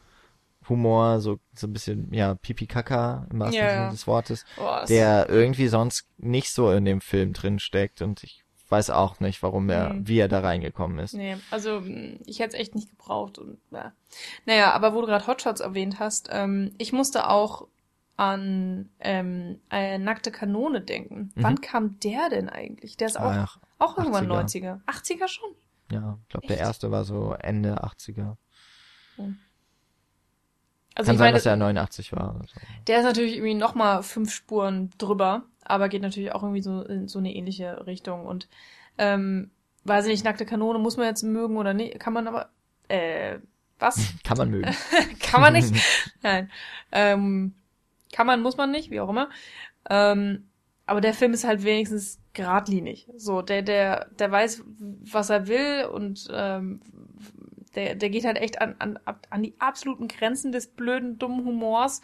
Humor, so, so ein bisschen, ja, Pipi-Kaka im wahrsten Sinne des Wortes, oh, der irgendwie sonst nicht so in dem Film drin steckt und ich weiß auch nicht, warum er, nee. wie er da reingekommen ist.
Nee, also ich hätte es echt nicht gebraucht und ja. Naja, aber wo du gerade Hotshots erwähnt hast, ähm, ich musste auch an ähm, eine nackte Kanone denken. Mhm. Wann kam der denn eigentlich? Der ist auch, Ach, auch irgendwann 80er. 90er. 80er schon?
Ja, ich glaube, der erste war so Ende 80er. Hm.
Also
Kann
ich
sein,
meine,
dass er 89 war. So.
Der ist natürlich irgendwie noch mal fünf Spuren drüber, aber geht natürlich auch irgendwie so in so eine ähnliche Richtung. Und ähm, weiß ich nicht, nackte Kanone muss man jetzt mögen oder nicht, kann man aber Äh, was?
Kann man mögen.
kann man nicht. Nein. Ähm, kann man, muss man nicht, wie auch immer. Ähm, aber der Film ist halt wenigstens geradlinig. So, der, der, der weiß, was er will und ähm, der, der geht halt echt an, an, an die absoluten Grenzen des blöden, dummen Humors.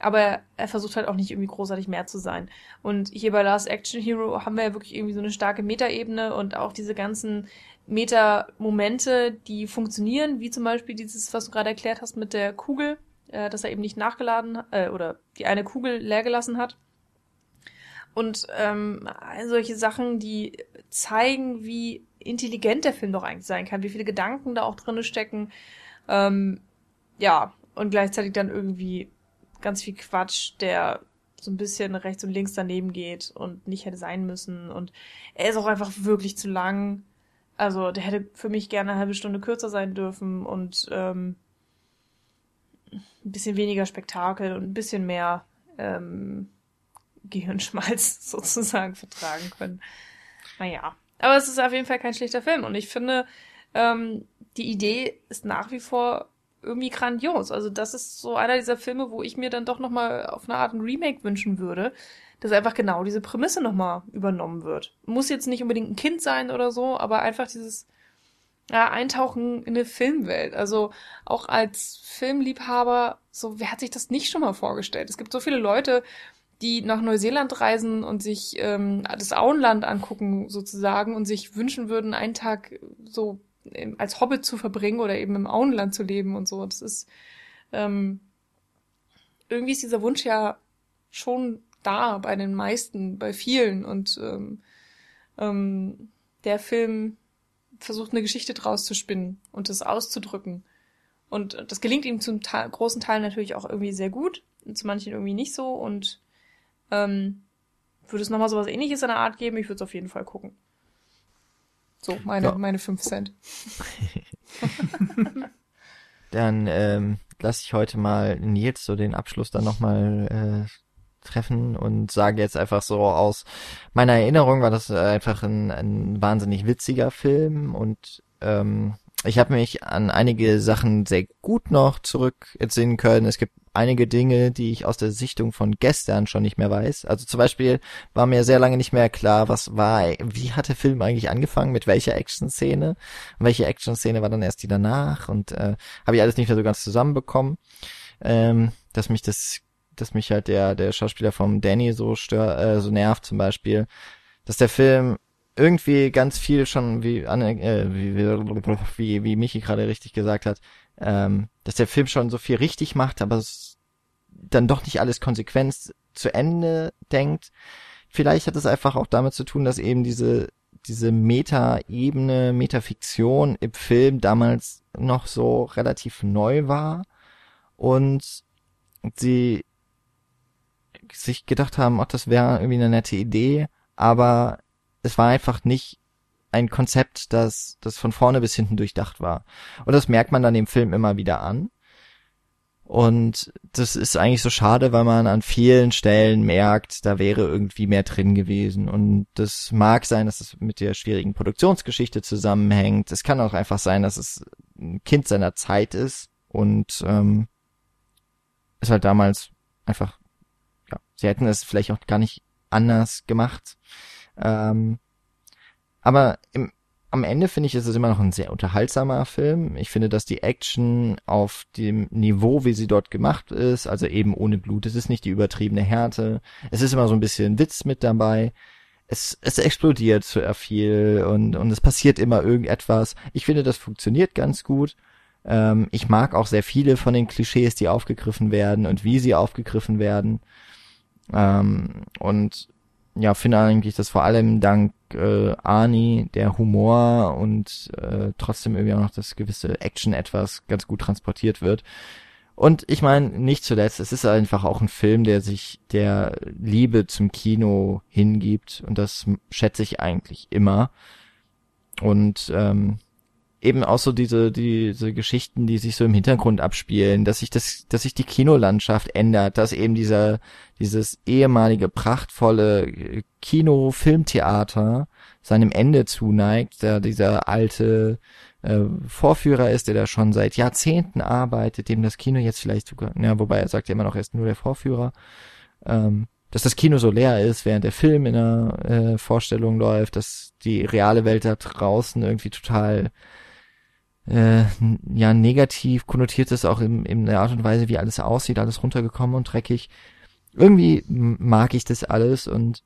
Aber er versucht halt auch nicht irgendwie großartig mehr zu sein. Und hier bei Last Action Hero haben wir ja wirklich irgendwie so eine starke Metaebene und auch diese ganzen Meta-Momente, die funktionieren, wie zum Beispiel dieses, was du gerade erklärt hast mit der Kugel, äh, dass er eben nicht nachgeladen äh, oder die eine Kugel leer gelassen hat. Und ähm, solche Sachen, die zeigen, wie intelligent der Film doch eigentlich sein kann, wie viele Gedanken da auch drinne stecken. Ähm, ja, und gleichzeitig dann irgendwie ganz viel Quatsch, der so ein bisschen rechts und links daneben geht und nicht hätte sein müssen. Und er ist auch einfach wirklich zu lang. Also der hätte für mich gerne eine halbe Stunde kürzer sein dürfen und ähm, ein bisschen weniger Spektakel und ein bisschen mehr ähm, Gehirnschmalz sozusagen vertragen können. Naja, aber es ist auf jeden Fall kein schlechter Film und ich finde, ähm, die Idee ist nach wie vor irgendwie grandios. Also das ist so einer dieser Filme, wo ich mir dann doch nochmal auf eine Art ein Remake wünschen würde, dass einfach genau diese Prämisse nochmal übernommen wird. Muss jetzt nicht unbedingt ein Kind sein oder so, aber einfach dieses ja, Eintauchen in eine Filmwelt. Also auch als Filmliebhaber, so wer hat sich das nicht schon mal vorgestellt? Es gibt so viele Leute, die nach Neuseeland reisen und sich ähm, das Auenland angucken sozusagen und sich wünschen würden, einen Tag so als Hobbit zu verbringen oder eben im Auenland zu leben und so. Das ist ähm, irgendwie ist dieser Wunsch ja schon da bei den meisten, bei vielen und ähm, ähm, der Film versucht eine Geschichte draus zu spinnen und das auszudrücken. Und das gelingt ihm zum Teil, großen Teil natürlich auch irgendwie sehr gut, zu manchen irgendwie nicht so und ähm, würde es nochmal sowas ähnliches in der Art geben, ich würde es auf jeden Fall gucken. So, meine, ja. meine fünf Cent.
dann ähm, lasse ich heute mal Nils so den Abschluss dann nochmal äh, treffen und sage jetzt einfach so aus meiner Erinnerung war das einfach ein, ein wahnsinnig witziger Film und ähm, ich habe mich an einige Sachen sehr gut noch zurück erzählen können. Es gibt einige Dinge, die ich aus der Sichtung von gestern schon nicht mehr weiß. Also zum Beispiel war mir sehr lange nicht mehr klar, was war, wie hat der Film eigentlich angefangen, mit welcher Action-Szene, welche Action-Szene war dann erst die danach und äh, habe ich alles nicht mehr so ganz zusammenbekommen. Ähm, dass mich das, dass mich halt der der Schauspieler vom Danny so stört, äh, so nervt zum Beispiel, dass der Film irgendwie ganz viel schon, wie, äh, wie, wie, wie Michi gerade richtig gesagt hat, ähm, dass der Film schon so viel richtig macht, aber dann doch nicht alles konsequent zu Ende denkt. Vielleicht hat es einfach auch damit zu tun, dass eben diese, diese Meta-Ebene, Metafiktion im Film damals noch so relativ neu war und sie sich gedacht haben, ach, das wäre irgendwie eine nette Idee, aber es war einfach nicht ein Konzept, das, das von vorne bis hinten durchdacht war. Und das merkt man dann im Film immer wieder an. Und das ist eigentlich so schade, weil man an vielen Stellen merkt, da wäre irgendwie mehr drin gewesen. Und das mag sein, dass es mit der schwierigen Produktionsgeschichte zusammenhängt. Es kann auch einfach sein, dass es ein Kind seiner Zeit ist und ähm, ist halt damals einfach, ja, sie hätten es vielleicht auch gar nicht anders gemacht. Ähm, aber im, am Ende finde ich, ist es immer noch ein sehr unterhaltsamer Film. Ich finde, dass die Action auf dem Niveau, wie sie dort gemacht ist, also eben ohne Blut, es ist nicht die übertriebene Härte. Es ist immer so ein bisschen Witz mit dabei. Es, es explodiert zu viel und, und es passiert immer irgendetwas. Ich finde, das funktioniert ganz gut. Ähm, ich mag auch sehr viele von den Klischees, die aufgegriffen werden und wie sie aufgegriffen werden. Ähm, und ja, finde eigentlich, dass vor allem dank äh, Arnie der Humor und äh, trotzdem irgendwie auch noch das gewisse Action etwas ganz gut transportiert wird. Und ich meine, nicht zuletzt, es ist einfach auch ein Film, der sich der Liebe zum Kino hingibt und das schätze ich eigentlich immer. Und ähm, eben auch so diese, diese Geschichten, die sich so im Hintergrund abspielen, dass sich das, dass sich die Kinolandschaft ändert, dass eben dieser, dieses ehemalige prachtvolle Kino-Filmtheater seinem Ende zuneigt, da dieser alte, äh, äh, Vorführer ist, der da schon seit Jahrzehnten arbeitet, dem das Kino jetzt vielleicht sogar, ja, wobei er sagt ja immer noch, er ist nur der Vorführer, ähm, dass das Kino so leer ist, während der Film in der äh, Vorstellung läuft, dass die reale Welt da draußen irgendwie total äh, ja negativ konnotiert ist, auch in, in der Art und Weise, wie alles aussieht, alles runtergekommen und dreckig. Irgendwie mag ich das alles und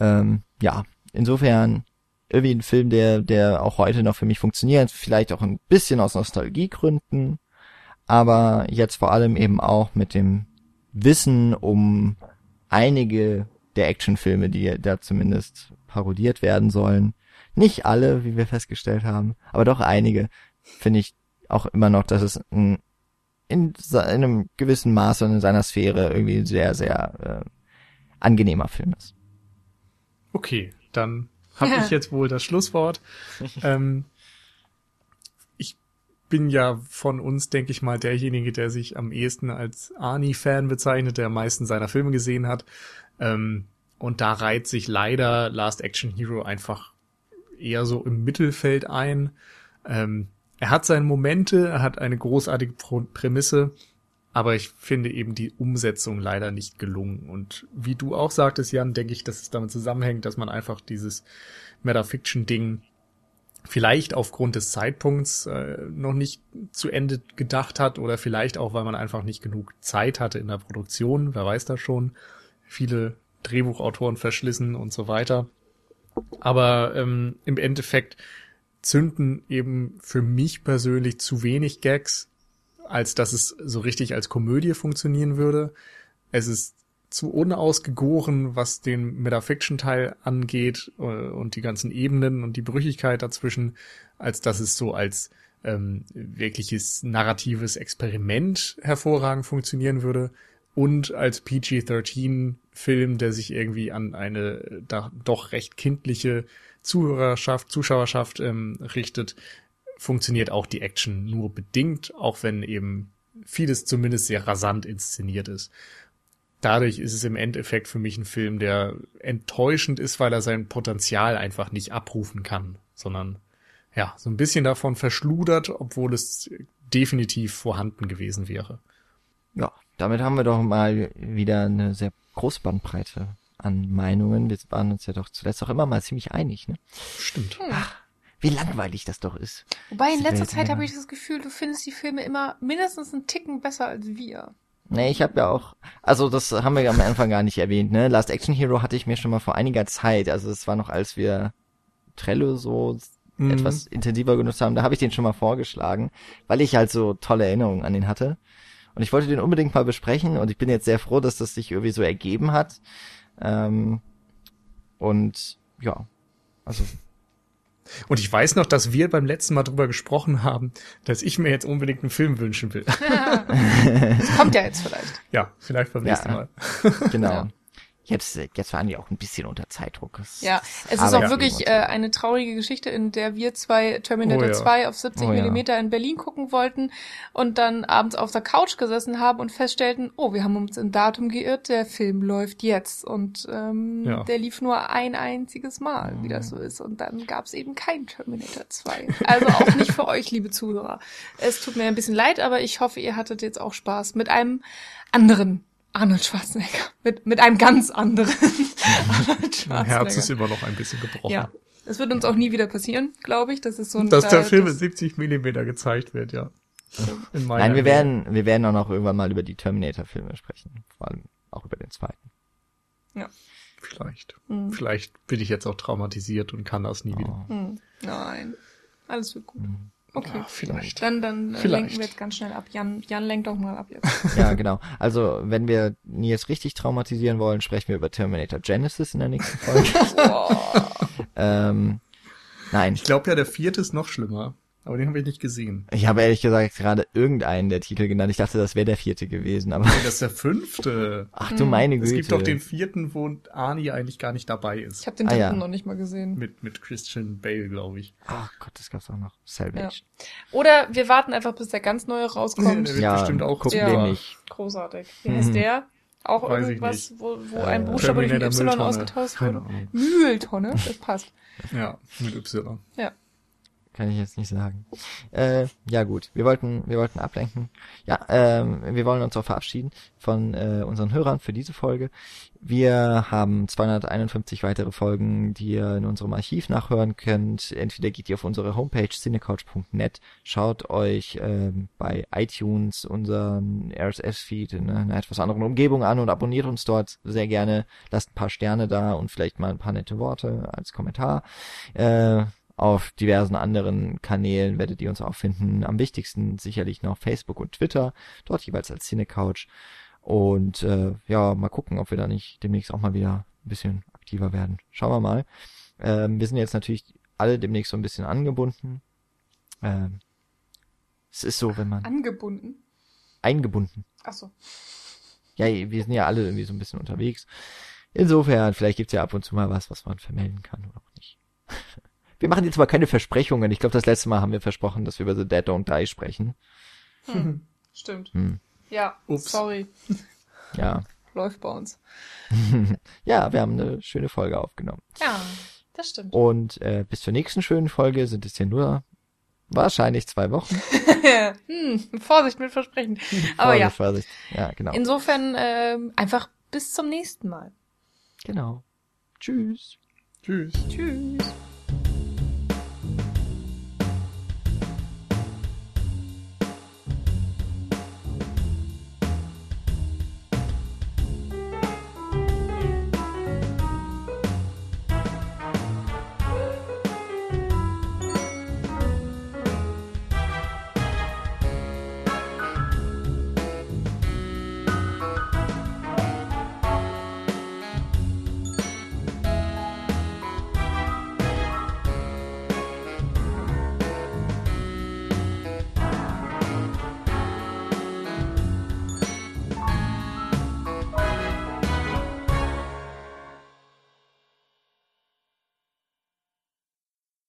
ähm, ja, insofern irgendwie ein Film, der, der auch heute noch für mich funktioniert, vielleicht auch ein bisschen aus Nostalgiegründen, aber jetzt vor allem eben auch mit dem Wissen um einige der Actionfilme, die da zumindest parodiert werden sollen. Nicht alle, wie wir festgestellt haben, aber doch einige, finde ich auch immer noch, dass es ein, in, in einem gewissen Maße und in seiner Sphäre irgendwie sehr, sehr äh, angenehmer Film ist.
Okay, dann habe ja. ich jetzt wohl das Schlusswort. ähm, ich bin ja von uns, denke ich mal, derjenige, der sich am ehesten als Arnie-Fan bezeichnet, der am meisten seiner Filme gesehen hat. Ähm, und da reiht sich leider Last Action Hero einfach eher so im Mittelfeld ein. Ähm, er hat seine Momente, er hat eine großartige Prämisse, aber ich finde eben die Umsetzung leider nicht gelungen. Und wie du auch sagtest, Jan, denke ich, dass es damit zusammenhängt, dass man einfach dieses Metafiction-Ding vielleicht aufgrund des Zeitpunkts äh, noch nicht zu Ende gedacht hat oder vielleicht auch, weil man einfach nicht genug Zeit hatte in der Produktion, wer weiß das schon. Viele Drehbuchautoren verschlissen und so weiter. Aber ähm, im Endeffekt zünden eben für mich persönlich zu wenig Gags, als dass es so richtig als Komödie funktionieren würde. Es ist zu unausgegoren, was den Metafiction-Teil angeht äh, und die ganzen Ebenen und die Brüchigkeit dazwischen, als dass es so als ähm, wirkliches narratives Experiment hervorragend funktionieren würde und als PG-13-Film, der sich irgendwie an eine da, doch recht kindliche Zuhörerschaft, Zuschauerschaft ähm, richtet, funktioniert auch die Action nur bedingt, auch wenn eben vieles zumindest sehr rasant inszeniert ist. Dadurch ist es im Endeffekt für mich ein Film, der enttäuschend ist, weil er sein Potenzial einfach nicht abrufen kann, sondern ja, so ein bisschen davon verschludert, obwohl es definitiv vorhanden gewesen wäre.
Ja, damit haben wir doch mal wieder eine sehr große Bandbreite an Meinungen. Wir waren uns ja doch zuletzt auch immer mal ziemlich einig, ne?
Stimmt.
Ach, wie langweilig das doch ist.
Wobei in letzter Zeit habe ich das Gefühl, du findest die Filme immer mindestens einen Ticken besser als wir.
Nee, ich habe ja auch, also das haben wir am Anfang gar nicht erwähnt, ne? Last Action Hero hatte ich mir schon mal vor einiger Zeit, also es war noch als wir Trello so mhm. etwas intensiver genutzt haben, da habe ich den schon mal vorgeschlagen, weil ich halt so tolle Erinnerungen an den hatte. Und ich wollte den unbedingt mal besprechen und ich bin jetzt sehr froh, dass das sich irgendwie so ergeben hat. Ähm, und ja, also
und ich weiß noch, dass wir beim letzten Mal drüber gesprochen haben, dass ich mir jetzt unbedingt einen Film wünschen will.
das kommt ja jetzt vielleicht.
Ja, vielleicht beim nächsten Mal.
Genau. Ja. Jetzt, jetzt waren die auch ein bisschen unter Zeitdruck.
Es, ja, es ist auch wirklich äh, eine traurige Geschichte, in der wir zwei Terminator oh, ja. 2 auf 70 oh, Millimeter ja. in Berlin gucken wollten und dann abends auf der Couch gesessen haben und feststellten, oh, wir haben uns im Datum geirrt, der Film läuft jetzt und ähm, ja. der lief nur ein einziges Mal, wie das so ist. Und dann gab es eben kein Terminator 2. Also auch nicht für euch, liebe Zuhörer. Es tut mir ein bisschen leid, aber ich hoffe, ihr hattet jetzt auch Spaß mit einem anderen Arnold Schwarzenegger. Mit, mit einem ganz anderen
Arnold Schwarzenegger. Mein Herz ist immer noch ein bisschen gebrochen. Ja.
Es wird uns auch nie wieder passieren, glaube ich. Das ist so ein,
Dass der Film mit 70 Millimeter gezeigt wird, ja.
Nein, wir werden, wir werden auch noch irgendwann mal über die Terminator-Filme sprechen. Vor allem auch über den zweiten.
Ja.
Vielleicht. Mhm. Vielleicht bin ich jetzt auch traumatisiert und kann das nie oh. wieder.
Mhm. Nein. Alles wird gut. Mhm. Okay,
ja, vielleicht.
Dann, dann vielleicht. lenken wir jetzt ganz schnell ab. Jan, Jan lenkt doch mal ab jetzt.
ja, genau. Also, wenn wir Nils richtig traumatisieren wollen, sprechen wir über Terminator Genesis in der nächsten Folge. ähm, nein.
Ich glaube ja, der vierte ist noch schlimmer. Aber den habe ich nicht gesehen.
Ich habe ehrlich gesagt gerade irgendeinen der Titel genannt. Ich dachte, das wäre der vierte gewesen, aber.
Nee, das ist der fünfte.
Ach du meine Güte.
Es gibt doch den vierten, wo Arnie eigentlich gar nicht dabei ist.
Ich habe den dritten ah, ja. noch nicht mal gesehen.
Mit, mit Christian Bale, glaube ich.
Ach Gott, das gab's auch noch. Salvage.
Ja. Oder wir warten einfach, bis der ganz neue rauskommt.
Nee, ja, bestimmt auch
gucken ja, den nicht.
Großartig. Wie heißt mhm. der? Auch Weiß irgendwas, wo, wo äh, ein Buchstabe durch ein Y ausgetauscht wurde. Mühltonne, das passt.
Ja, mit Y.
Ja.
Kann ich jetzt nicht sagen. Äh, ja gut, wir wollten, wir wollten ablenken. Ja, ähm, wir wollen uns auch verabschieden von äh, unseren Hörern für diese Folge. Wir haben 251 weitere Folgen, die ihr in unserem Archiv nachhören könnt. Entweder geht ihr auf unsere Homepage cinecouch.net, schaut euch ähm, bei iTunes unseren RSS-Feed in einer etwas anderen Umgebung an und abonniert uns dort sehr gerne. Lasst ein paar Sterne da und vielleicht mal ein paar nette Worte als Kommentar. Äh, auf diversen anderen Kanälen werdet ihr uns auch finden. Am wichtigsten sicherlich noch Facebook und Twitter, dort jeweils als Cinecouch. Und äh, ja, mal gucken, ob wir da nicht demnächst auch mal wieder ein bisschen aktiver werden. Schauen wir mal. Ähm, wir sind jetzt natürlich alle demnächst so ein bisschen angebunden. Ähm, es ist so, wenn man
Angebunden.
eingebunden.
Ach so.
Ja, wir sind ja alle irgendwie so ein bisschen unterwegs. Insofern, vielleicht gibt's ja ab und zu mal was, was man vermelden kann oder auch nicht. Wir machen jetzt mal keine Versprechungen. Ich glaube, das letzte Mal haben wir versprochen, dass wir über The Dead Don't Die sprechen.
Hm. Stimmt.
Hm.
Ja,
Ups.
sorry.
Ja.
Läuft bei uns.
ja, wir haben eine schöne Folge aufgenommen.
Ja, das stimmt.
Und äh, bis zur nächsten schönen Folge sind es ja nur wahrscheinlich zwei Wochen.
hm, Vorsicht mit Versprechen. Aber ja,
Vorsicht, Vorsicht. Ja, genau.
insofern ähm, einfach bis zum nächsten Mal.
genau. Tschüss.
Tschüss.
Tschüss.